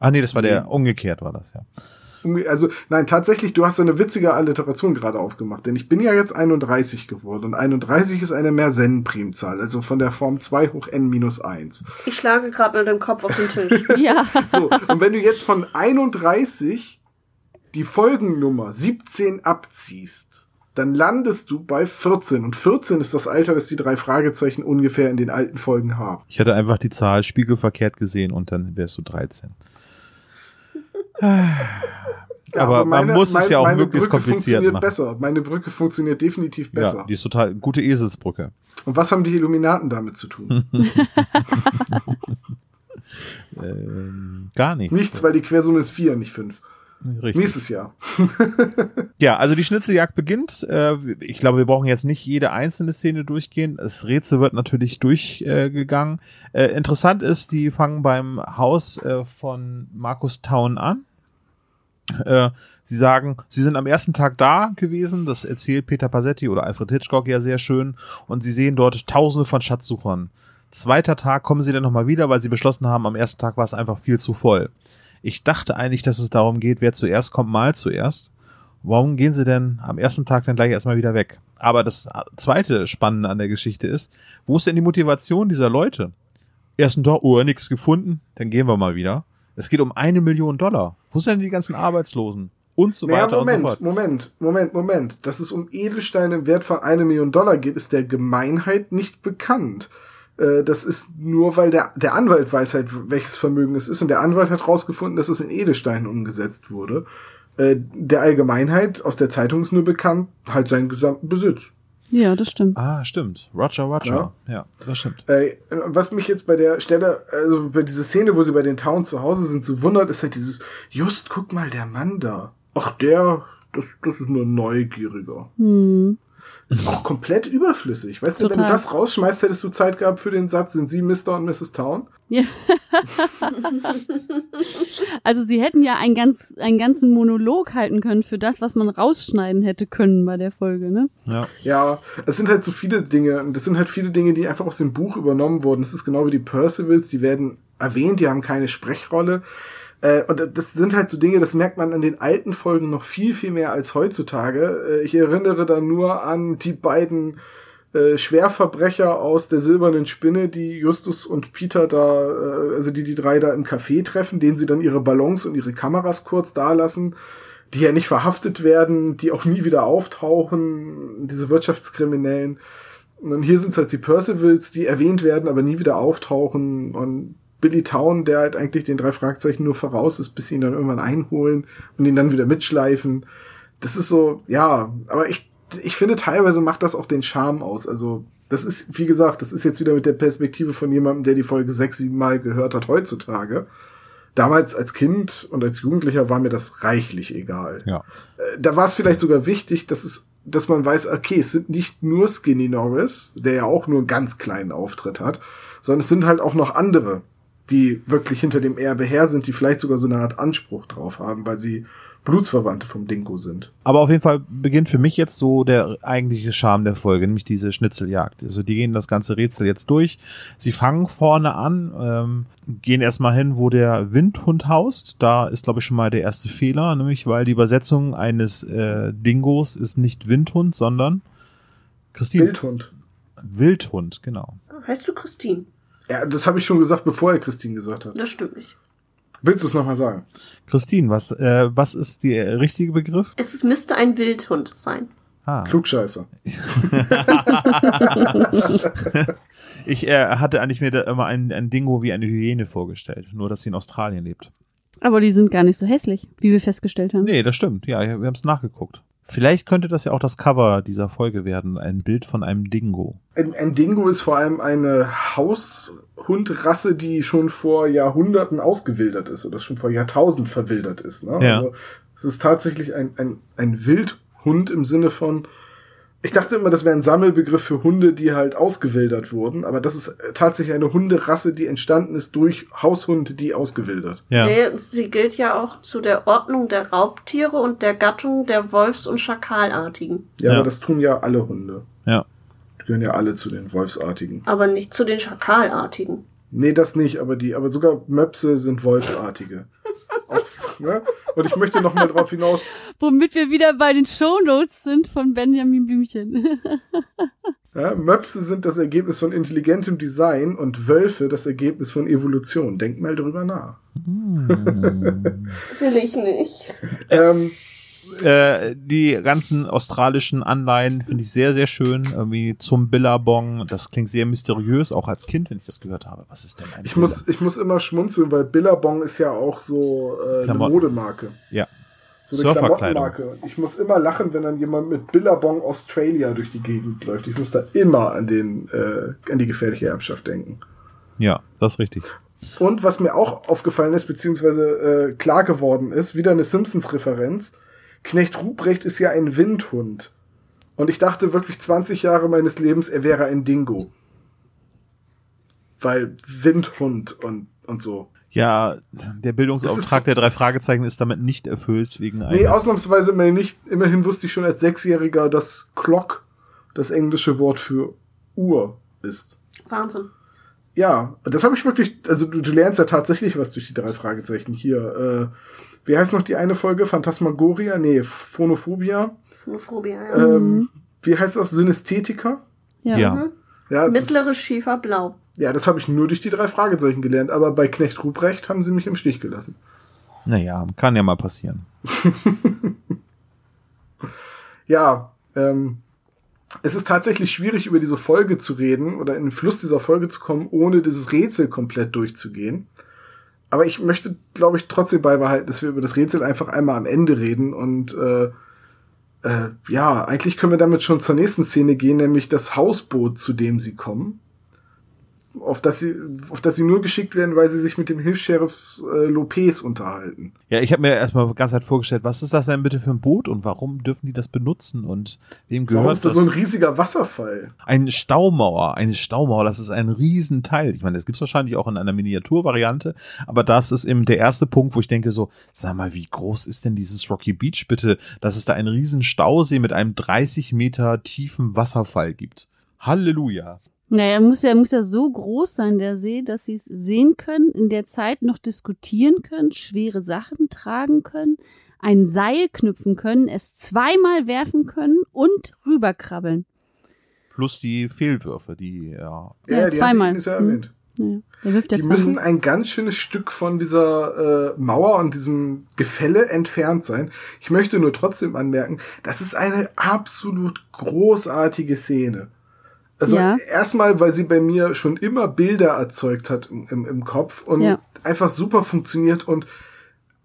Ah, nee, das war der, umgekehrt war das, ja. also, nein, tatsächlich, du hast eine witzige Alliteration gerade aufgemacht, denn ich bin ja jetzt 31 geworden und 31 ist eine Mersenne-Primzahl, also von der Form 2 hoch n minus 1. Ich schlage gerade mit dem Kopf auf den Tisch. ja, So, und wenn du jetzt von 31 die Folgennummer 17 abziehst, dann landest du bei 14. Und 14 ist das Alter, das die drei Fragezeichen ungefähr in den alten Folgen haben. Ich hatte einfach die Zahl spiegelverkehrt gesehen und dann wärst du 13. Ja, Aber man muss es ja auch meine möglichst Brücke kompliziert funktioniert machen. besser. Meine Brücke funktioniert definitiv besser. Ja, die ist total gute Eselsbrücke. Und was haben die Illuminaten damit zu tun? Ähm, gar nichts. Nichts, weil die Quersumme ist 4, nicht 5. Richtig. Nächstes Jahr. Ja, also die Schnitzeljagd beginnt. Äh, ich glaube, wir brauchen jetzt nicht jede einzelne Szene durchgehen. Das Rätsel wird natürlich durchgegangen. Äh, interessant ist, die fangen beim Haus äh, von Markus Town an. Äh, sie sagen, sie sind am ersten Tag da gewesen. Das erzählt Peter Passetti oder Alfred Hitchcock ja sehr schön. Und sie sehen dort Tausende von Schatzsuchern. Zweiter Tag kommen sie dann nochmal wieder, weil sie beschlossen haben, am ersten Tag war es einfach viel zu voll. Ich dachte eigentlich, dass es darum geht, wer zuerst kommt, mal zuerst. Warum gehen sie denn am ersten Tag dann gleich erstmal wieder weg? Aber das zweite Spannende an der Geschichte ist, wo ist denn die Motivation dieser Leute? Ersten Tag, oh, nichts gefunden, dann gehen wir mal wieder. Es geht um eine Million Dollar. Wo sind denn die ganzen Arbeitslosen? Und so Naja, weiter und so Moment, fort. Moment, Moment, Moment. Dass es um Edelsteine im Wert von eine Million Dollar geht, ist der Gemeinheit nicht bekannt. Äh, Das ist nur, weil der, der Anwalt weiß halt, welches Vermögen es ist. Und der Anwalt hat rausgefunden, dass es in Edelsteinen umgesetzt wurde. Äh, Der Allgemeinheit aus der Zeitung ist nur bekannt, halt seinen gesamten Besitz. Ja, das stimmt. Ah, stimmt. Roger, Roger. Ja, das stimmt. Äh, was mich jetzt bei der Stelle, also bei dieser Szene, wo sie bei den Towns zu Hause sind, so wundert, ist halt dieses, just guck mal, der Mann da. Ach, der, das, das ist nur ein Neugieriger. Hm. Ist auch komplett überflüssig. Weißt du, wenn du Total. das rausschmeißt, hättest du Zeit gehabt für den Satz, sind Sie Mr. und Mrs. Town? Ja. also sie hätten ja einen, ganz, einen ganzen Monolog halten können für das, was man rausschneiden hätte können bei der Folge, ne? Ja. Ja, es sind halt so viele Dinge, und das sind halt viele Dinge, die einfach aus dem Buch übernommen wurden. Das ist genau wie die Percivals, die werden erwähnt, die haben keine Sprechrolle. Äh, und das sind halt so Dinge, das merkt man an den alten Folgen noch viel, viel mehr als heutzutage. Äh, ich erinnere da nur an die beiden äh, Schwerverbrecher aus der silbernen Spinne, die Justus und Peter da, äh, also die die drei da im Café treffen, denen sie dann ihre Ballons und ihre Kameras kurz dalassen, die ja nicht verhaftet werden, die auch nie wieder auftauchen, diese Wirtschaftskriminellen. Und hier sind es halt die Percivals, die erwähnt werden, aber nie wieder auftauchen. Und Billy Town, der halt eigentlich den drei Fragezeichen nur voraus ist, bis sie ihn dann irgendwann einholen und ihn dann wieder mitschleifen. Das ist so, ja, aber ich, ich finde, teilweise macht das auch den Charme aus. Also, das ist, wie gesagt, das ist jetzt wieder mit der Perspektive von jemandem, der die Folge sechs, sieben Mal gehört hat heutzutage. Damals als Kind und als Jugendlicher war mir das reichlich egal. Ja. Äh, Da war es vielleicht sogar wichtig, dass es, dass man weiß, okay, es sind nicht nur Skinny Norris, der ja auch nur einen ganz kleinen Auftritt hat, sondern es sind halt auch noch andere, die wirklich hinter dem Erbe her sind, die vielleicht sogar so eine Art Anspruch drauf haben, weil sie Blutsverwandte vom Dingo sind. Aber auf jeden Fall beginnt für mich jetzt so der eigentliche Charme der Folge, nämlich diese Schnitzeljagd. Also die gehen das ganze Rätsel jetzt durch. Sie fangen vorne an, ähm, gehen erstmal hin, wo der Windhund haust. Da ist, glaube ich, schon mal der erste Fehler, nämlich weil die Übersetzung eines äh, Dingos ist nicht Windhund, sondern Christine. Wildhund. Wildhund, genau. Heißt du Christine? Ja, das habe ich schon gesagt, bevor er Christine gesagt hat. Das stimmt nicht. Willst du es nochmal sagen? Christine, was, äh, was ist der richtige Begriff? Es ist- müsste ein Wildhund sein. Ah. Klugscheißer. Ich äh, hatte eigentlich mir da immer ein, ein Dingo wie eine Hyäne vorgestellt, nur dass sie in Australien lebt. Aber die sind gar nicht so hässlich, wie wir festgestellt haben. Nee, das stimmt. Ja, wir haben es nachgeguckt. Vielleicht könnte das ja auch das Cover dieser Folge werden, ein Bild von einem Dingo. Ein, ein Dingo ist vor allem eine Haushundrasse, die schon vor Jahrhunderten ausgewildert ist oder schon vor Jahrtausend verwildert ist. Ne? Ja. Also es ist tatsächlich ein, ein, ein Wildhund im Sinne von, ich dachte immer, das wäre ein Sammelbegriff für Hunde, die halt ausgewildert wurden, aber das ist äh, tatsächlich eine Hunderasse, die entstanden ist durch Haushunde, die ausgewildert. Ja. Nee, Sie gilt ja auch zu der Ordnung der Raubtiere und der Gattung der Wolfs- und Schakalartigen, Ja, Ja. aber das tun ja alle Hunde. Ja. Die gehören ja alle zu den Wolfsartigen. aber nicht zu den Schakalartigen. Nee, das nicht, aber die, aber sogar Möpse sind Wolfsartige. Auch, ne? Und ich möchte noch mal drauf hinaus, Womit wir wieder bei den Shownotes sind von Benjamin Blümchen. ja, Möpse sind das Ergebnis von intelligentem Design und Wölfe das Ergebnis von Evolution. Denk mal drüber nach. Will ich nicht. Ähm, Äh, die ganzen australischen Anleihen finde ich sehr, sehr schön. Irgendwie zum Billabong. Das klingt sehr mysteriös, auch als Kind, wenn ich das gehört habe. Was ist denn ein ich muss, ich muss immer schmunzeln, weil Billabong ist ja auch so äh, eine. Modemarke. Ja. So eine. Klamottenmarke. Ich muss immer lachen, wenn dann jemand mit Billabong Australia durch die Gegend läuft. Ich muss da immer an den, äh, an die gefährliche Erbschaft denken. Ja, das ist richtig. Und was mir auch aufgefallen ist, beziehungsweise äh, klar geworden ist, wieder eine Simpsons-Referenz. Knecht Ruprecht ist ja ein Windhund. Und ich dachte wirklich 20 Jahre meines Lebens, er wäre ein Dingo. Weil Windhund und, und so. Ja, der Bildungsauftrag ist- der drei Fragezeichen ist damit nicht erfüllt wegen Nee, eines. ausnahmsweise mal nicht. Immerhin wusste ich schon als Sechsjähriger, dass Clock das englische Wort für Uhr ist. Wahnsinn. Ja, das habe ich wirklich, also du, du lernst ja tatsächlich was durch die drei Fragezeichen hier. Äh, wie heißt noch die eine Folge? Phantasmagoria? Nee, Phonophobia. Phonophobia, ja. Ähm, wie heißt das? Synästhetika? ja. ja. Ja, Mittleres das, Schiefer blau. ja, das habe ich nur durch die drei Fragezeichen gelernt, aber bei Knecht Ruprecht haben sie mich im Stich gelassen. Naja, kann ja mal passieren. Ja, ähm, es ist tatsächlich schwierig, über diese Folge zu reden oder in den Fluss dieser Folge zu kommen, ohne dieses Rätsel komplett durchzugehen. Aber ich möchte, glaube ich, trotzdem beibehalten, dass wir über das Rätsel einfach einmal am Ende reden und äh, äh, ja, eigentlich können wir damit schon zur nächsten Szene gehen, nämlich das Hausboot, zu dem sie kommen. Auf das sie, auf das sie nur geschickt werden, weil sie sich mit dem Hilfs-Sheriff äh, Lopez unterhalten. Ja, ich habe mir erstmal ganz halt vorgestellt, was ist das denn bitte für ein Boot und warum dürfen die das benutzen und wem Warum gehört ist da das? so ein riesiger Wasserfall? Eine Staumauer, eine Staumauer, das ist ein Riesenteil. Ich meine, das gibt's wahrscheinlich auch in einer Miniaturvariante, aber das ist eben der erste Punkt, wo ich denke so, sag mal, wie groß ist denn dieses Rocky Beach bitte, dass es da einen riesen Stausee mit einem 30 Meter tiefen Wasserfall gibt. Halleluja. Naja, muss ja, muss ja so groß sein, der See, dass sie es sehen können, in der Zeit noch diskutieren können, schwere Sachen tragen können, ein Seil knüpfen können, es zweimal werfen können und rüberkrabbeln. Plus die Fehlwürfe, die, ja. Ja, die zweimal. ich ja Hm. erwähnt. Naja, der wirft ja Die zweimal. müssen ein ganz schönes Stück von dieser äh, Mauer und diesem Gefälle entfernt sein. Ich möchte nur trotzdem anmerken, das ist eine absolut großartige Szene. Also Ja. erstmal, weil sie bei mir schon immer Bilder erzeugt hat im, im, im Kopf und Ja. einfach super funktioniert und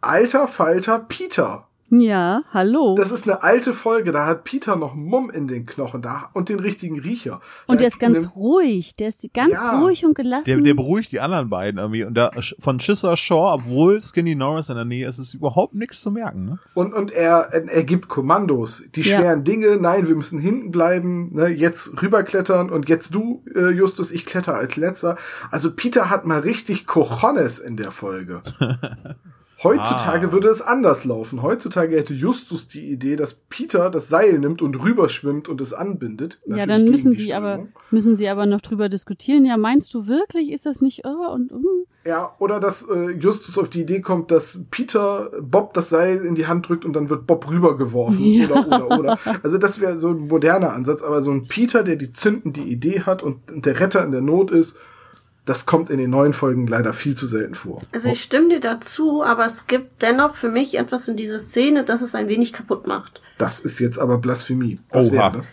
alter Falter Peter. Ja, hallo. Das ist eine alte Folge, da hat Peter noch Mumm in den Knochen da und den richtigen Riecher. und Da der ist ganz nimmt- ruhig. Der ist ganz Ja. ruhig und gelassen. Der, der beruhigt die anderen beiden irgendwie. Und da von Chisser Shaw, obwohl Skinny Norris in der Nähe ist, ist überhaupt nichts zu merken. Ne? Und, und er, er gibt Kommandos. Die Ja. schweren Dinge, nein, wir müssen hinten bleiben, ne, jetzt rüberklettern und jetzt du, äh, Justus, ich kletter als letzter. Also Peter hat mal richtig Cojones in der Folge. Heutzutage Ah. würde es anders laufen. Heutzutage hätte Justus die Idee, dass Peter das Seil nimmt und rüberschwimmt und es anbindet. ja, Natürlich dann gegen müssen sie aber müssen sie aber noch drüber diskutieren. Ja, meinst du wirklich, ist das nicht oh, und um? Ja, oder dass äh, Justus auf die Idee kommt, dass Peter Bob das Seil in die Hand drückt und dann wird Bob rübergeworfen. Ja. Oder, oder, oder. Also das wäre so ein moderner Ansatz, aber so ein Peter, der die zündende Idee hat und der Retter in der Not ist, das kommt in den neuen Folgen leider viel zu selten vor. Also ich stimme dir dazu, aber es gibt dennoch für mich etwas in dieser Szene, das es ein wenig kaputt macht. Das ist jetzt aber Blasphemie. Was Oha. das?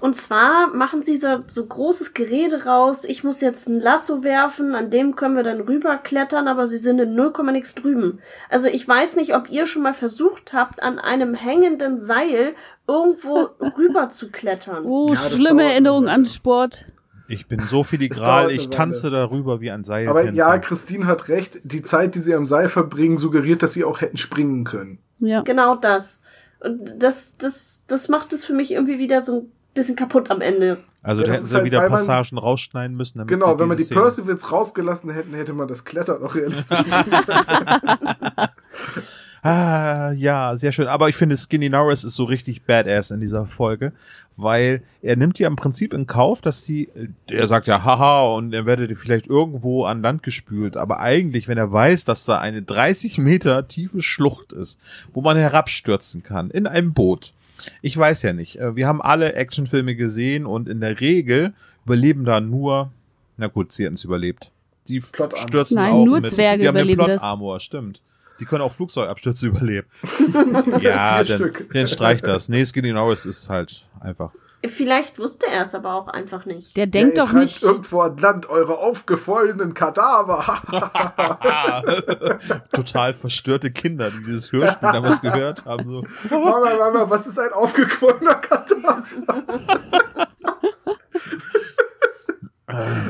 Und zwar machen sie so, so großes Gerede raus, ich muss jetzt ein Lasso werfen, an dem können wir dann rüberklettern, aber sie sind in 0, nix drüben. Also ich weiß nicht, ob ihr schon mal versucht habt, an einem hängenden Seil irgendwo rüber zu klettern. Oh, Ja, schlimme Erinnerung an. Sport. Ich bin so filigral, ich tanze darüber wie ein Seil. Aber ja, Christine hat recht. Die Zeit, die sie am Seil verbringen, suggeriert, dass sie auch hätten springen können. Ja. Genau das. Und das, das, das macht es für mich irgendwie wieder so ein bisschen kaputt am Ende. also Ja, da hätten sie halt, wieder weil man- Passagen rausschneiden müssen. Damit Genau, sie wenn man die Szene- Percivals rausgelassen hätten, hätte man das Klettern auch realistisch Ah, ja, sehr schön. Aber ich finde, Skinny Norris ist so richtig badass in dieser Folge, weil er nimmt ja im Prinzip in Kauf, dass die, er sagt ja, haha, und er werdet vielleicht irgendwo an Land gespült. Aber eigentlich, wenn er weiß, dass da eine 30 Meter tiefe Schlucht ist, wo man herabstürzen kann, in einem Boot. Ich weiß ja nicht. Äh, Wir haben alle Actionfilme gesehen und in der Regel überleben da nur, na gut, sie hätten es überlebt. Die stürzen Nein, auch nur mit. Zwerge die haben überleben das. Plot Armor, stimmt. Die können auch Flugzeugabstürze überleben. ja, dann, dann streich das. Nee, Skinny Norris ist halt einfach. Vielleicht wusste er es aber auch einfach nicht. Der denkt ja, doch nicht. irgendwo an Land eure aufgequollenen Kadaver. Total verstörte Kinder, die dieses Hörspiel damals gehört haben. So. Mama, Mama, was ist ein aufgequollener Kadaver?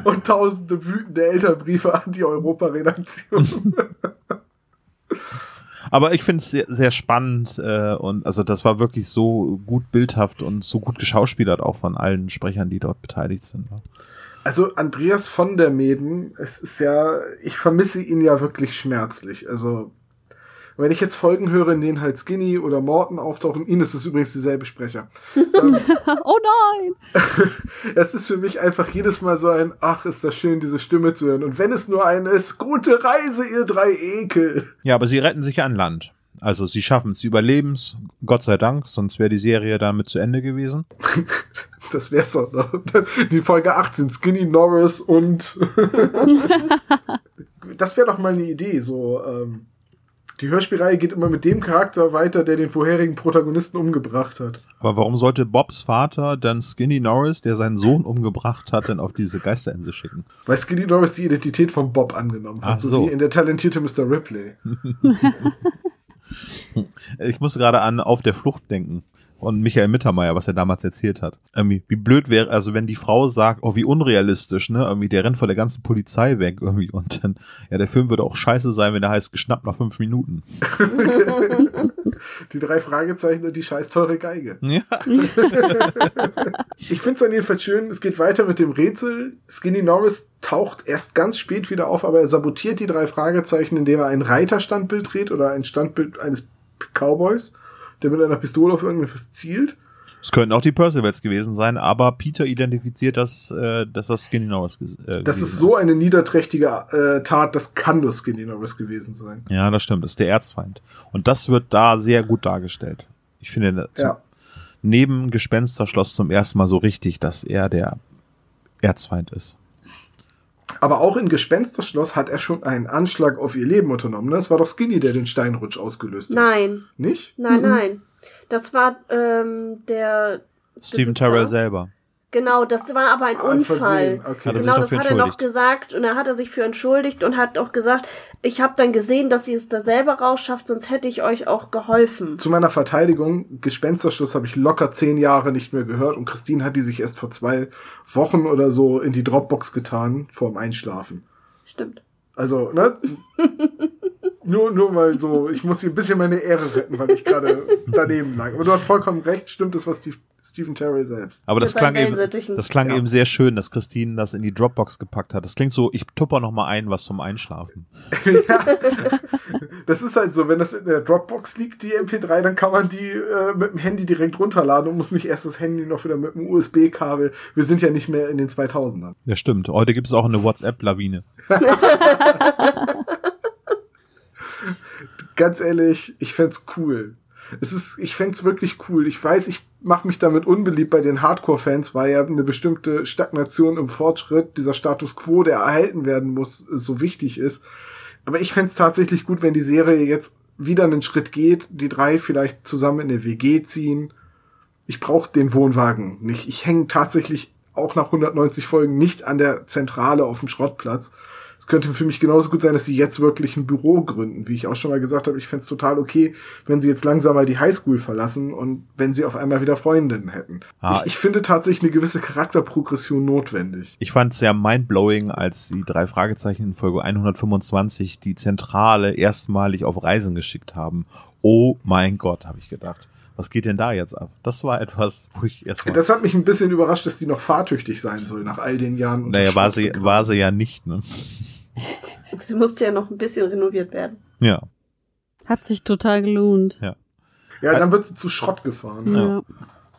Und tausende wütende Elternbriefe an die Europa-Redaktion. Aber ich finde es sehr, sehr spannend äh, und also das war wirklich so gut bildhaft und so gut geschauspielert auch von allen Sprechern, die dort beteiligt sind. ne? Also Andreas von der Meden, es ist ja, ich vermisse ihn ja wirklich schmerzlich. Also wenn ich jetzt Folgen höre, in denen halt Skinny oder Morton auftauchen, ihn ist es übrigens dieselbe Sprecher. ähm, Oh nein! es ist für mich einfach jedes Mal so ein, ach, ist das schön, diese Stimme zu hören. Und wenn es nur eine ist, gute Reise, ihr drei Ekel. Ja, aber sie retten sich an Land. Also sie schaffen es, sie überleben es, Gott sei Dank, sonst wäre die Serie damit zu Ende gewesen. Das wär's doch noch. Die Folge 18, Skinny Norris und das wäre doch mal eine Idee, so, ähm, die Hörspielreihe geht immer mit dem Charakter weiter, der den vorherigen Protagonisten umgebracht hat. Aber warum sollte Bobs Vater dann Skinny Norris, der seinen Sohn umgebracht hat, denn auf diese Geisterinsel schicken? Weil Skinny Norris die Identität von Bob angenommen hat, Ach so, so. wie in der talentierte Mr. Ripley. Ich muss gerade an Auf der Flucht denken. Und Michael Mittermeier, was er damals erzählt hat. Irgendwie, wie blöd wäre, also wenn die Frau sagt, oh, wie unrealistisch, ne? Irgendwie, der rennt vor der ganzen Polizei weg, irgendwie. Und dann, ja, der Film würde auch scheiße sein, wenn er heißt, geschnappt nach fünf Minuten. Die drei Fragezeichen und die scheiß teure Geige. Ja. Ich finde es dann jedenfalls schön, es geht weiter mit dem Rätsel. Skinny Norris taucht erst ganz spät wieder auf, aber er sabotiert die drei Fragezeichen, indem er ein Reiterstandbild dreht oder ein Standbild eines Cowboys, der mit einer Pistole auf irgendetwas zielt. Es könnten auch die Percivals gewesen sein, aber Peter identifiziert das, äh, dass das Skinny Norris ges- äh, Das ist so eine niederträchtige äh, Tat, das kann nur Skinny Norris gewesen sein. Ja, das stimmt, das ist der Erzfeind. Und das wird da sehr gut dargestellt. Ich finde, Ja. neben Gespensterschloss zum ersten Mal so richtig, dass er der Erzfeind ist. Aber auch in Gespensterschloss hat er schon einen Anschlag auf ihr Leben unternommen. ne? Das war doch Skinny, der den Steinrutsch ausgelöst hat. Nein, Nicht? nein, Mhm. nein. Das war ähm, der. Steven Besitzer. Terrell selber. Genau, das war aber ein ein Unfall. Versehen, okay. Genau, das hat er noch entschuldigt? gesagt und da hat er sich für entschuldigt und hat auch gesagt, ich habe dann gesehen, dass ihr es da selber rausschafft, sonst hätte ich euch auch geholfen. Zu meiner Verteidigung, Gespensterschluss habe ich locker zehn Jahre nicht mehr gehört und Christine hat die sich erst vor zwei Wochen oder so in die Dropbox getan, vorm Einschlafen. Stimmt. Also, ne? nur, nur mal so, ich muss hier ein bisschen meine Ehre retten, weil ich gerade daneben lag. Aber du hast vollkommen recht, stimmt es, was Steve, Stephen Terry selbst. Aber das seinen klang, eben, das klang Ja. eben sehr schön, dass Christine das in die Dropbox gepackt hat. Das klingt so, ich tupper noch mal ein, was zum Einschlafen. ja. Das ist halt so, wenn das in der Dropbox liegt, die MP3, dann kann man die äh, mit dem Handy direkt runterladen und muss nicht erst das Handy noch wieder mit dem USB-Kabel. Wir sind ja nicht mehr in den 2000ern. Ja, stimmt. Heute gibt es auch eine WhatsApp-Lawine. Ganz ehrlich, ich fänd's cool. Es ist, ich fänd's wirklich cool. Ich weiß, ich mache mich damit unbeliebt bei den Hardcore-Fans, weil ja eine bestimmte Stagnation im Fortschritt, dieser Status quo, der erhalten werden muss, so wichtig ist. Aber ich fände tatsächlich gut, wenn die Serie jetzt wieder einen Schritt geht, die drei vielleicht zusammen in eine WG ziehen. Ich brauche den Wohnwagen nicht. Ich hänge tatsächlich auch nach 190 Folgen nicht an der Zentrale auf dem Schrottplatz. Es könnte für mich genauso gut sein, dass sie jetzt wirklich ein Büro gründen. Wie ich auch schon mal gesagt habe, ich fände es total okay, wenn sie jetzt langsam mal die Highschool verlassen und wenn sie auf einmal wieder Freundinnen hätten. Ah, ich, ich finde tatsächlich eine gewisse Charakterprogression notwendig. Ich fand es sehr mindblowing, als die drei Fragezeichen in Folge 125 die Zentrale erstmalig auf Reisen geschickt haben. Oh mein Gott, habe ich gedacht. Was geht denn da jetzt ab? Das war etwas, wo ich erstmal. Das hat mich ein bisschen überrascht, dass die noch fahrtüchtig sein soll nach all den Jahren. Naja, war sie, war sie ja nicht, ne? Sie musste ja noch ein bisschen renoviert werden. Ja. Hat sich total gelohnt. Ja, dann wird sie zu Schrott gefahren. Ja.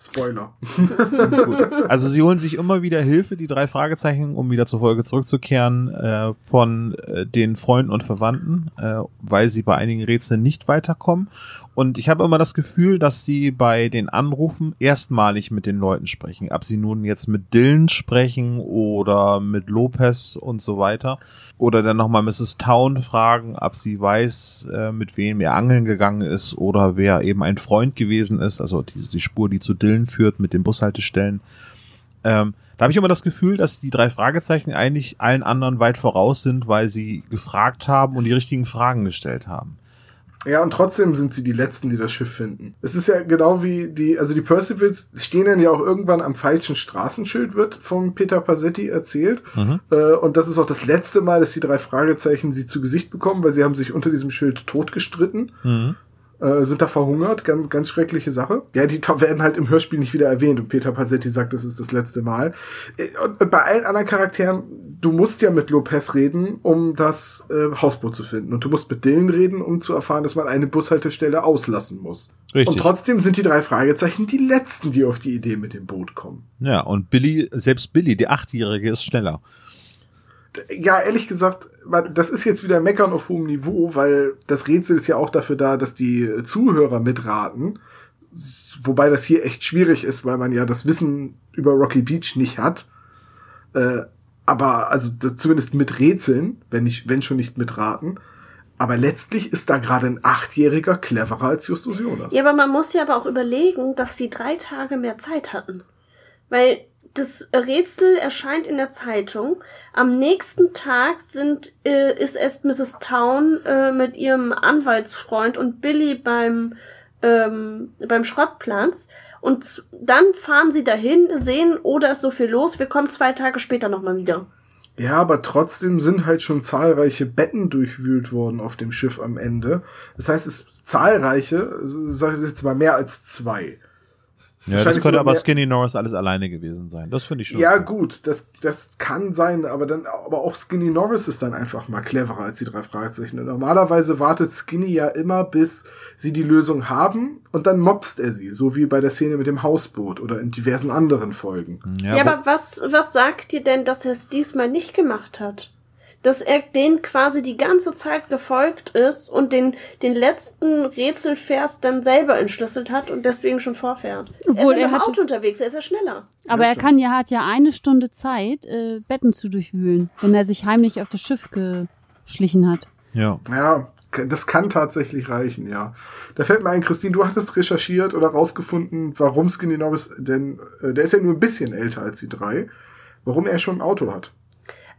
Spoiler. Gut. Also sie holen sich immer wieder Hilfe, die drei Fragezeichen, um wieder zur Folge zurückzukehren, äh, von äh, den Freunden und Verwandten, äh, weil sie bei einigen Rätseln nicht weiterkommen. Und ich habe immer das Gefühl, dass sie bei den Anrufen erstmalig mit den Leuten sprechen. Ob sie nun jetzt mit Dylan sprechen oder mit Lopez und so weiter. Oder dann nochmal Mrs. Town fragen, ob sie weiß, äh, mit wem er angeln gegangen ist oder wer eben ein Freund gewesen ist. Also die, die Spur, die zu Dylan führt mit den Bushaltestellen. Ähm, da habe ich immer das Gefühl, dass die drei Fragezeichen eigentlich allen anderen weit voraus sind, weil sie gefragt haben und die richtigen Fragen gestellt haben. Ja, und trotzdem sind sie die Letzten, die das Schiff finden. Es ist ja genau wie die, also die Percivals stehen dann ja auch irgendwann am falschen Straßenschild, wird von Peter Passetti erzählt. Mhm. Äh, und das ist auch das letzte Mal, dass die drei Fragezeichen sie zu Gesicht bekommen, weil sie haben sich unter diesem Schild totgestritten. Mhm. Äh, sind da verhungert, ganz, ganz schreckliche Sache. Ja, die werden halt im Hörspiel nicht wieder erwähnt und Peter Passetti sagt, das ist das letzte Mal. Äh, Und, und bei allen anderen Charakteren, du musst ja mit Lopez reden, um das äh, Hausboot zu finden und du musst mit Dylan reden, um zu erfahren, dass man eine Bushaltestelle auslassen muss. Richtig. Und trotzdem sind die drei Fragezeichen die letzten, die auf die Idee mit dem Boot kommen. Ja, und Billy, selbst Billy, die Achtjährige, ist schneller. Ja, ehrlich gesagt, das ist jetzt wieder Meckern auf hohem Niveau, weil das Rätsel ist ja auch dafür da, dass die Zuhörer mitraten. Wobei das hier echt schwierig ist, weil man ja das Wissen über Rocky Beach nicht hat. Äh, aber also zumindest mit Rätseln, wenn nicht, wenn schon nicht mitraten. Aber letztlich ist da gerade ein Achtjähriger cleverer als Justus Jonas. Ja, aber man muss ja aber auch überlegen, dass sie drei Tage mehr Zeit hatten. Weil das Rätsel erscheint in der Zeitung. Am nächsten Tag sind, äh, ist erst Mrs. Town äh, mit ihrem Anwaltsfreund und Billy beim, ähm, beim Schrottplatz. Und dann fahren sie dahin, sehen, oh, da ist so viel los, wir kommen zwei Tage später nochmal wieder. Ja, aber trotzdem sind halt schon zahlreiche Betten durchwühlt worden auf dem Schiff am Ende. Das heißt, es zahlreiche, sage ich jetzt mal mehr als zwei. Ja, das könnte aber Skinny Norris alles alleine gewesen sein. Das finde ich schon. Ja, okay. gut, das, das kann sein, aber dann, aber auch Skinny Norris ist dann einfach mal cleverer als die drei Fragezeichen. Und normalerweise wartet Skinny ja immer, bis sie die Lösung haben und dann mobst er sie, so wie bei der Szene mit dem Hausboot oder in diversen anderen Folgen. Ja, Ja, aber aber was, was sagt dir denn, dass er es diesmal nicht gemacht hat? Dass er den quasi die ganze Zeit gefolgt ist und den, den letzten Rätselvers dann selber entschlüsselt hat und deswegen schon vorfährt. Obwohl, er ist ja er mit dem hatte- Auto unterwegs, er ist ja schneller. Aber er kann ja, hat ja eine Stunde Zeit, äh, Betten zu durchwühlen, wenn er sich heimlich auf das Schiff geschlichen hat. ja. Ja, das kann tatsächlich reichen, ja. Da fällt mir ein, Christine, du hattest recherchiert oder rausgefunden, warum Skinny Norris denn, äh, der ist ja nur ein bisschen älter als die drei, warum er schon ein Auto hat.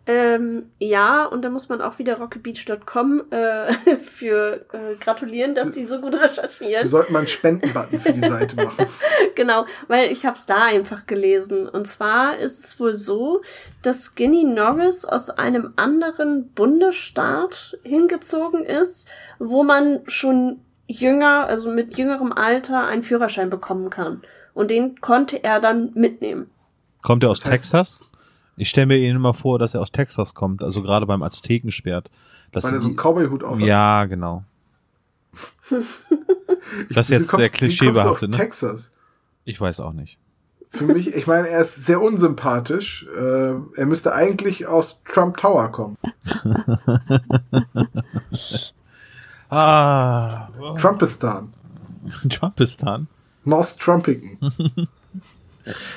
Ähm, ja, und da muss man auch wieder rockybeach.com äh, für äh, gratulieren, dass die so gut Wir recherchieren. sollten mal einen Spendenbutton für die Seite machen. genau, weil ich habe es da einfach gelesen. Und zwar ist es wohl so, dass Skinny Norris aus einem anderen Bundesstaat hingezogen ist, wo man schon jünger, also mit jüngerem Alter einen Führerschein bekommen kann. Und den konnte er dann mitnehmen. Kommt er aus Das heißt- Texas? Ich stelle mir ihn immer vor, dass er aus Texas kommt, also gerade beim Aztekenschwert. Dass Weil er so einen Cowboy-Hut auf ja, genau. Das ist jetzt sehr kommst- auf klischeebehaftet, ne? Texas. Ich weiß auch nicht. Für mich, ich meine, er ist sehr unsympathisch. Äh, er müsste eigentlich aus Trump Tower kommen. Ah, Trumpistan. Trumpistan. North Trumpington.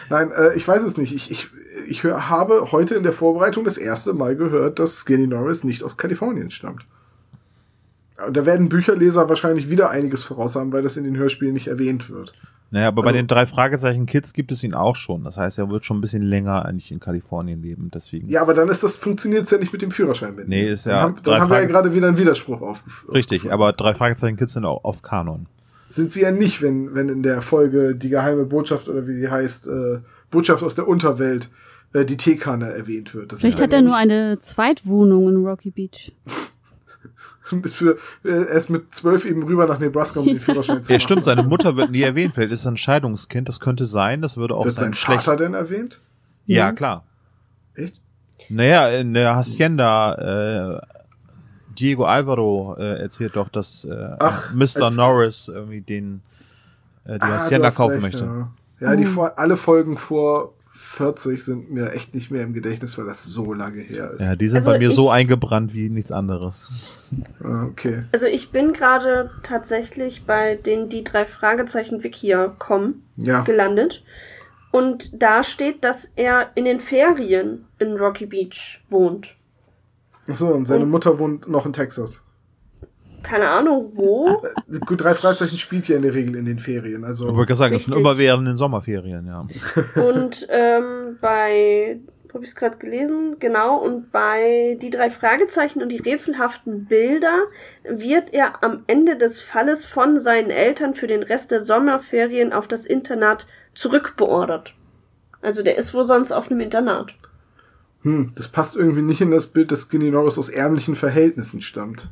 Nein, äh, ich weiß es nicht. Ich, ich, ich hör, habe heute in der Vorbereitung das erste Mal gehört, dass Skinny Norris nicht aus Kalifornien stammt. Da werden Bücherleser wahrscheinlich wieder einiges voraus haben, weil das in den Hörspielen nicht erwähnt wird. Naja, aber bei Also- den drei Fragezeichen Kids gibt es ihn auch schon. Das heißt, er wird schon ein bisschen länger eigentlich in Kalifornien leben. Deswegen. Ja, aber dann ist das funktioniert ja nicht mit dem Führerschein. mitnehmen. Nee, ist ja Dann haben, dann haben wir ja gerade wieder einen Widerspruch aufgeführt. Richtig, aber drei Fragezeichen Kids sind auch auf Kanon. Sind sie ja nicht, wenn, wenn in der Folge die geheime Botschaft oder wie sie heißt, äh, Botschaft aus der Unterwelt, äh, die Teekanne erwähnt wird. Das Vielleicht hat dann er ja nur eine Zweitwohnung in Rocky Beach. ist für, äh, er ist mit zwölf eben rüber nach Nebraska, um den Führerschein zu Ja, machen. stimmt, seine Mutter wird nie erwähnt. Vielleicht ist er ein Scheidungskind. Das könnte sein. Das würde auch Wird sein sein schlecht. Vater denn erwähnt? Ja, Ja. klar. Echt? Naja, in der Hacienda, äh, Diego Alvaro äh, erzählt doch, dass äh, Ach, Mr. Norris irgendwie den äh, die Ah, Hacienda kaufen recht, möchte. Ja, ja die Oh. vor, alle Folgen vor 40 sind mir echt nicht mehr im Gedächtnis, weil das so lange her ist. Ja, die sind Also bei mir ich- so eingebrannt wie nichts anderes. Ah, okay. Also ich bin gerade tatsächlich bei den die drei Fragezeichen Wikia kommen Ja. gelandet. Und da steht, dass er in den Ferien in Rocky Beach wohnt. Achso, und seine Und- Mutter wohnt noch in Texas. Keine Ahnung wo. Gut, drei Fragezeichen spielt ja in der Regel in den Ferien. Also Ich wollte gerade sagen, das sind Richtig. immer während den Sommerferien, ja. Und ähm, bei, wo habe ich es gerade gelesen? Genau, und bei die drei Fragezeichen und die rätselhaften Bilder wird er am Ende des Falles von seinen Eltern für den Rest der Sommerferien auf das Internat zurückbeordert. Also der ist wohl sonst auf einem Internat. Hm, das passt irgendwie nicht in das Bild, dass Skinny Norris aus ärmlichen Verhältnissen stammt.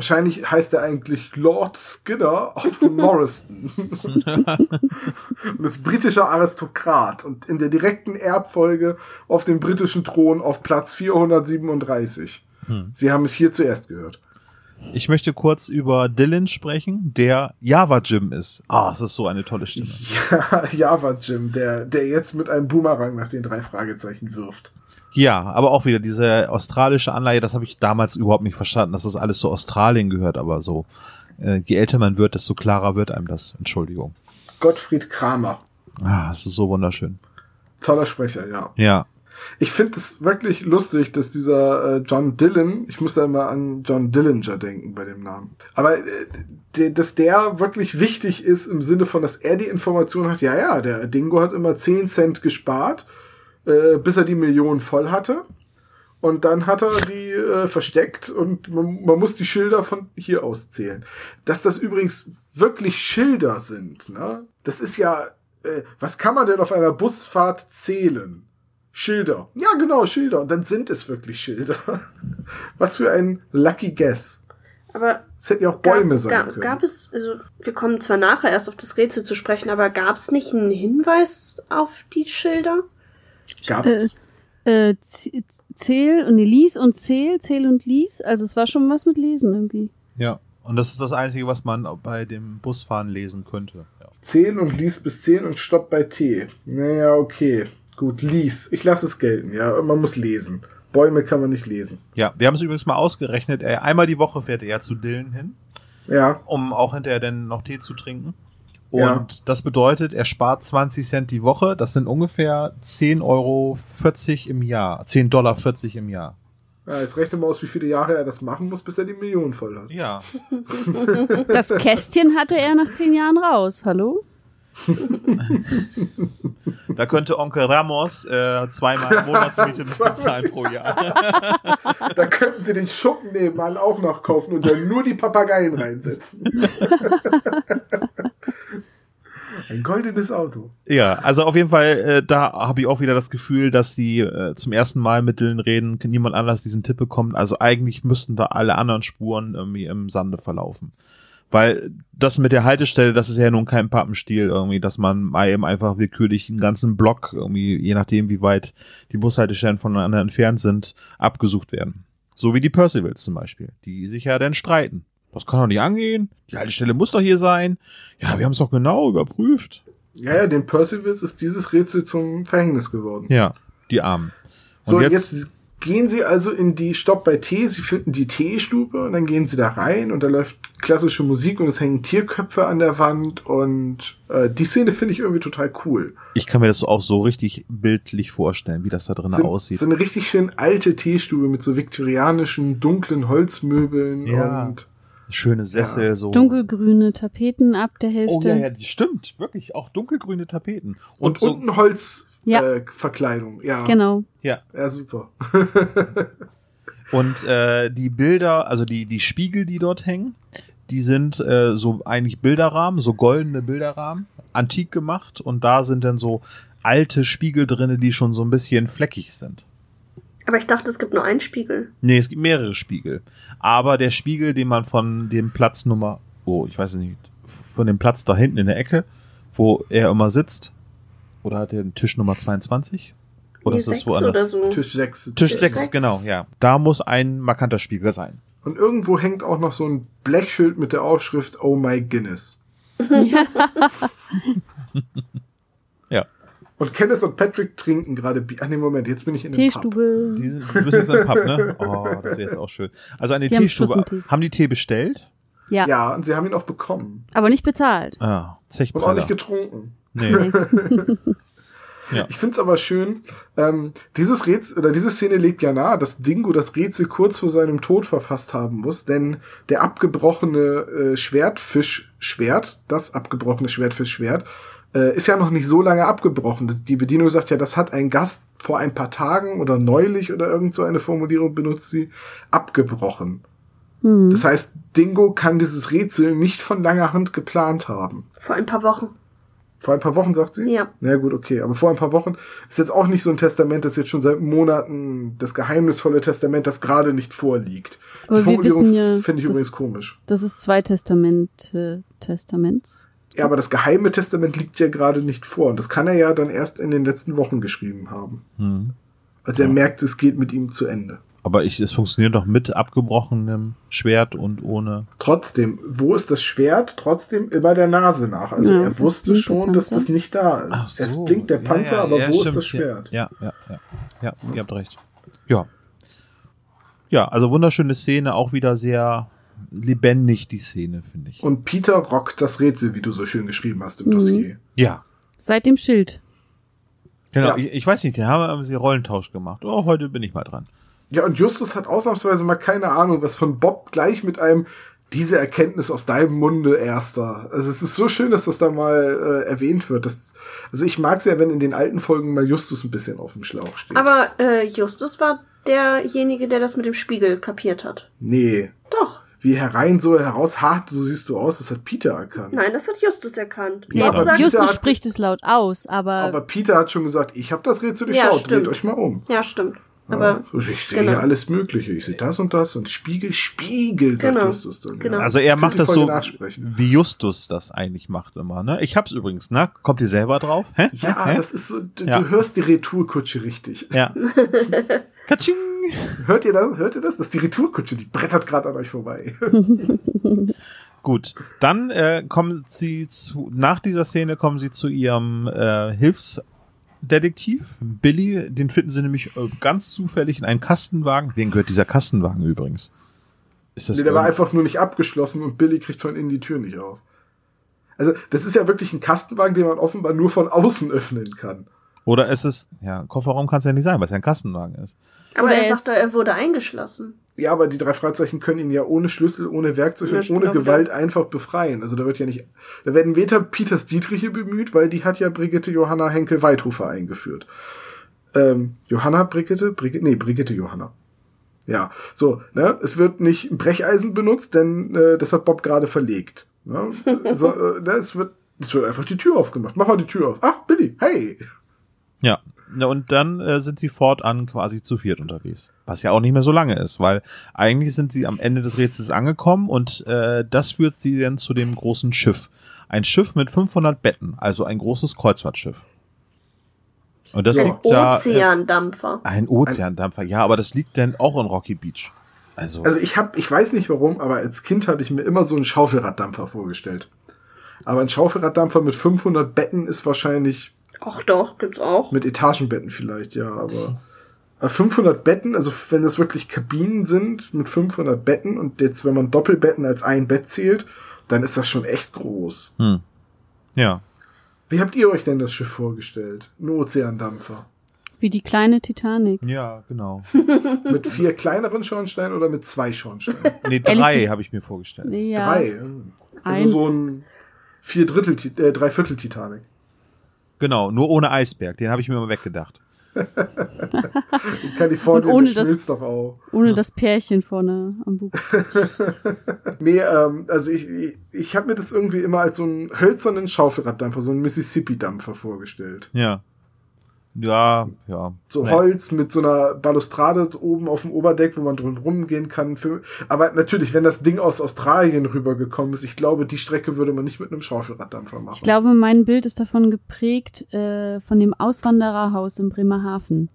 Wahrscheinlich heißt er eigentlich Lord Skinner of Norriston. und ist britischer Aristokrat und in der direkten Erbfolge auf dem britischen Thron auf Platz 437. Hm. Sie haben es hier zuerst gehört. Ich möchte kurz über Dylan sprechen, der Java Jim ist. Ah, es ist so eine tolle Stimme. Ja, Java Jim, der, der jetzt mit einem Boomerang nach den drei Fragezeichen wirft. Ja, aber auch wieder diese australische Anleihe, das habe ich damals überhaupt nicht verstanden, dass das alles zu Australien gehört, aber so. Äh, je älter man wird, desto klarer wird einem das. Entschuldigung. Gottfried Kramer. Ah, es ist so wunderschön. Toller Sprecher, ja. Ja. Ich finde es wirklich lustig, dass dieser äh, John Dillon, ich muss da immer an John Dillinger denken bei dem Namen, aber äh, dass der wirklich wichtig ist im Sinne von, dass er die Information hat, ja, ja, der Dingo hat immer 10 Cent gespart, äh, bis er die Million voll hatte. Und dann hat er die äh, versteckt und man, man muss die Schilder von hier aus zählen. Dass das übrigens wirklich Schilder sind, ne? Das ist ja, äh, was kann man denn auf einer Busfahrt zählen? Schilder. Ja, genau, Schilder. Und dann sind es wirklich Schilder. Was für ein lucky guess. Aber Es hätten ja auch Bäume gab, sein gab, können. gab es, also wir kommen zwar nachher erst auf das Rätsel zu sprechen, aber gab es nicht einen Hinweis auf die Schilder? Gab es? Äh, Z- Zähl und nee, Lies und Zähl, Zähl und Lies. Also es war schon was mit Lesen irgendwie. Ja. Und das ist das Einzige, was man bei dem Busfahren lesen könnte. Ja. Zehn und lies bis zehn und stopp bei T. Naja, okay. Gut, lies. Ich lasse es gelten. Ja, man muss lesen. Bäume kann man nicht lesen. ja, wir haben es übrigens mal ausgerechnet. Äh, einmal die Woche fährt er zu Dylan hin, Ja, um auch hinterher dann noch Tee zu trinken. Und Ja. das bedeutet, er spart 20 Cent die Woche. Das sind ungefähr 10,40 Euro im Jahr. 10,40 Dollar im Jahr. ja jetzt rechne mal aus, wie viele Jahre er das machen muss, bis er die Million voll hat. Ja. Das Kästchen hatte er nach zehn Jahren raus. Hallo? Da könnte Onkel Ramos äh, zweimal Monatsmiete bezahlen pro Jahr. Da könnten sie den Schuppen nebenan auch noch kaufen und dann nur die Papageien reinsetzen. Ein goldenes Auto. Ja, also auf jeden Fall, äh, da habe ich auch wieder das Gefühl, dass sie äh, zum ersten Mal mit Dylan reden, niemand anders diesen Tipp bekommt. Also eigentlich müssten da alle anderen Spuren irgendwie im Sande verlaufen. Weil das mit der Haltestelle, das ist ja nun kein Pappenstiel irgendwie, dass man mal eben einfach willkürlich einen ganzen Block irgendwie, je nachdem wie weit die Bushaltestellen voneinander entfernt sind, abgesucht werden. So wie die Percivals zum Beispiel, die sich ja dann streiten. Das kann doch nicht angehen. Die Haltestelle muss doch hier sein. Ja, wir haben es doch genau überprüft. Ja, ja, den Percivals ist dieses Rätsel zum Verhängnis geworden. Ja, die Armen. Und So, jetzt, jetzt, gehen sie also in die Stopp bei Tee, sie finden die Teestube und dann gehen sie da rein und da läuft klassische Musik und es hängen Tierköpfe an der Wand und äh, die Szene finde ich irgendwie total cool. Ich kann mir das auch so richtig bildlich vorstellen, wie das da drin aussieht. So eine richtig schön alte Teestube mit so viktorianischen, dunklen Holzmöbeln Ja. und Schöne Sessel, so. Dunkelgrüne Tapeten ab der Oh Hälfte. ja, ja, die stimmt. Wirklich, auch dunkelgrüne Tapeten. und, Und, so, unten Holzverkleidung. Ja. Äh, Verkleidung. ja. Genau. ja. Ja, super. Und äh, die Bilder, also die, die Spiegel, die dort hängen, die sind äh, so eigentlich Bilderrahmen, so goldene Bilderrahmen, antik gemacht. Und da sind dann so alte Spiegel drinne, die schon so ein bisschen fleckig sind. Aber ich dachte, es gibt nur einen Spiegel. Nee, es gibt mehrere Spiegel. Aber der Spiegel, den man von dem Platz Nummer, oh, ich weiß es nicht, von dem Platz da hinten in der Ecke, wo er immer sitzt, oder hat er den Tisch Nummer 22? Oder Nee, ist das sechs woanders? oder so. Tisch 6. Tisch Tisch 6, sechs. genau, ja. Da muss ein markanter Spiegel sein. Und irgendwo hängt auch noch so ein Blechschild mit der Aufschrift Oh my Guinness. Ja. Und Kenneth und Patrick trinken gerade Bier. Ach nee, Moment, jetzt bin ich in Pub. Teestube. Die sind, du bist jetzt im Pub, ne? Oh, das wäre jetzt auch schön. Also eine Die haben Teestube. Schussentee. Haben die Tee bestellt? Ja, Ja, und sie haben ihn auch bekommen. aber nicht bezahlt. Ah, Und auch nicht getrunken. Nee. Ja. Ich find's aber schön, ähm, dieses Rätsel oder diese Szene legt ja nahe, dass Dingo das Rätsel kurz vor seinem Tod verfasst haben muss, denn der abgebrochene äh, Schwertfisch-Schwert, das abgebrochene Schwertfisch-Schwert, äh, ist ja noch nicht so lange abgebrochen. Das, die Bedienung sagt ja, das hat ein Gast vor ein paar Tagen oder neulich oder irgend so eine Formulierung benutzt sie, abgebrochen. Hm. Das heißt, Dingo kann dieses Rätsel nicht von langer Hand geplant haben. Vor ein paar Wochen. Vor ein paar Wochen, sagt sie? Ja. Na gut, okay. Aber vor ein paar Wochen ist jetzt auch nicht so ein Testament, das jetzt schon seit Monaten das geheimnisvolle Testament, das gerade nicht vorliegt. Aber Die wir Formulierung wissen ja, finde ich dass- übrigens komisch. Das ist zwei Testamente. Testaments. Ja, aber das geheime Testament liegt ja gerade nicht vor. Und das kann er ja dann erst in den letzten Wochen geschrieben haben. Hm. Als er merkt, es geht mit ihm zu Ende. Aber ich, es funktioniert doch mit abgebrochenem Schwert und ohne. Trotzdem, wo ist das Schwert? Trotzdem immer der Nase nach. Also Ja, er wusste schon, dass das nicht da ist. Es blinkt der Panzer, aber wo ist das Schwert? Ja, ja, ja, ja. Ja, ihr habt recht. Ja. Ja, also wunderschöne Szene, auch wieder sehr lebendig, die Szene, finde ich. Und Peter rockt das Rätsel, wie du so schön geschrieben hast im Mhm. Dossier. Ja. Seit dem Schild. Genau, Ja. ich, ich weiß nicht, die haben sie Rollentausch gemacht. Oh, heute bin ich mal dran. Ja, und Justus hat ausnahmsweise mal keine Ahnung, was von Bob gleich mit einem diese Erkenntnis aus deinem Munde erster. Also es ist so schön, dass das da mal äh, erwähnt wird. Das, also ich mag es ja, wenn in den alten Folgen mal Justus ein bisschen auf dem Schlauch steht. Aber äh, Justus war derjenige, der das mit dem Spiegel kapiert hat. nee, Doch. wie herein so heraus, hart, so siehst du aus, das hat Peter erkannt. Nein, das hat Justus erkannt. Ja, aber sagt, Justus- hat- spricht es laut aus, aber, Aber Peter hat schon gesagt, ich habe das Rätsel Ja, durchschaut, stimmt. dreht euch mal um. ja, stimmt. Ja, Aber ich sehe genau. alles Mögliche. Ich sehe das und das und Spiegel, Spiegel, sagt Genau. Justus dann. Genau. Also er macht das so, wie Justus das eigentlich macht immer, ne? Ich hab's übrigens, ne? Kommt ihr selber drauf? Hä? Ja, Hä? das ist so, du, Ja. du hörst die Retourkutsche richtig. Ja. Katsching! Hört ihr das? Hört ihr das? Das ist die Retourkutsche, die brettert gerade an euch vorbei. Gut, dann äh, kommen sie zu, nach dieser Szene kommen sie zu ihrem äh, Hilfsdetektiv, Billy, den finden sie nämlich äh, ganz zufällig in einem Kastenwagen. Wem gehört dieser Kastenwagen übrigens? Ist das nee, der war einfach nur nicht abgeschlossen und Billy kriegt von innen die Tür nicht auf. Also, das ist ja wirklich ein Kastenwagen, den man offenbar nur von außen öffnen kann. Oder ist es, ja, Kofferraum kann es ja nicht sein, weil es ja ein Kastenwagen ist. aber Oder er sagt, ist- doch, er wurde eingeschlossen. Ja, aber die drei Freizeichen können ihn ja ohne Schlüssel, ohne Werkzeug Ja, und ohne Gewalt wieder. einfach befreien. Also da wird ja nicht, da werden weder Peters Dietriche bemüht, weil die hat ja Brigitte Johanna Henkel Weidhofer eingeführt. Ähm, Johanna Brigitte? Brigitte? Nee, Brigitte Johanna. Ja, so, ne? Es wird nicht ein Brecheisen benutzt, denn äh, das hat Bob gerade verlegt. Ne? So, äh, ne? es, wird, es wird einfach die Tür aufgemacht. Mach mal die Tür auf. Ach, Billy, hey! Ja. Und dann äh, sind sie fortan quasi zu viert unterwegs. Was ja auch nicht mehr so lange ist, weil eigentlich sind sie am Ende des Rätsels angekommen und äh, das führt sie dann zu dem großen Schiff. Ein Schiff mit 500 Betten, also ein großes Kreuzfahrtschiff. Und das Ja. liegt da. Äh, Ozeandampfer. ein Ozeandampfer, ja, aber das liegt dann auch in Rocky Beach. Also, Also ich hab, ich weiß nicht warum, aber als Kind habe ich mir immer so einen Schaufelraddampfer vorgestellt. Aber ein Schaufelraddampfer mit 500 Betten ist wahrscheinlich Ach doch, gibt's auch. mit Etagenbetten vielleicht, ja, aber Äh, 500 Betten, also wenn das wirklich Kabinen sind mit 500 Betten und jetzt, wenn man Doppelbetten als ein Bett zählt, dann ist das schon echt groß. Hm. Ja. Wie habt ihr euch denn das Schiff vorgestellt? Ein Ozeandampfer. Wie die kleine Titanic. Ja, genau. Mit vier kleineren Schornsteinen oder mit zwei Schornsteinen? Nee, drei habe ich mir vorgestellt. Ja, Drei. Also Ein- so ein vier Drittel, äh, Dreiviertel Titanic. Genau, nur ohne Eisberg. Den habe ich mir mal weggedacht. In Kalifornien Und ohne das- schmilzt doch auch. ohne das Pärchen vorne am Bug. Nee, ähm, also ich, ich, ich habe mir das irgendwie immer als so einen hölzernen Schaufelraddampfer, so einen Mississippi-Dampfer vorgestellt. Ja. Ja, ja. So Nee. Holz mit so einer Balustrade oben auf dem Oberdeck, wo man drum rumgehen kann. Für, aber natürlich, wenn das Ding aus Australien rübergekommen ist, ich glaube, die Strecke würde man nicht mit einem Schaufelraddampfer machen. Ich glaube, mein Bild ist davon geprägt äh, von dem Auswandererhaus in Bremerhaven.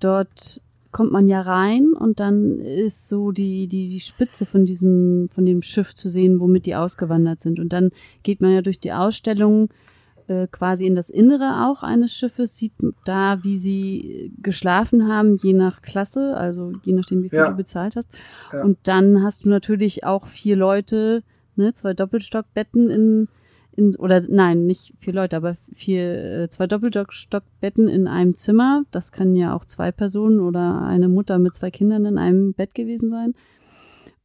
Dort kommt man ja rein und dann ist so die, die, die Spitze von diesem, von dem Schiff zu sehen, womit die ausgewandert sind. Und dann geht man ja durch die Ausstellung äh, quasi in das Innere auch eines Schiffes, sieht da, wie sie geschlafen haben, je nach Klasse, also je nachdem, wie viel Ja. du bezahlt hast. Ja. Und dann hast du natürlich auch vier Leute, ne, zwei Doppelstockbetten in, in oder nein, nicht vier Leute, aber vier, äh, zwei Doppelstockbetten in einem Zimmer. Das kann ja auch zwei Personen oder eine Mutter mit zwei Kindern in einem Bett gewesen sein.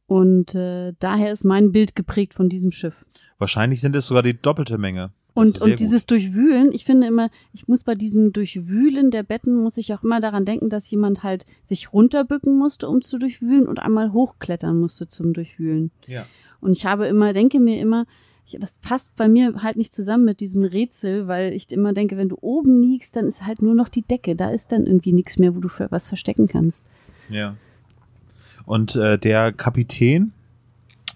Und äh, daher ist mein Bild geprägt von diesem Schiff. Wahrscheinlich sind es sogar die doppelte Menge. Und, und dieses Durchwühlen, ich finde immer, ich muss bei diesem Durchwühlen der Betten, muss ich auch immer daran denken, dass jemand halt sich runterbücken musste, um zu durchwühlen und einmal hochklettern musste zum Durchwühlen. Ja. Und ich habe immer, denke mir immer, ich, das passt bei mir halt nicht zusammen mit diesem Rätsel, weil ich immer denke, wenn du oben liegst, dann ist halt nur noch die Decke. Da ist dann irgendwie nichts mehr, wo du für was verstecken kannst. Ja. Und äh, der Kapitän,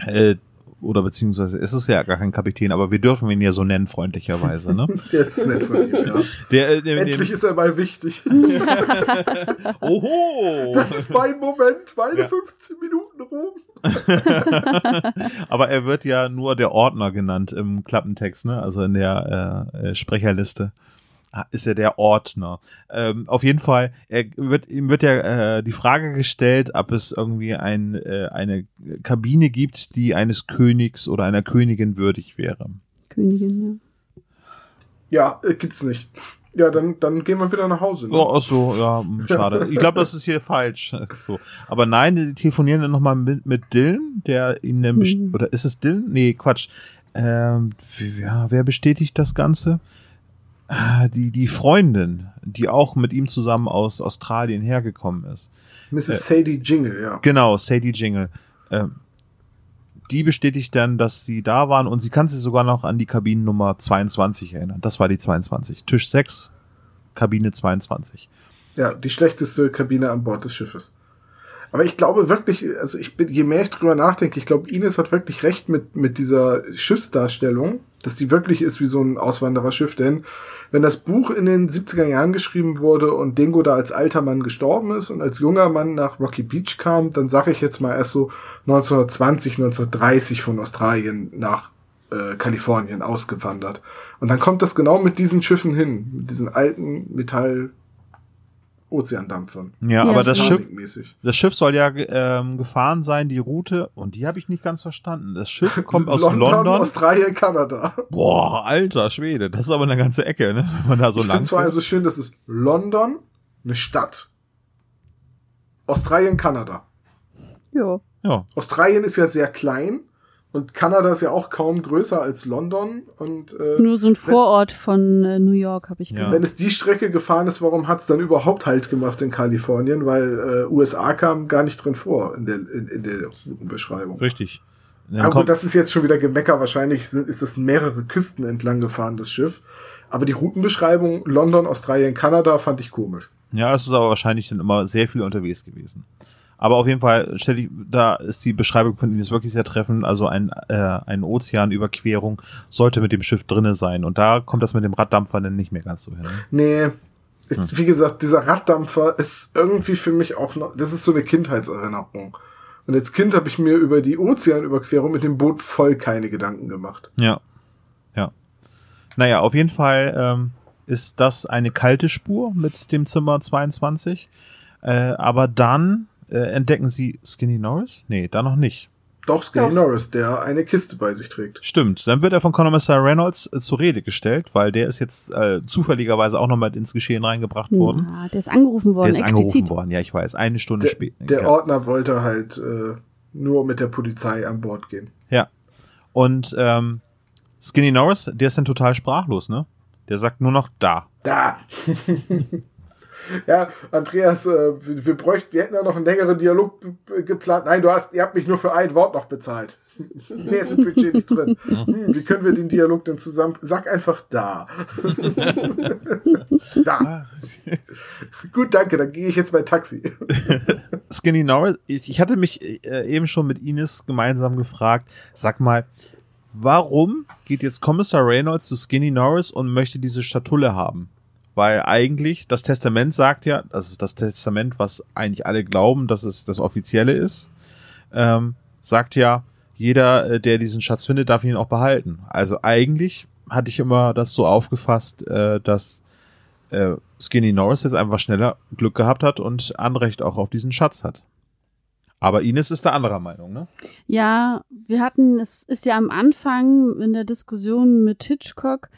äh, oder beziehungsweise es ist ja gar kein Kapitän, aber wir dürfen ihn ja so nennen, freundlicherweise, ne? Der ist nett von ihm, ja. Der, äh, der, Endlich der, ist er mal wichtig. Oho! Das ist mein Moment, meine Ja. 15 Minuten Ruhm. aber er wird ja nur der Ordner genannt im Klappentext, ne? Also in der äh, äh, Sprecherliste. Ah, Ist er der Ordner. Ähm, auf jeden Fall, er wird, ihm wird ja äh, die Frage gestellt, ob es irgendwie ein, äh, eine Kabine gibt, die eines Königs oder einer Königin würdig wäre. Königin, Ja, äh, gibt's nicht. Ja, dann, dann gehen wir wieder nach Hause. Ne? Oh, ach so, ja, hm, schade. Ich glaube, das ist hier falsch. So. Aber nein, die telefonieren dann nochmal mit, mit Dylan, der ihnen dann Mhm. oder ist es Dylan? Nee, Quatsch. Ähm, wie- ja, wer bestätigt das Ganze? Ah, Die, die Freundin, die auch mit ihm zusammen aus Australien hergekommen ist. Mrs. Sadie Jingle, ja. Genau, Sadie Jingle. Ähm, die bestätigt dann, dass sie da waren und sie kann sich sogar noch an die Kabinennummer 22 erinnern. Das war die 22. Tisch 6, Kabine 22. Ja, die schlechteste Kabine an Bord des Schiffes. Aber ich glaube wirklich, also ich bin, je mehr ich drüber nachdenke, ich glaube, Ines hat wirklich recht mit, mit dieser Schiffsdarstellung, dass die wirklich ist wie so ein Auswandererschiff, denn wenn das Buch in den 70er Jahren geschrieben wurde und Dingo da als alter Mann gestorben ist und als junger Mann nach Rocky Beach kam, dann sage ich jetzt mal erst so 1920, 1930 von Australien nach äh, Kalifornien ausgewandert. Und dann kommt das genau mit diesen Schiffen hin, mit diesen alten Metall Ozeandampfern. Ja, Ja, aber das. Schiff, das Schiff soll ja ähm, gefahren sein, die Route, und die habe ich nicht ganz verstanden. Das Schiff kommt aus London. Australien, Kanada. Boah, alter Schwede, das ist aber eine ganze Ecke, ne? Wenn man da so ich lang finde zwar fährt. also schön, dass es London, eine Stadt. Australien, Kanada. Ja. Ja, Australien ist ja sehr klein und Kanada ist ja auch kaum größer als London. Und Das ist äh, nur so ein Vorort von äh, New York, habe ich Ja. gehört. wenn es die Strecke gefahren ist, warum hat es dann überhaupt Halt gemacht in Kalifornien? Weil äh, USA kam gar nicht drin vor in der, in, in der Routenbeschreibung. richtig. Dann Aber gut, das ist jetzt schon wieder Gemecker. Wahrscheinlich sind, ist das mehrere Küsten entlang gefahren, das Schiff. Aber die Routenbeschreibung London, Australien, Kanada fand ich komisch. ja, es ist aber wahrscheinlich dann immer sehr viel unterwegs gewesen. Aber auf jeden Fall, stell ich, da ist die Beschreibung von Ihnen wirklich sehr treffend. Also ein, äh, eine Ozeanüberquerung sollte mit dem Schiff drinne sein. Und da kommt das mit dem Raddampfer dann nicht mehr ganz so hin. Ne? Nee. Ist, Wie gesagt, dieser Raddampfer ist irgendwie für mich auch noch, das ist so eine Kindheitserinnerung. Und als Kind habe ich mir über die Ozeanüberquerung mit dem Boot voll keine Gedanken gemacht. Ja. Ja. Naja, auf jeden Fall ähm, ist das eine kalte Spur mit dem Zimmer 22. Äh, aber dann äh, entdecken sie Skinny Norris? Nee, da noch nicht. Doch, Skinny Doch. Norris, der eine Kiste bei sich trägt. Stimmt. Dann wird er von Kommissar Reynolds äh, zur Rede gestellt, weil der ist jetzt äh, zufälligerweise auch nochmal ins Geschehen reingebracht worden. Ja, der ist angerufen worden, der ist explizit. angerufen worden, ja, ich weiß. Eine Stunde Der, später. der ja. Ordner wollte halt äh, nur mit der Polizei an Bord gehen. Ja. Und ähm, Skinny Norris, der ist dann total sprachlos, ne? Der sagt nur noch da. Da! ja, Andreas, äh, wir, bräuchten, wir hätten ja noch einen längeren Dialog geplant. Nein, du hast, ihr habt mich nur für ein Wort noch bezahlt. Mehr ist im Budget nicht drin. Hm, wie können wir den Dialog denn zusammen? Sag einfach da. da. Gut, danke, dann gehe ich jetzt bei Taxi. Skinny Norris, ich, ich hatte mich äh, eben schon mit Ines gemeinsam gefragt, sag mal, warum geht jetzt Kommissar Reynolds zu Skinny Norris und möchte diese Statulle haben? Weil eigentlich das Testament sagt ja, das ist das Testament, was eigentlich alle glauben, dass es das offizielle ist, ähm, sagt ja, jeder, äh, der diesen Schatz findet, darf ihn auch behalten. Also eigentlich hatte ich immer das so aufgefasst, äh, dass äh, Skinny Norris jetzt einfach schneller Glück gehabt hat und Anrecht auch auf diesen Schatz hat. Aber Ines ist da anderer Meinung, ne? Ja, wir hatten, es ist ja am Anfang in der Diskussion mit Hitchcock,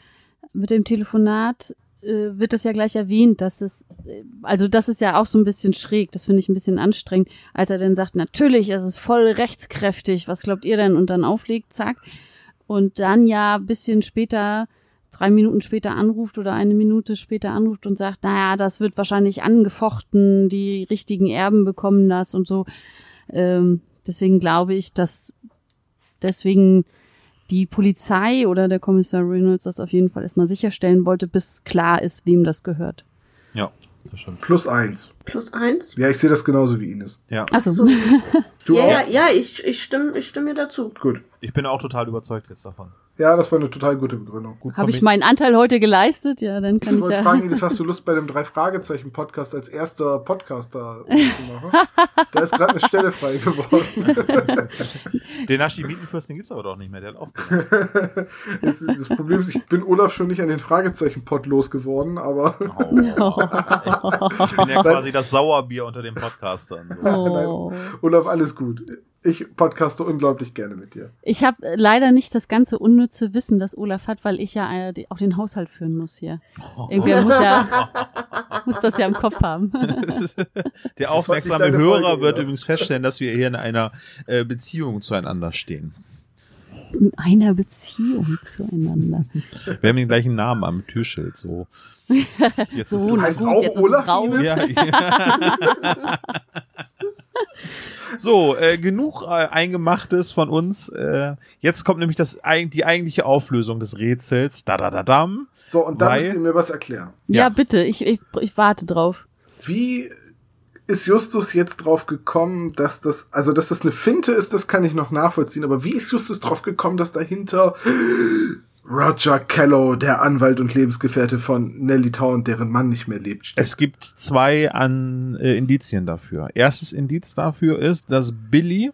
mit dem Telefonat, äh, wird das ja gleich erwähnt, dass es, äh, also das ist ja auch so ein bisschen schräg, das finde ich ein bisschen anstrengend, als er dann sagt, natürlich, es ist voll rechtskräftig, was glaubt ihr denn? Und dann auflegt, zack. Und dann ja ein bisschen später, drei Minuten später anruft oder eine Minute später anruft und sagt, naja, das wird wahrscheinlich angefochten, die richtigen Erben bekommen das und so. Ähm, deswegen glaube ich, dass deswegen die Polizei oder der Kommissar Reynolds das auf jeden Fall erstmal sicherstellen wollte, bis klar ist, wem das gehört. Ja, das stimmt. Plus eins. Plus eins? Ja, ich sehe das genauso wie Ines. Ja, Achso, So. Du ja, auch? ja, ja, ich, ich stimme, ich stimme mir dazu. Gut. ich bin auch total überzeugt jetzt davon. Ja, das war eine total gute Begründung. Gut habe ich meinen Anteil heute geleistet? Ja, dann kann Ich ich wollte ja. fragen, Ines, hast du Lust, bei dem Drei-Fragezeichen-Podcast als erster Podcaster mitzumachen? Da ist gerade eine Stelle frei geworden. Den Hashimitenfürsten gibt's aber doch nicht mehr, der hat aufgehört. Das, das Problem ist, ich bin Olaf schon nicht an den Fragezeichen-Pod losgeworden, aber Ich bin ja quasi das Sauerbier unter den Podcastern. So. Oh. Olaf, alles gut. Ich podcaste unglaublich gerne mit dir. Ich habe leider nicht das ganze unnütze Wissen, das Olaf hat, weil ich ja äh, auch den Haushalt führen muss hier. Irgendwer muss ja muss das ja im Kopf haben. Der aufmerksame Hörer Folge, wird Olaf. übrigens feststellen, dass wir hier in einer äh, Beziehung zueinander stehen. In einer Beziehung zueinander. Wir haben den gleichen Namen am Türschild, so. Jetzt So, ist na heißt gut, auch jetzt Olaf ist es raus. Ja, ja. so, äh, genug äh, Eingemachtes von uns. Äh, jetzt kommt nämlich das, die eigentliche Auflösung des Rätsels. Da, da, da, dam. So, und dann Weil- müsst ihr mir was erklären. Ja, Ja. bitte, ich, ich, ich warte drauf. Wie ist Justus jetzt drauf gekommen, dass das, also dass das eine Finte ist, das kann ich noch nachvollziehen, aber wie ist Justus drauf gekommen, dass dahinter Roger Kello, der Anwalt und Lebensgefährte von Nellie Town, deren Mann nicht mehr lebt, steht? Es gibt zwei an äh, Indizien dafür. Erstes Indiz dafür ist, dass Billy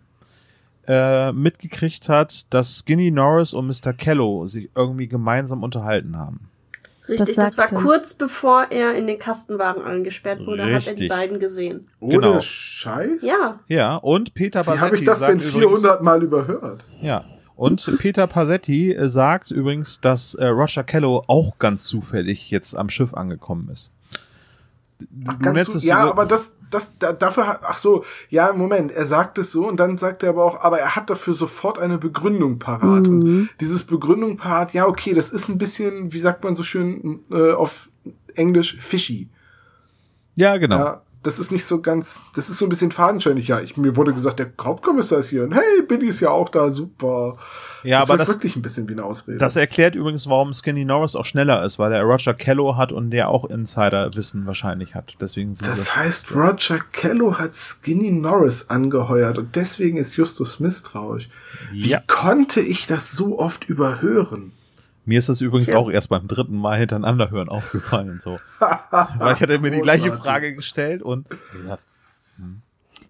äh, mitgekriegt hat, dass Skinny Norris und Mr. Kello sich irgendwie gemeinsam unterhalten haben. Richtig, das, sagt war er. kurz bevor er in den Kastenwagen eingesperrt wurde, hat er die Richtig. beiden gesehen. Ohne genau. Scheiß? Ja, Ja, und Peter Wie habe ich das sagt denn übrigens, 400 Mal überhört? Ja. Und Peter Passetti äh, sagt übrigens, dass äh, Roger Kello auch ganz zufällig jetzt am Schiff angekommen ist. Du nennst so, es ja, aber das, das, da, dafür hat, ach so, ja, Moment, er sagt es so und dann sagt er aber auch, aber er hat dafür sofort eine Begründung parat. Und Mhm. dieses Begründung parat, ja, okay, das ist ein bisschen, wie sagt man so schön äh, auf Englisch, fishy. Ja, genau. Ja, das ist nicht so ganz, das ist so ein bisschen fadenscheinig. Ja, ich, mir wurde gesagt, der Hauptkommissar ist hier. Und hey, Billy ist ja auch da, super. Ja, das aber das, wirklich ein bisschen wie eine Ausrede. das erklärt übrigens, warum Skinny Norris auch schneller ist, weil er Roger Kello hat und der auch Insiderwissen wahrscheinlich hat. Deswegen sind Das das, heißt, Roger Kello hat Skinny Norris angeheuert und deswegen ist Justus misstrauisch. Wie Ja. konnte ich das so oft überhören? Mir ist das übrigens Ja. auch erst beim dritten Mal hintereinander hören aufgefallen. So. Weil ich hatte mir die gleiche. Frage gestellt und gesagt,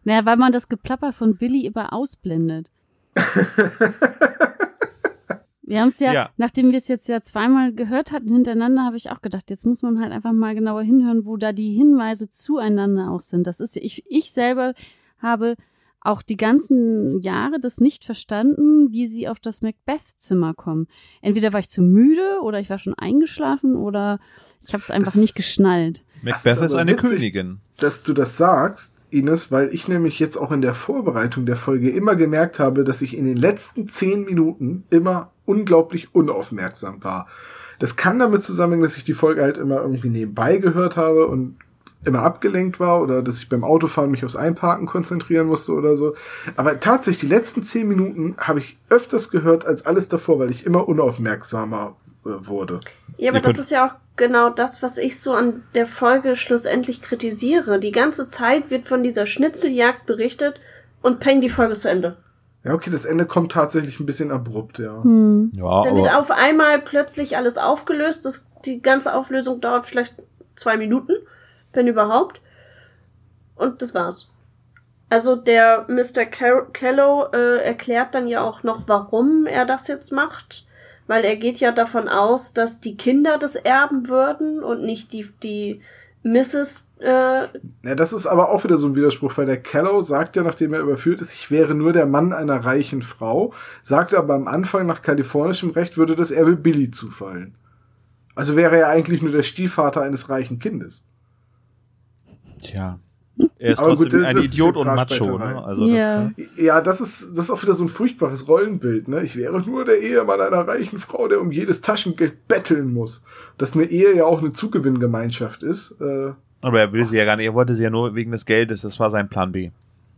Naja, weil man das Geplapper von Billy immer ausblendet. Wir haben es ja, Ja. nachdem wir es jetzt ja zweimal gehört hatten hintereinander, habe ich auch gedacht, jetzt muss man halt einfach mal genauer hinhören, wo da die Hinweise zueinander auch sind. Das ist ja- ich, ich selber habe auch die ganzen Jahre das nicht verstanden, wie sie auf das Macbeth-Zimmer kommen. Entweder war ich zu müde oder ich war schon eingeschlafen oder ich habe es einfach Das- nicht geschnallt. Macbeth ist ist, eine witzig. Königin. dass du das sagst, Ines, weil ich nämlich jetzt auch in der Vorbereitung der Folge immer gemerkt habe, dass ich in den letzten zehn Minuten immer unglaublich unaufmerksam war. Das kann damit zusammenhängen, dass ich die Folge halt immer irgendwie nebenbei gehört habe und immer abgelenkt war oder dass ich beim Autofahren mich aufs Einparken konzentrieren musste oder so. Aber tatsächlich, die letzten zehn Minuten habe ich öfters gehört als alles davor, weil ich immer unaufmerksamer äh, wurde. Ja, aber Ihr das ist ja auch genau das, was ich so an der Folge schlussendlich kritisiere. Die ganze Zeit wird von dieser Schnitzeljagd berichtet und peng, die Folge ist zu Ende. Ja, okay, das Ende kommt tatsächlich ein bisschen abrupt, ja. Hm. Ja, Dann wird auf einmal plötzlich alles aufgelöst. Das, die ganze Auflösung dauert vielleicht zwei Minuten, wenn überhaupt. Und das war's. Also der Mr. Car Kello äh, erklärt dann ja auch noch, warum er das jetzt macht. Weil er geht ja davon aus, dass die Kinder das erben würden und nicht die, die Mrs. Äh, Ja, das ist aber auch wieder so ein Widerspruch, weil der Callow sagt ja, nachdem er überführt ist, ich wäre nur der Mann einer reichen Frau, sagte aber am Anfang nach kalifornischem Recht würde das Erbe Billy zufallen. Also wäre er eigentlich nur der Stiefvater eines reichen Kindes. Tja. Er ist Aber gut, trotzdem das- ein Idiot und Macho, ne? Also Ja. das, ne? Ja, das ist, das ist auch wieder so ein furchtbares Rollenbild, ne? Ich wäre nur der Ehemann einer reichen Frau, der um jedes Taschengeld betteln muss. Dass eine Ehe ja auch eine Zugewinngemeinschaft ist. Äh, Aber er will sie ja gar nicht. Er wollte sie ja nur wegen des Geldes. Das war sein Plan B.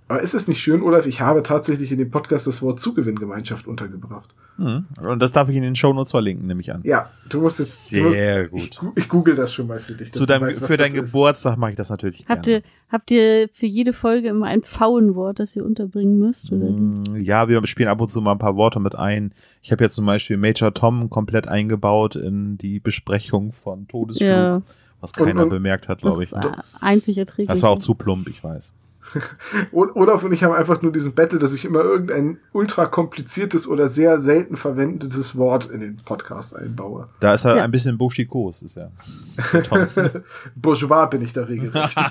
aber ist es nicht schön, Olaf? Ich habe tatsächlich in dem Podcast das Wort Zugewinngemeinschaft untergebracht. Mhm. Und das darf ich in den Shownotes verlinken, nehme ich an. Ja, du musst jetzt. du musst, Sehr Ich, gut. gu- ich google das schon mal für dich. Zu deinem, weißt, für deinen. Geburtstag mache ich das natürlich Habt gerne. ihr, habt ihr für jede Folge immer ein Pfauenwort, das ihr unterbringen müsst? Oder? Mm, Ja, wir spielen ab und zu mal ein paar Worte mit ein. Ich habe jetzt zum Beispiel Major Tom komplett eingebaut in die Besprechung von Todesflug, Ja, was keiner Und- und- bemerkt hat, glaube ich. äh, einzig erträglich. Das war auch zu plump, ich weiß. Olaf und ich haben einfach nur diesen Battle, dass ich immer irgendein ultra kompliziertes oder sehr selten verwendetes Wort in den Podcast einbaue. Da ist er Ja. ein bisschen buschikos, ist er. Tom. Bourgeois bin ich da regelrecht.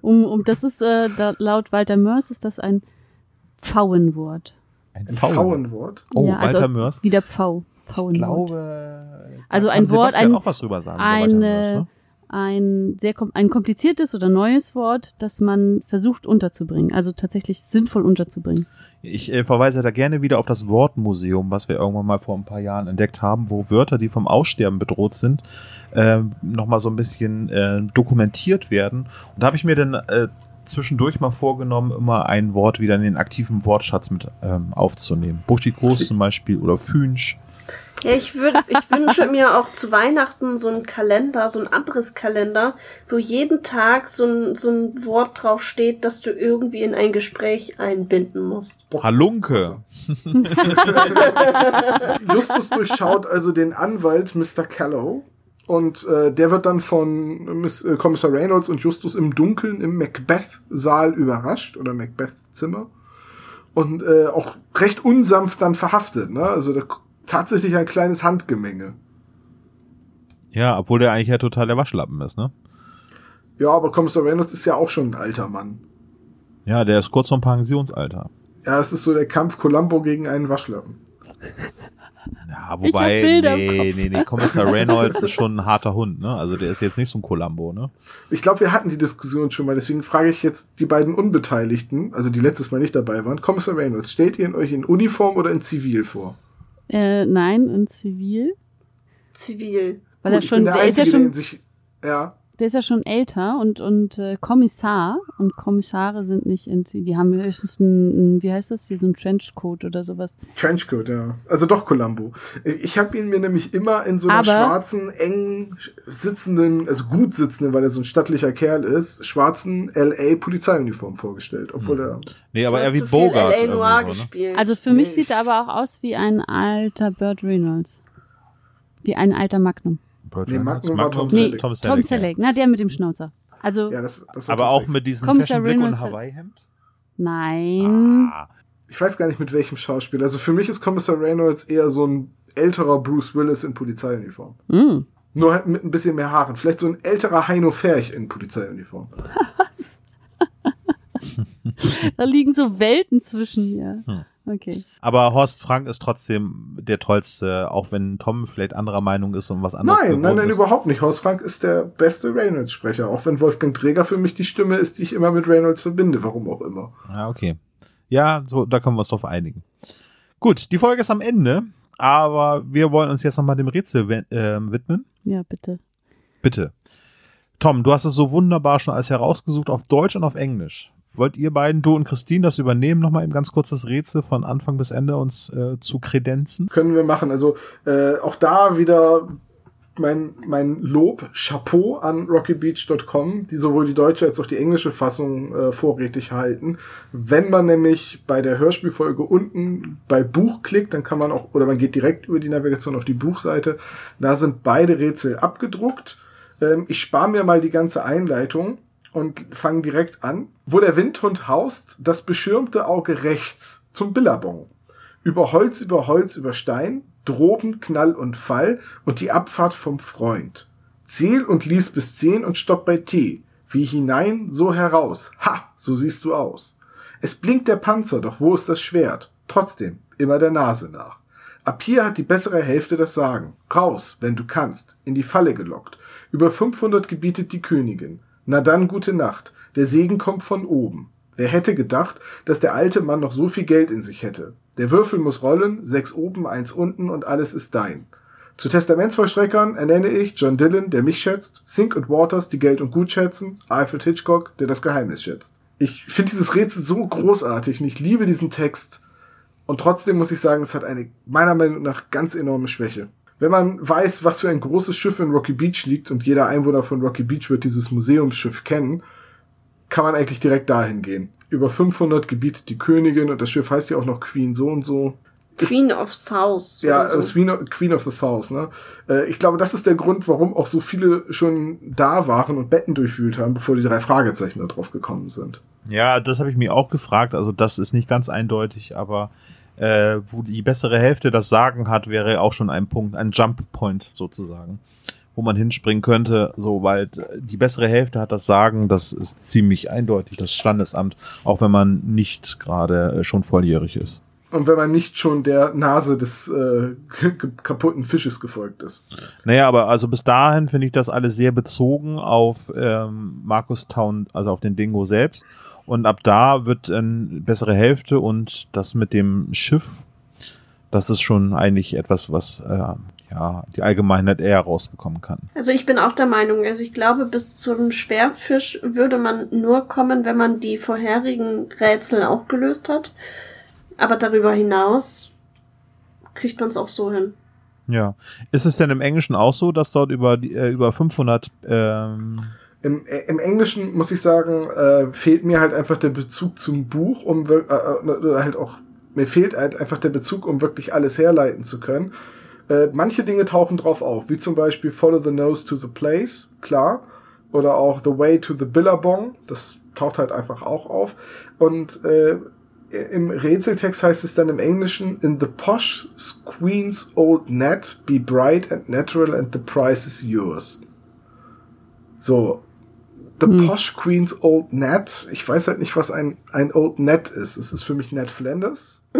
Um, um, das ist äh, da, laut Walter Mörs ist das ein Pfauenwort. Ein Ein Pfauen. Pfauenwort. Oh, Ja, also Walter Mörs. Wieder Pfau. Ich Pfauenwort. glaube, Also ein kann Wort, Sebastian ein- auch was drüber sagen. über ein, Walter Mörs, ne? Ein sehr kom ein kompliziertes oder neues Wort, das man versucht unterzubringen, also tatsächlich sinnvoll unterzubringen. Ich äh, verweise da gerne wieder auf das Wortmuseum, was wir irgendwann mal vor ein paar Jahren entdeckt haben, wo Wörter, die vom Aussterben bedroht sind, äh, nochmal so ein bisschen äh, dokumentiert werden. Und da habe ich mir dann äh, zwischendurch mal vorgenommen, immer ein Wort wieder in den aktiven Wortschatz mit ähm, aufzunehmen. Buschikos zum Beispiel oder Fünsch. Ja, ich würde, ich wünsche mir auch zu Weihnachten so einen Kalender, so einen Abrisskalender, wo jeden Tag so ein, so ein Wort drauf steht, das du irgendwie in ein Gespräch einbinden musst. Halunke. Justus durchschaut also den Anwalt Mr. Callow und äh, der wird dann von Miss, äh, Kommissar Reynolds und Justus im Dunkeln im Macbeth-Saal überrascht oder Macbeth-Zimmer und äh, auch recht unsanft dann verhaftet. Ne? Also da, tatsächlich ein kleines Handgemenge. Ja, obwohl der eigentlich ja total der Waschlappen ist, ne? Ja, aber Kommissar Reynolds ist ja auch schon ein alter Mann. Ja, der ist kurz vom Pensionsalter. Ja, es ist so der Kampf Columbo gegen einen Waschlappen. Ja, Ich hab wobei, nee, Kopf. nee, nee, Kommissar Reynolds ist schon ein harter Hund, ne? Also der ist jetzt nicht so ein Columbo, ne? Ich glaube, wir hatten die Diskussion schon mal, deswegen frage ich jetzt die beiden Unbeteiligten, also die letztes Mal nicht dabei waren. Kommissar Reynolds, stellt ihr euch in Uniform oder in Zivil vor? Äh, nein, in Zivil. Zivil. Weil Gut, er schon, der, ist ja schon, der sich, ja, der ist ja schon älter und, und äh, Kommissar und Kommissare sind nicht in. Die haben höchstens ein, ein, wie heißt das hier, so ein Trenchcoat oder sowas. Trenchcoat, ja. Also doch Columbo. Ich, ich habe ihn mir nämlich immer in so einer Aber- schwarzen, eng sitzenden, also gut sitzenden, weil er so ein stattlicher Kerl ist, schwarzen LA-Polizeiuniform vorgestellt. Obwohl er, Nee, aber er wie Bogart. L.A. Noir so, ne? gespielt. Also für Nee, mich sieht ich- er aber auch aus wie ein alter Burt Reynolds. Wie ein alter Magnum. Burt Nee. Magnum war Magnum Tom Selleck. Tom Selleck. Tom ja. Selleck, na der mit dem Schnauzer. Also ja, das, das war Aber auch mit diesem Kommissar Fashionblick und Hawaii-Hemd? nein, Ah, Ich weiß gar nicht mit welchem Schauspieler. Also für mich ist Kommissar Reynolds eher so ein älterer Bruce Willis in Polizeiuniform. Mm. Nur halt mit ein bisschen mehr Haaren. Vielleicht so ein älterer Heino Ferch in Polizeiuniform. Was? da liegen so Welten zwischen hier. Hm. Okay. Aber Horst Frank ist trotzdem der tollste, auch wenn Tom vielleicht anderer Meinung ist und was anderes Nein, nein, nein, ist. überhaupt nicht. Horst Frank ist der beste Reynolds-Sprecher. Auch wenn Wolfgang Träger für mich die Stimme ist, die ich immer mit Reynolds verbinde. Warum auch immer. Ja, okay. Ja, so, da können wir uns drauf einigen. Gut, die Folge ist am Ende, aber wir wollen uns jetzt nochmal dem Rätsel ähm, widmen. Ja, bitte. Bitte. Tom, du hast es so wunderbar schon alles herausgesucht auf Deutsch und auf Englisch. Wollt ihr beiden, du und Christine, das übernehmen, nochmal eben ganz kurz das Rätsel von Anfang bis Ende uns äh, zu kredenzen? Können wir machen. Also äh, auch da wieder mein, mein Lob, Chapeau an rockybeach.com, die sowohl die deutsche als auch die englische Fassung äh, vorrätig halten. Wenn man nämlich bei der Hörspielfolge unten bei Buch klickt, dann kann man auch, oder man geht direkt über die Navigation auf die Buchseite, da sind beide Rätsel abgedruckt. Ähm, ich spare mir mal die ganze Einleitung und fange direkt an. Wo der Windhund haust, das beschirmte Auge rechts zum Billabong. Über Holz, über Holz, über Stein, Droben, Knall und Fall und die Abfahrt vom Freund. Zähl und lies bis zehn und stopp bei T. Wie hinein, so heraus. Ha, so siehst du aus. Es blinkt der Panzer, doch wo ist das Schwert? Trotzdem, immer der Nase nach. Ab hier hat die bessere Hälfte das Sagen. Raus, wenn du kannst, in die Falle gelockt. Über 500 gebietet die Königin. Na dann gute Nacht, der Segen kommt von oben. Wer hätte gedacht, dass der alte Mann noch so viel Geld in sich hätte? Der Würfel muss rollen, sechs oben, eins unten und alles ist dein. Zu Testamentsvollstreckern ernenne ich John Dillon, der mich schätzt, Sink und Waters, die Geld und Gut schätzen, Alfred Hitchcock, der das Geheimnis schätzt. Ich finde dieses Rätsel so großartig und ich liebe diesen Text. Und trotzdem muss ich sagen, es hat eine meiner Meinung nach ganz enorme Schwäche. Wenn man weiß, was für ein großes Schiff in Rocky Beach liegt und jeder Einwohner von Rocky Beach wird dieses Museumsschiff kennen, kann man eigentlich direkt dahin gehen. Über 500 gebietet die Königin und das Schiff heißt ja auch noch Queen so und so. Queen of South. Ja, so. also Queen, of, Queen of the South, ne? Äh, ich glaube, das ist der Grund, warum auch so viele schon da waren und Betten durchwühlt haben, bevor die drei Fragezeichen da drauf gekommen sind. Ja, das habe ich mir auch gefragt. Also das ist nicht ganz eindeutig, aber äh, wo die bessere Hälfte das Sagen hat, wäre auch schon ein Punkt, ein Jump Point sozusagen, wo man hinspringen könnte, so weil die bessere Hälfte hat das Sagen, das ist ziemlich eindeutig, das Standesamt, auch wenn man nicht gerade äh, schon volljährig ist. Und wenn man nicht schon der Nase des äh, kaputten Fisches gefolgt ist. Naja, aber also bis dahin finde ich das alles sehr bezogen auf ähm, Markus Town, also auf den Dingo selbst. Und ab da wird eine bessere Hälfte und das mit dem Schiff, das ist schon eigentlich etwas, was äh, ja die Allgemeinheit eher rausbekommen kann. Also ich bin auch der Meinung, also ich glaube, bis zum Schwertfisch würde man nur kommen, wenn man die vorherigen Rätsel auch gelöst hat. Aber darüber hinaus kriegt man es auch so hin. Ja. Ist es denn im Englischen auch so, dass dort über die, äh, über 500 ähm, Im, äh, Im Englischen muss ich sagen, äh, fehlt mir halt einfach der Bezug zum Buch, um äh, äh, halt auch mir fehlt halt einfach der Bezug, um wirklich alles herleiten zu können. Äh, manche Dinge tauchen drauf auf, wie zum Beispiel Follow the Nose to the Place, klar, oder auch The Way to the Billabong, das taucht halt einfach auch auf. Und äh, im Rätseltext heißt es dann im Englischen, in the posh queen's old net, be bright and natural and the price is yours. So, The Hm. Posh Queen's Old Net. Ich weiß halt nicht, was ein, ein Old Net ist. Es ist für mich Ned Flanders.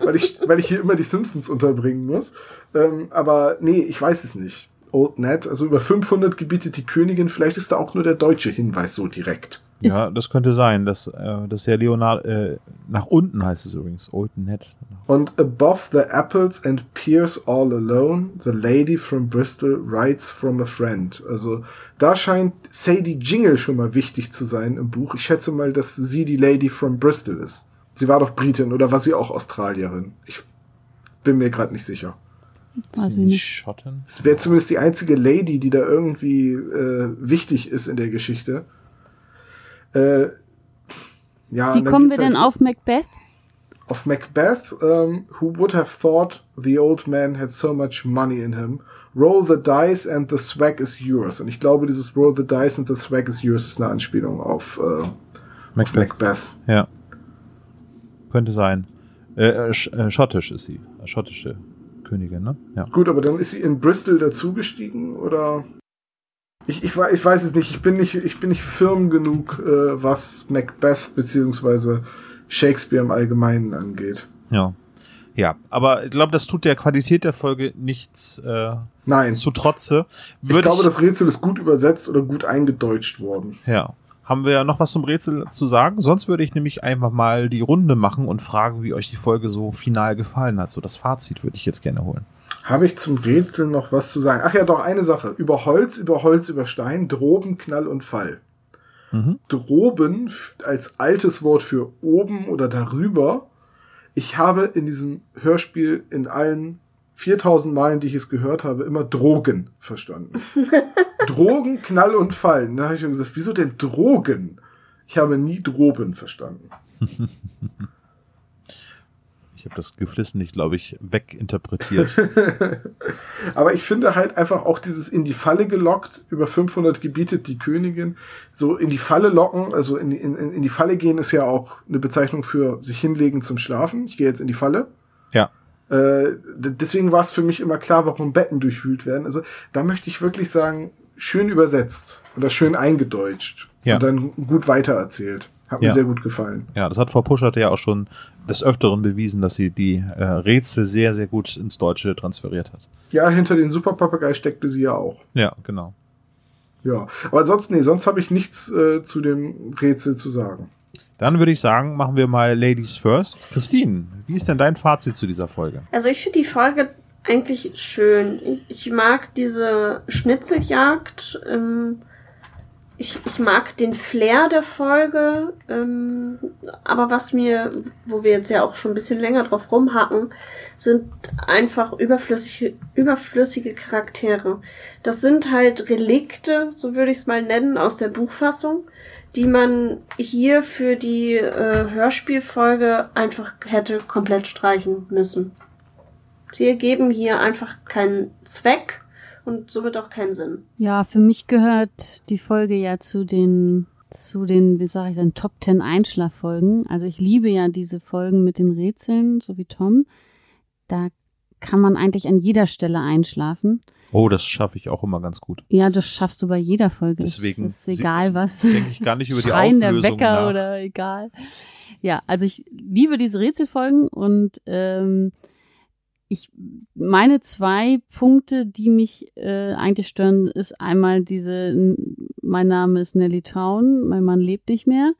weil, ich, weil ich hier immer die Simpsons unterbringen muss. Ähm, aber nee, ich weiß es nicht. Old Net, also über 500 gebietet die Königin. Vielleicht ist da auch nur der deutsche Hinweis so direkt. Ist- ja, das könnte sein, dass äh, das ja Leonard äh, nach unten heißt es übrigens, Old Net. Und above the apples and pears all alone, the lady from Bristol writes from a friend. Also da scheint Sadie Jingle schon mal wichtig zu sein im Buch. Ich schätze mal, dass sie die Lady from Bristol ist. Sie war doch Britin oder war sie auch Australierin? Ich bin mir gerade nicht sicher. Weiß ich die nicht. Schotten? Es wäre zumindest die einzige Lady, die da irgendwie äh, wichtig ist in der Geschichte. Äh, ja, Wie kommen wir geht's denn halt- auf Macbeth? of Macbeth, um, who would have thought the old man had so much money in him? Roll the dice and the swag is yours. Und ich glaube, dieses Roll the dice and the swag is yours ist eine Anspielung auf, äh, auf Macbeth. Macbeth. Ja. Könnte sein. Äh, sch äh, schottisch ist sie. Schottische Königin, ne? Ja. Gut, aber dann ist sie in Bristol dazugestiegen oder? Ich, ich, ich weiß es nicht. Ich bin nicht, ich bin nicht firm genug, äh, was Macbeth beziehungsweise Shakespeare im Allgemeinen angeht. Ja. Ja, aber ich glaube, das tut der Qualität der Folge nichts äh, Nein. zu Trotze. ich glaube, das Rätsel ist gut übersetzt oder gut eingedeutscht worden. Ja. Haben wir ja noch was zum Rätsel zu sagen? Sonst würde ich nämlich einfach mal die Runde machen und fragen, wie euch die Folge so final gefallen hat. So das Fazit würde ich jetzt gerne holen. Habe ich zum Rätsel noch was zu sagen? Ach ja, doch, eine Sache. Über Holz, über Holz, über Stein, Droben, Knall und Fall. Mhm. Droben als altes Wort für oben oder darüber. Ich habe in diesem Hörspiel in allen 4000 Malen, die ich es gehört habe, immer Drogen verstanden. Drogen, Knall und Fall. Da habe ich mir gesagt, wieso denn Drogen? Ich habe nie Droben verstanden. Ich habe das geflissentlich, glaube ich, weginterpretiert. Aber ich finde halt einfach auch dieses in die Falle gelockt, über 500 gebietet die Königin, so in die Falle locken, also in, in, in die Falle gehen ist ja auch eine Bezeichnung für sich hinlegen zum Schlafen. Ich gehe jetzt in die Falle. ja. Äh, deswegen war es für mich immer klar, warum Betten durchwühlt werden. Also da möchte ich wirklich sagen, schön übersetzt oder schön eingedeutscht Ja. und dann gut weitererzählt. Hat mir Ja. sehr gut gefallen. Ja, das hat Frau Puschert ja auch schon des Öfteren bewiesen, dass sie die äh, Rätsel sehr, sehr gut ins Deutsche transferiert hat. Ja, hinter den Superpapagei steckte sie ja auch. Ja, genau. Ja, aber sonst, nee, sonst habe ich nichts äh, zu dem Rätsel zu sagen. Dann würde ich sagen, machen wir mal Ladies First. Christine, wie ist denn dein Fazit zu dieser Folge? Also ich finde die Folge eigentlich schön. Ich, ich mag diese Schnitzeljagd. Ähm, ich, ich mag den Flair der Folge. Ähm, aber was mir, wo wir jetzt ja auch schon ein bisschen länger drauf rumhacken, sind einfach überflüssige, überflüssige Charaktere. Das sind halt Relikte, so würde ich es mal nennen, aus der Buchfassung, die man hier für die äh, Hörspielfolge einfach hätte komplett streichen müssen. Sie ergeben hier einfach keinen Zweck und somit auch keinen Sinn. Ja, für mich gehört die Folge ja zu den, zu den, wie sage ich, den Top Ten Einschlaffolgen. Also ich liebe ja diese Folgen mit den Rätseln, so wie Tom. Da kann man eigentlich an jeder Stelle einschlafen. Oh, das schaffe ich auch immer ganz gut. Ja, das schaffst du bei jeder Folge. Deswegen es ist egal was. Denke ich gar nicht über die Schreien der Auflösung Wecker nach. oder egal. Ja, also ich liebe diese Rätselfolgen und ähm, ich meine zwei Punkte, die mich äh, eigentlich stören, ist einmal diese, mein Name ist Nelly Town, mein Mann lebt nicht mehr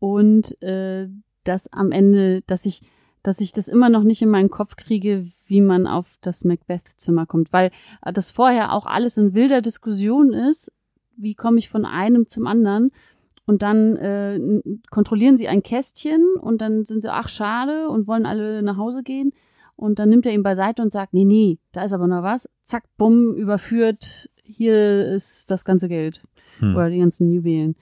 und äh, dass am Ende, dass ich dass ich das immer noch nicht in meinen Kopf kriege, wie man auf das Macbeth-Zimmer kommt, weil das vorher auch alles in wilder Diskussion ist. Wie komme ich von einem zum anderen? Und dann äh, kontrollieren sie ein Kästchen und dann sind sie, ach schade, und wollen alle nach Hause gehen. Und dann nimmt er ihn beiseite und sagt, nee, nee, da ist aber noch was. Zack, bumm, überführt, hier ist das ganze Geld. Hm. Oder die ganzen Juwelen.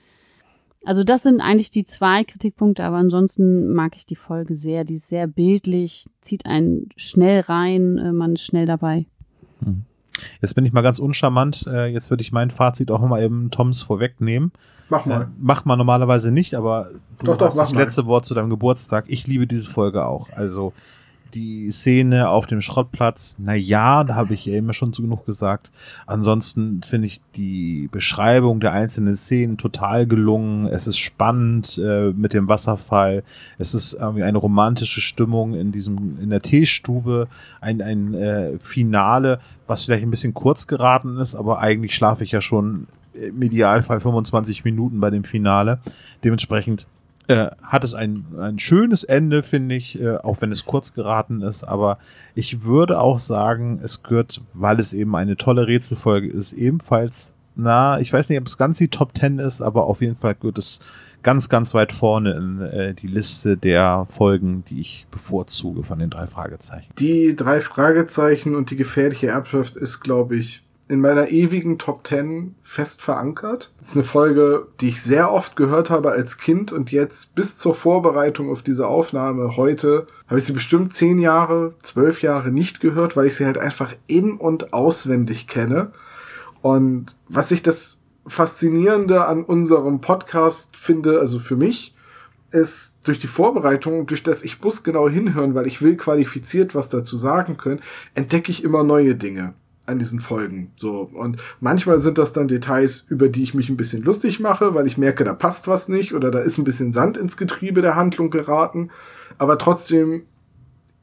Also das sind eigentlich die zwei Kritikpunkte, aber ansonsten mag ich die Folge sehr. Die ist sehr bildlich, zieht einen schnell rein, äh, man ist schnell dabei. Jetzt bin ich mal ganz uncharmant. Äh, jetzt würde ich mein Fazit auch mal eben Toms vorwegnehmen. Mach Äh, mal. macht man normalerweise nicht, aber du Doch, doch, hast mach das mal. letzte Wort zu deinem Geburtstag. Ich liebe diese Folge auch. Also die Szene auf dem Schrottplatz, na ja, da habe ich ja immer schon zu genug gesagt. Ansonsten finde ich die Beschreibung der einzelnen Szenen total gelungen. Es ist spannend äh, mit dem Wasserfall. Es ist irgendwie eine romantische Stimmung in diesem in der Teestube, ein ein äh, Finale, was vielleicht ein bisschen kurz geraten ist, aber eigentlich schlafe ich ja schon im Idealfall 25 Minuten bei dem Finale. Dementsprechend äh, hat es ein, ein schönes Ende, finde ich, äh, auch wenn es kurz geraten ist. Aber ich würde auch sagen, es gehört, weil es eben eine tolle Rätselfolge ist, ebenfalls, na, ich weiß nicht, ob es ganz die Top 10 ist, aber auf jeden Fall gehört es ganz, ganz weit vorne in äh, die Liste der Folgen, die ich bevorzuge von den drei Fragezeichen. Die drei Fragezeichen und die gefährliche Erbschaft ist, glaube ich, in meiner ewigen Top 10 fest verankert. Das ist eine Folge, die ich sehr oft gehört habe als Kind und jetzt bis zur Vorbereitung auf diese Aufnahme heute habe ich sie bestimmt zehn Jahre, zwölf Jahre nicht gehört, weil ich sie halt einfach in- und auswendig kenne. Und was ich das Faszinierende an unserem Podcast finde, also für mich, es durch die Vorbereitung, durch das ich muss genau hinhören, weil ich will qualifiziert was dazu sagen können, entdecke ich immer neue Dinge an diesen Folgen. So. Und manchmal sind das dann Details, über die ich mich ein bisschen lustig mache, weil ich merke, da passt was nicht oder da ist ein bisschen Sand ins Getriebe der Handlung geraten. Aber trotzdem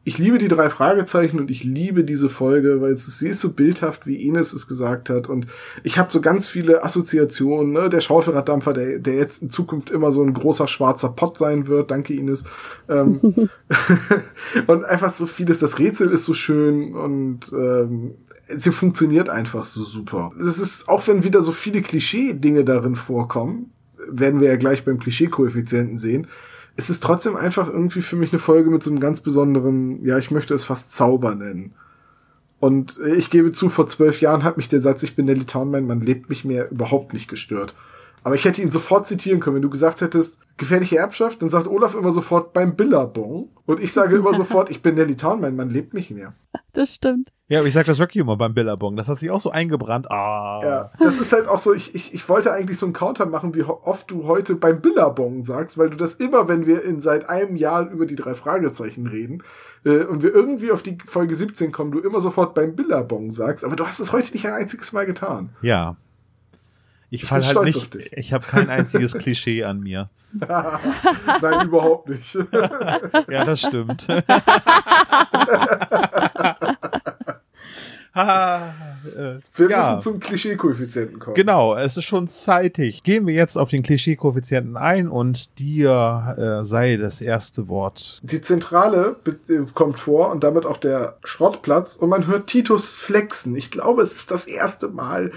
ich liebe die drei Fragezeichen und ich liebe diese Folge, weil es, sie ist so bildhaft, wie Ines es gesagt hat. Und ich habe so ganz viele Assoziationen. Ne? Der Schaufelraddampfer, der, der jetzt in Zukunft immer so ein großer schwarzer Pott sein wird. Danke, Ines. Ähm, und einfach so vieles. Das Rätsel ist so schön und ähm, sie funktioniert einfach so super. Es ist, auch wenn wieder so viele Klischee-Dinge darin vorkommen, werden wir ja gleich beim Klischee-Koeffizienten sehen, es ist trotzdem einfach irgendwie für mich eine Folge mit so einem ganz besonderen, ja, ich möchte es fast Zauber nennen. Und ich gebe zu, vor zwölf Jahren hat mich der Satz, ich bin Nelly Townman, man lebt mich mehr überhaupt nicht gestört. Aber ich hätte ihn sofort zitieren können, wenn du gesagt hättest, gefährliche Erbschaft, dann sagt Olaf immer sofort beim Billabong. Und ich sage immer sofort, ich bin Nelly Townman, man lebt nicht mehr. Das stimmt. Ja, aber ich sag das wirklich immer beim Billabong. Das hat sich auch so eingebrannt. Ah. Ja, das ist halt auch so, ich, ich, ich wollte eigentlich so einen Counter machen, wie oft du heute beim Billabong sagst, weil du das immer, wenn wir in seit einem Jahr über die drei Fragezeichen reden äh, und wir irgendwie auf die Folge 17 kommen, du immer sofort beim Billabong sagst, aber du hast es heute nicht ein einziges Mal getan. Ja. Ich, fall halt nicht, ich habe kein einziges Klischee an mir. Nein, überhaupt nicht. Ja, das stimmt. Äh, Wir ja. müssen zum Klischee-Koeffizienten kommen. Genau, es ist schon zeitig. Gehen wir jetzt auf den Klischee-Koeffizienten ein und dir äh, sei das erste Wort. Die Zentrale kommt vor und damit auch der Schrottplatz und man hört Titus flexen. Ich glaube, es ist das erste Mal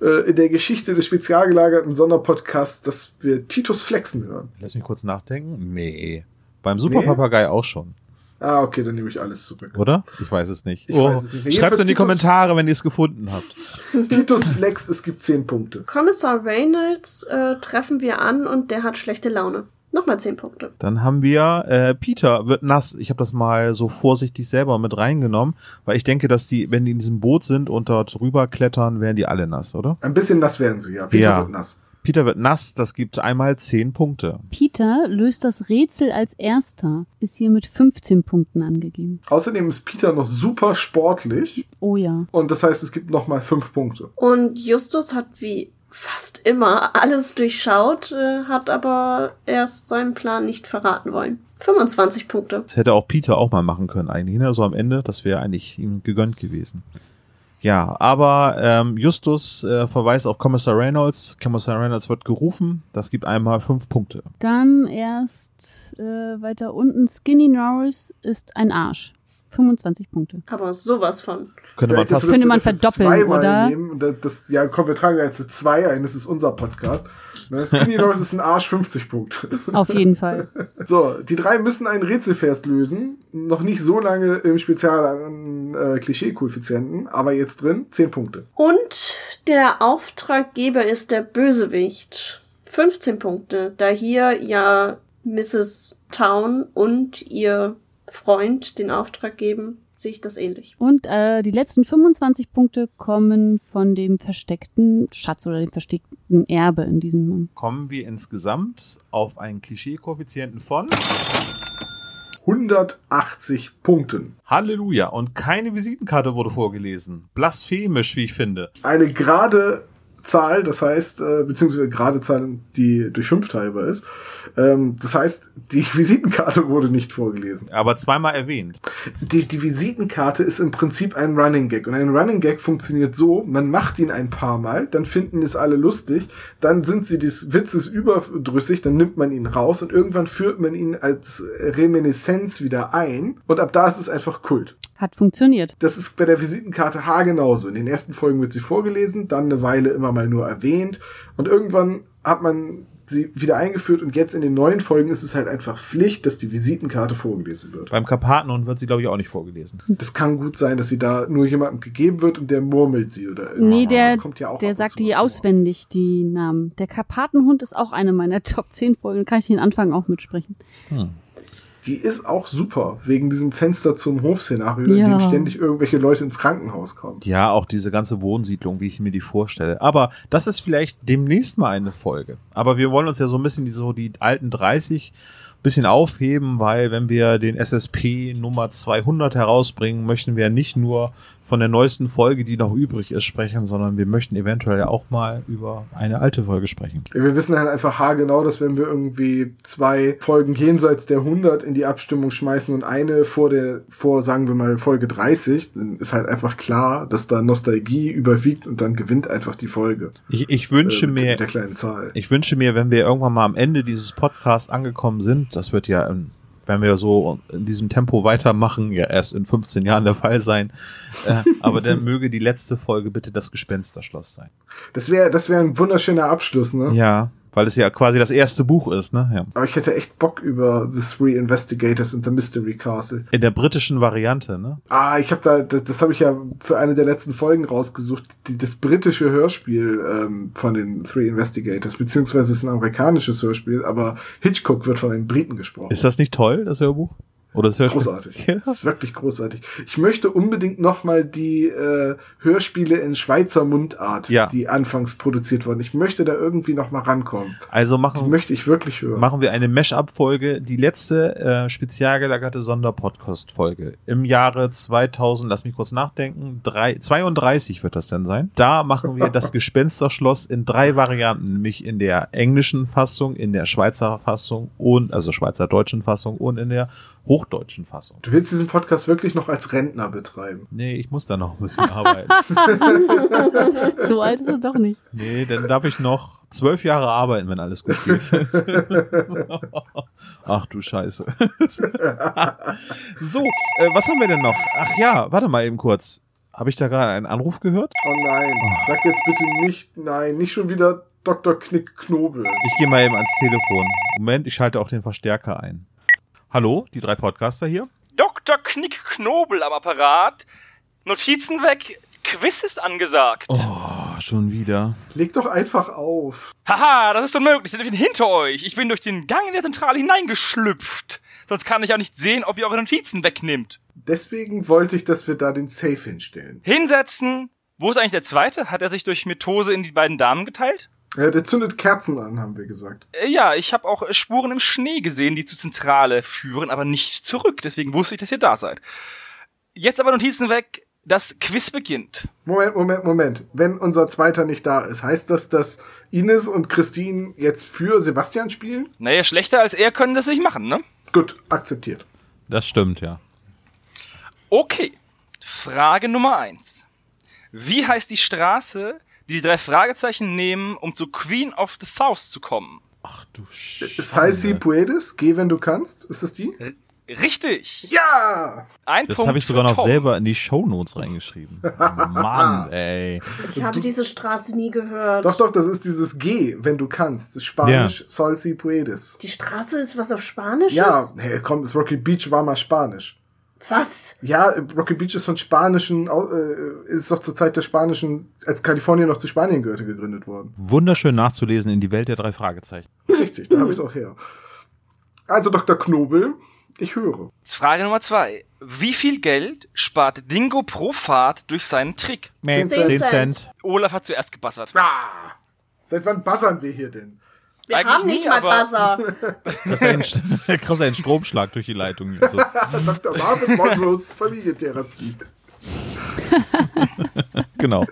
äh, in der Geschichte des spezial gelagerten Sonderpodcasts, dass wir Titus flexen hören. Lass mich kurz nachdenken. Nee. Beim Superpapagei auch schon, Ah, okay, dann nehme ich alles zurück. oder? Ich weiß es nicht. Ich weiß es nicht. Schreibt in die Jedenfalls Kommentare, wenn ihr es gefunden habt. Titus flext, es gibt zehn Punkte. Kommissar Reynolds äh, treffen wir an und der hat schlechte Laune. Nochmal zehn Punkte. Dann haben wir äh, Peter wird nass. Ich habe das mal so vorsichtig selber mit reingenommen, weil ich denke, dass die, wenn die in diesem Boot sind und dort rüber klettern, werden die alle nass, oder? Ein bisschen nass werden sie, ja. Peter Ja. wird nass. Peter wird nass, das gibt einmal zehn Punkte. Peter löst das Rätsel als erster, ist hier mit 15 Punkten angegeben. Außerdem ist Peter noch super sportlich Oh ja. und das heißt, es gibt nochmal fünf Punkte. Und Justus hat wie fast immer alles durchschaut, äh, hat aber erst seinen Plan nicht verraten wollen. 25 Punkte. Das hätte auch Peter auch mal machen können eigentlich, ne? So am Ende, das wäre eigentlich ihm gegönnt gewesen. Ja, aber ähm, Justus äh, verweist auf Kommissar Reynolds. Kommissar Reynolds wird gerufen. Das gibt einmal fünf Punkte. Dann erst äh, weiter unten. Skinny Norris ist ein Arsch. 25 Punkte. Aber sowas von. Könnte man fast. Könnte man verdoppeln, zweimal oder? Nehmen. Das, ja, komm, wir tragen jetzt eine 2 ein, das ist unser Podcast. Ne, Skinny Norris ist ein Arsch, 50 Punkte. Auf jeden Fall. So, die drei müssen einen Rätselvers lösen. Noch nicht so lange im Spezial an äh, Klischee-Koeffizienten, aber jetzt drin, 10 Punkte. Und der Auftraggeber ist der Bösewicht. 15 Punkte, da hier ja Mrs. Town und ihr Freund den Auftrag geben, sehe ich das ähnlich. Und äh, die letzten 25 Punkte kommen von dem versteckten Schatz oder dem versteckten Erbe in diesem. Kommen wir insgesamt auf einen Klischee-Koeffizienten von 180 Punkten. Halleluja. Und keine Visitenkarte wurde vorgelesen. Blasphemisch, wie ich finde. Eine gerade Zahl, das heißt, äh, beziehungsweise gerade Zahl, die durch 5 teilbar ist. Ähm, das heißt, die Visitenkarte wurde nicht vorgelesen. Aber zweimal erwähnt. Die, die Visitenkarte ist im Prinzip ein Running Gag. Und ein Running Gag funktioniert so, man macht ihn ein paar Mal, dann finden es alle lustig, dann sind sie des Witzes überdrüssig, dann nimmt man ihn raus und irgendwann führt man ihn als Reminiszenz wieder ein. Und ab da ist es einfach Kult. Hat funktioniert. Das ist bei der Visitenkarte haargenauso. In den ersten Folgen wird sie vorgelesen, dann eine Weile immer mal nur erwähnt und irgendwann hat man sie wieder eingeführt und jetzt in den neuen Folgen ist es halt einfach Pflicht, dass die Visitenkarte vorgelesen wird. Beim Karpatenhund wird sie, glaube ich, auch nicht vorgelesen. Das kann gut sein, dass sie da nur jemandem gegeben wird und der murmelt sie oder Nee, der, Das kommt ja auch der sagt die vor. auswendig, die Namen. Der Karpatenhund ist auch eine meiner Top 10 Folgen. Kann ich den Anfang auch mitsprechen. Die ist auch super, wegen diesem Fenster zum Hofszenario, in Ja. dem ständig irgendwelche Leute ins Krankenhaus kommen. Ja, auch diese ganze Wohnsiedlung, wie ich mir die vorstelle. Aber das ist vielleicht demnächst mal eine Folge. Aber wir wollen uns ja so ein bisschen die, so die alten 30 bis bisschen aufheben, weil wenn wir den SSP Nummer 200 herausbringen, möchten wir nicht nur von der neuesten Folge, die noch übrig ist, sprechen, sondern wir möchten eventuell auch mal über eine alte Folge sprechen. Wir wissen halt einfach haargenau, dass wenn wir irgendwie zwei Folgen jenseits der 100 in die Abstimmung schmeißen und eine vor der, vor, sagen wir mal, Folge 30, dann ist halt einfach klar, dass da Nostalgie überwiegt und dann gewinnt einfach die Folge. Ich, ich wünsche äh, mit, mir, Mit der kleinen Zahl. ich wünsche mir, wenn wir irgendwann mal am Ende dieses Podcasts angekommen sind, das wird ja, ähm, wenn wir so in diesem Tempo weitermachen, ja erst in 15 Jahren der Fall sein, äh, aber dann möge die letzte Folge bitte das Gespensterschloss sein. Das wäre, das wäre ein wunderschöner Abschluss, ne? Ja, weil es ja quasi das erste Buch ist, ne? Ja. Aber ich hätte echt Bock über The Three Investigators in the Mystery Castle. In der britischen Variante, ne? Ah, ich habe da, das, das habe ich ja für eine der letzten Folgen rausgesucht, die, das britische Hörspiel ähm, von den Three Investigators, beziehungsweise es ist ein amerikanisches Hörspiel, aber Hitchcock wird von den Briten gesprochen. Ist das nicht toll, das Hörbuch? Oder das Hörspiel? Großartig. Ja. Das ist wirklich großartig. Ich möchte unbedingt noch mal die äh, Hörspiele in Schweizer Mundart, Ja. die anfangs produziert wurden. Ich möchte da irgendwie noch mal rankommen. Also Die machen, möchte ich wirklich hören. machen wir eine Mesh-Up-Folge, die letzte äh, spezial gelagerte Sonderpodcast-Folge im Jahre 2000, lass mich kurz nachdenken, drei, 32 wird das denn sein. Da machen wir das Gespensterschloss in drei Varianten, nämlich in der englischen Fassung, in der Schweizer Fassung und, also Schweizer-deutschen Fassung und in der hochdeutschen Fassung. Du willst diesen Podcast wirklich noch als Rentner betreiben. Nee, ich muss da noch ein bisschen arbeiten. So alt ist er doch nicht. Nee, dann darf ich noch zwölf Jahre arbeiten, wenn alles gut geht. Ach du Scheiße. so, äh, was haben wir denn noch? Ach ja, warte mal eben kurz. Habe ich da gerade einen Anruf gehört? Oh nein, sag jetzt bitte nicht, nein, nicht schon wieder Dr. Knick Knobel. Ich gehe mal eben ans Telefon. Moment, ich schalte auch den Verstärker ein. Hallo, die drei Podcaster hier? Dr. Knick Knobel am Apparat. Notizen weg. Quiz ist angesagt. Oh, schon wieder. Leg doch einfach auf. Haha, das ist unmöglich. Ich bin hinter euch. Ich bin durch den Gang in der Zentrale hineingeschlüpft. Sonst kann ich auch nicht sehen, ob ihr eure Notizen wegnimmt. Deswegen wollte ich, dass wir da den Safe hinstellen. Hinsetzen. Wo ist eigentlich der zweite? Hat er sich durch Mitose in die beiden Damen geteilt? Ja, der zündet Kerzen an, haben wir gesagt. Äh, ja, ich habe auch äh, Spuren im Schnee gesehen, die zur Zentrale führen, aber nicht zurück. Deswegen wusste ich, dass ihr da seid. Jetzt aber Notizen weg. Das Quiz beginnt. Moment, Moment, Moment. Wenn unser Zweiter nicht da ist, heißt das, dass Ines und Christine jetzt für Sebastian spielen? Naja, schlechter als er können das nicht machen, ne? Gut, akzeptiert. Das stimmt, ja. Okay. Frage Nummer eins. Wie heißt die Straße, die die drei Fragezeichen nehmen, um zu Queen of the South zu kommen? Ach du Scheiße. Salsi Puedes, geh, wenn du kannst. Ist das die? Richtig. Ja! Ein Das habe ich sogar noch Tom. selber in die Shownotes reingeschrieben. Mann, ey. Ich habe diese Straße nie gehört. Doch, doch, das ist dieses Geh, wenn du kannst. Das ist Spanisch, Salsi Puedes. Die Straße ist was auf Spanisch? Ja, hey, komm, das Rocky Beach war mal Spanisch. Was? Ja, Rocky Beach ist von spanischen, äh, ist doch zur Zeit der spanischen, als Kalifornien noch zu Spanien gehörte, gegründet worden. Wunderschön nachzulesen in die Welt der drei Fragezeichen. Richtig, da habe ich es auch her. Also Dr. Knobel, ich höre. Frage Nummer zwei. Wie viel Geld spart Dingo pro Fahrt durch seinen Trick? Zehn Zehn Cent. Cent. Olaf hat zuerst gebassert. Ah, seit wann buzzern wir hier denn? Wir Eigentlich haben nicht nie, mal aber- Buzzer. Das ist ein, krass ein Stromschlag durch die Leitung. So. Dr. Marvin Monroes Familientherapie. Genau.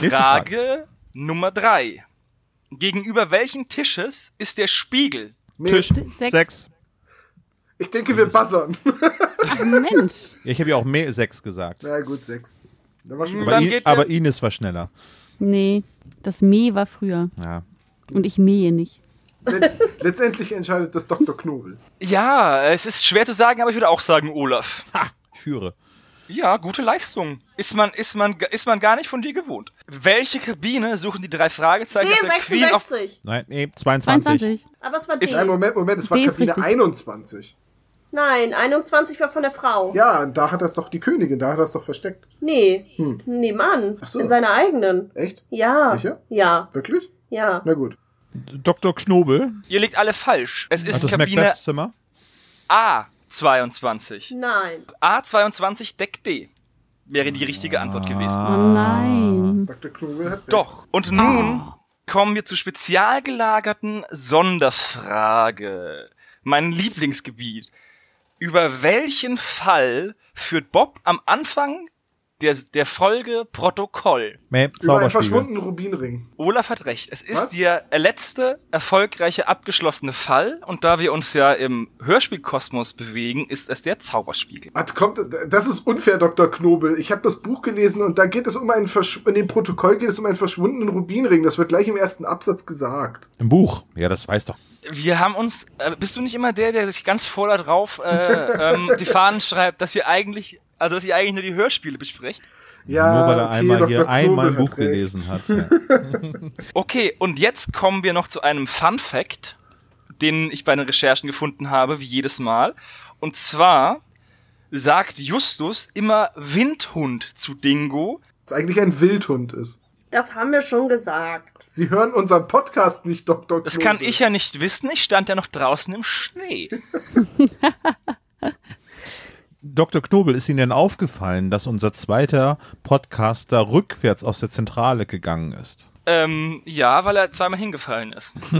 Nächste Frage Nummer drei. Gegenüber welchen Tisches ist der Spiegel? Tisch Sechs. sechs. Ich denke, wir buzzern. Ach, Mensch. Ja, ich habe ja auch mehr sechs gesagt. Na gut, sechs. Da war schon Aber, Dann I, aber Ines war schneller. Nee, das Mäh war früher. Ja. Und ich mähe nicht. Let- Letztendlich entscheidet das Dr. Knobel. Ja, es ist schwer zu sagen, aber ich würde auch sagen Olaf. Ha, ich führe. Ja, gute Leistung. Ist man, ist man, ist man gar nicht von dir gewohnt. Welche Kabine suchen die drei Fragezeichen aus der Queen of... D66. Nein, nee, 22. 22. Aber es war D. Ist Nein, Moment, Moment, es war D Kabine richtig. 21. Nein, 21 war von der Frau. Ja, da hat das doch die Königin, da hat das doch versteckt. Nee, nebenan. Ach so. In seiner eigenen. Echt? Ja. Sicher? Ja, Wirklich? Ja. Na gut. Dr. Knobel. Ihr liegt alle falsch. Es ist das Kabine Zimmer. A22. Nein. A22 Deck D. Wäre die richtige Antwort gewesen. Oh nein. Dr. Knobel hat. Doch. Und nun kommen wir zur spezial gelagerten Sonderfrage. mein Lieblingsgebiet. Über welchen Fall führt Bob am Anfang der, der Folge Protokoll? Mäh, Über einen verschwundenen Rubinring. Olaf hat recht. Es ist Was? der letzte erfolgreiche abgeschlossene Fall und da wir uns ja im Hörspielkosmos bewegen, ist es der Zauberspiegel. Ah, kommt, das ist unfair, Dr. Knobel. Ich habe das Buch gelesen und da geht es um einen Versch in dem Protokoll geht es um einen verschwundenen Rubinring. Das wird gleich im ersten Absatz gesagt. Im Buch. Ja, das weiß doch. Wir haben uns, äh, bist du nicht immer der, der sich ganz voll darauf äh, ähm, die Fahnen schreibt, dass wir eigentlich, also dass ihr eigentlich nur die Hörspiele besprecht? Ja, Nur weil er okay, einmal Dr. hier einmal ein Buch hat gelesen hat. Ja. Okay, und jetzt kommen wir noch zu einem Fun Fact, den ich bei den Recherchen gefunden habe, wie jedes Mal. Und zwar sagt Justus immer Windhund zu Dingo. Das eigentlich ein Wildhund ist. Das haben wir schon gesagt. Sie hören unseren Podcast nicht, Dr. Das Knobel. kann ich ja nicht wissen, ich stand ja noch draußen im Schnee. Dr. Knobel, ist Ihnen denn aufgefallen, dass unser zweiter Podcaster rückwärts aus der Zentrale gegangen ist? Ähm, ja, weil er zweimal hingefallen ist.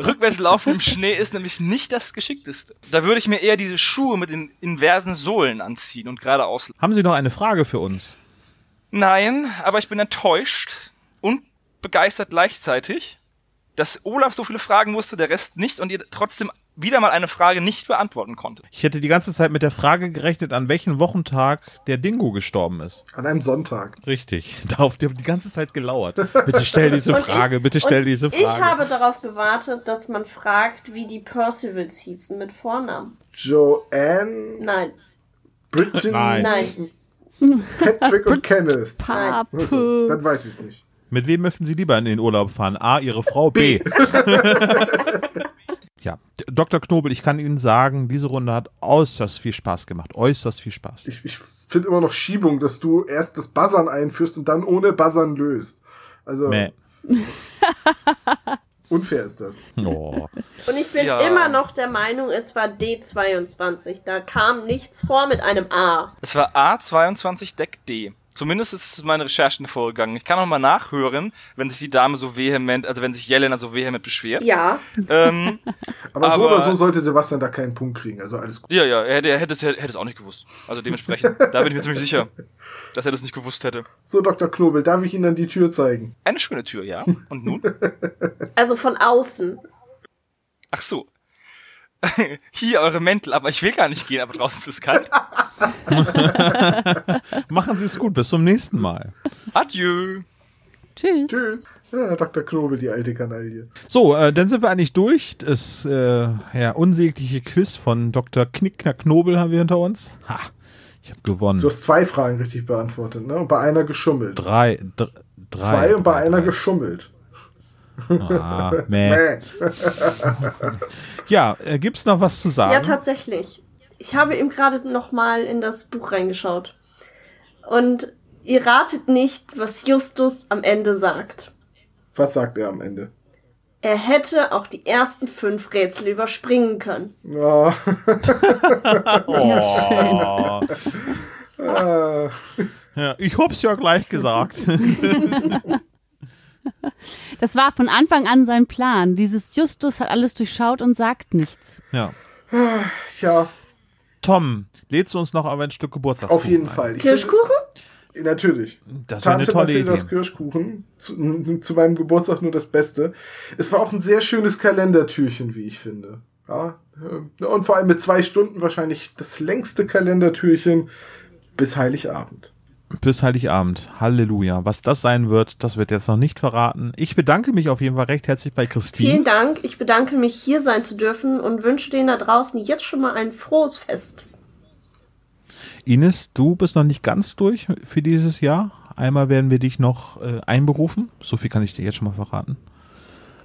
Rückwärts laufen im Schnee ist nämlich nicht das Geschickteste. Da würde ich mir eher diese Schuhe mit den inversen Sohlen anziehen und geradeaus. Haben Sie noch eine Frage für uns? Nein, aber ich bin enttäuscht und begeistert gleichzeitig, dass Olaf so viele Fragen wusste, der Rest nicht und ihr trotzdem wieder mal eine Frage nicht beantworten konnte. Ich hätte die ganze Zeit mit der Frage gerechnet, an welchem Wochentag der Dingo gestorben ist. An einem Sonntag. Richtig. Darauf die, die ganze Zeit gelauert. Bitte stell diese Frage, ich- bitte stell diese Frage. Ich habe darauf gewartet, dass man fragt, wie die Percivals hießen mit Vornamen. Joanne, Nein, Bridget, Nein. nein. Patrick und Kenneth. Papu. Achso, dann weiß ich es nicht. Mit wem möchten Sie lieber in den Urlaub fahren? A, Ihre Frau, B. ja, Dr. Knobel, ich kann Ihnen sagen, diese Runde hat äußerst viel Spaß gemacht. Äußerst viel Spaß. Ich, ich finde immer noch Schiebung, dass du erst das Buzzern einführst und dann ohne Buzzern löst. Also Mäh. unfair ist das. Oh. Und ich bin Ja. immer noch der Meinung, es war D22. Da kam nichts vor mit einem A. Es war A22 Deck D. Zumindest ist es in meinen Recherchen vorgegangen. Ich kann noch mal nachhören, wenn sich die Dame so vehement, also wenn sich Jelena so vehement beschwert. Ja, Ähm, Aber, so Aber- oder so sollte Sebastian da keinen Punkt kriegen. Also alles gut. ja, ja, er hätte, er hätte, er hätte es auch nicht gewusst. Also dementsprechend, da bin ich mir ziemlich sicher, dass er das nicht gewusst hätte. So, Dr. Knobel, darf ich Ihnen dann die Tür zeigen? Eine schöne Tür, ja. Und nun? also von außen. Ach so. Hier eure Mäntel, aber ich will gar nicht gehen, aber draußen ist es kalt. Machen Sie es gut, bis zum nächsten Mal. Adieu. Tschüss. Tschüss. Ja, Dr. Knobel, die alte Kanaille. So, äh, dann sind wir eigentlich durch. Das äh, ja, unsägliche Quiz von Dr. Knickknack Knobel haben wir hinter uns. Ha, ich habe gewonnen. Du hast zwei Fragen richtig beantwortet, ne? Und bei einer geschummelt. drei, dr drei. Zwei und bei drei, einer drei. geschummelt. Ah, mäh. Mäh. Ja, äh, gibt's noch was zu sagen? Ja, tatsächlich. Ich habe eben gerade noch mal in das Buch reingeschaut. Und ihr ratet nicht, was Justus am Ende sagt. Was sagt er am Ende? Er hätte auch die ersten fünf Rätsel überspringen können. Ja. Ja, schön. Oh, Ah. ja, ich hab's ja gleich gesagt. Das war von Anfang an sein Plan. Dieses Justus hat alles durchschaut und sagt nichts. ja. Tja, Tom, lädst du uns noch aber ein Stück Geburtstag auf jeden Fall. Ich Kirschkuchen? Finde, natürlich. Das wäre eine Tante tolle Idee. Kirschkuchen. Zu, zu meinem Geburtstag nur das Beste. Es war auch ein sehr schönes Kalendertürchen, wie ich finde. Ja, äh, und vor allem mit zwei Stunden wahrscheinlich das längste Kalendertürchen bis Heiligabend. Bis Heiligabend. Halleluja. Was das sein wird, das wird jetzt noch nicht verraten. Ich bedanke mich auf jeden Fall recht herzlich bei Vielen Christine. Dank. Ich bedanke mich, hier sein zu dürfen und wünsche denen da draußen jetzt schon mal ein frohes Fest. Ines, du bist noch nicht ganz durch für dieses Jahr. Einmal werden wir dich noch äh, einberufen. So viel kann ich dir jetzt schon mal verraten.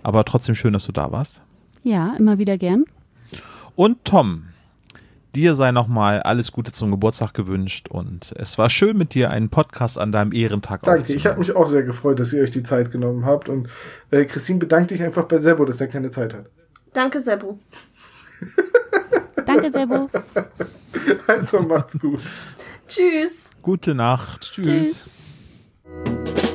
Aber trotzdem schön, dass du da warst. Ja, immer wieder gern. Und Tom, dir sei nochmal alles Gute zum Geburtstag gewünscht und es war schön mit dir einen Podcast an deinem Ehrentag Danke, ich habe mich auch sehr gefreut, dass ihr euch die Zeit genommen habt. Und äh, Christine, bedank dich einfach bei Sebo, dass er keine Zeit hat. Danke, Seppo. Danke, Sebo. Also macht's gut. Tschüss. Gute Nacht. Tschüss. Tschüss.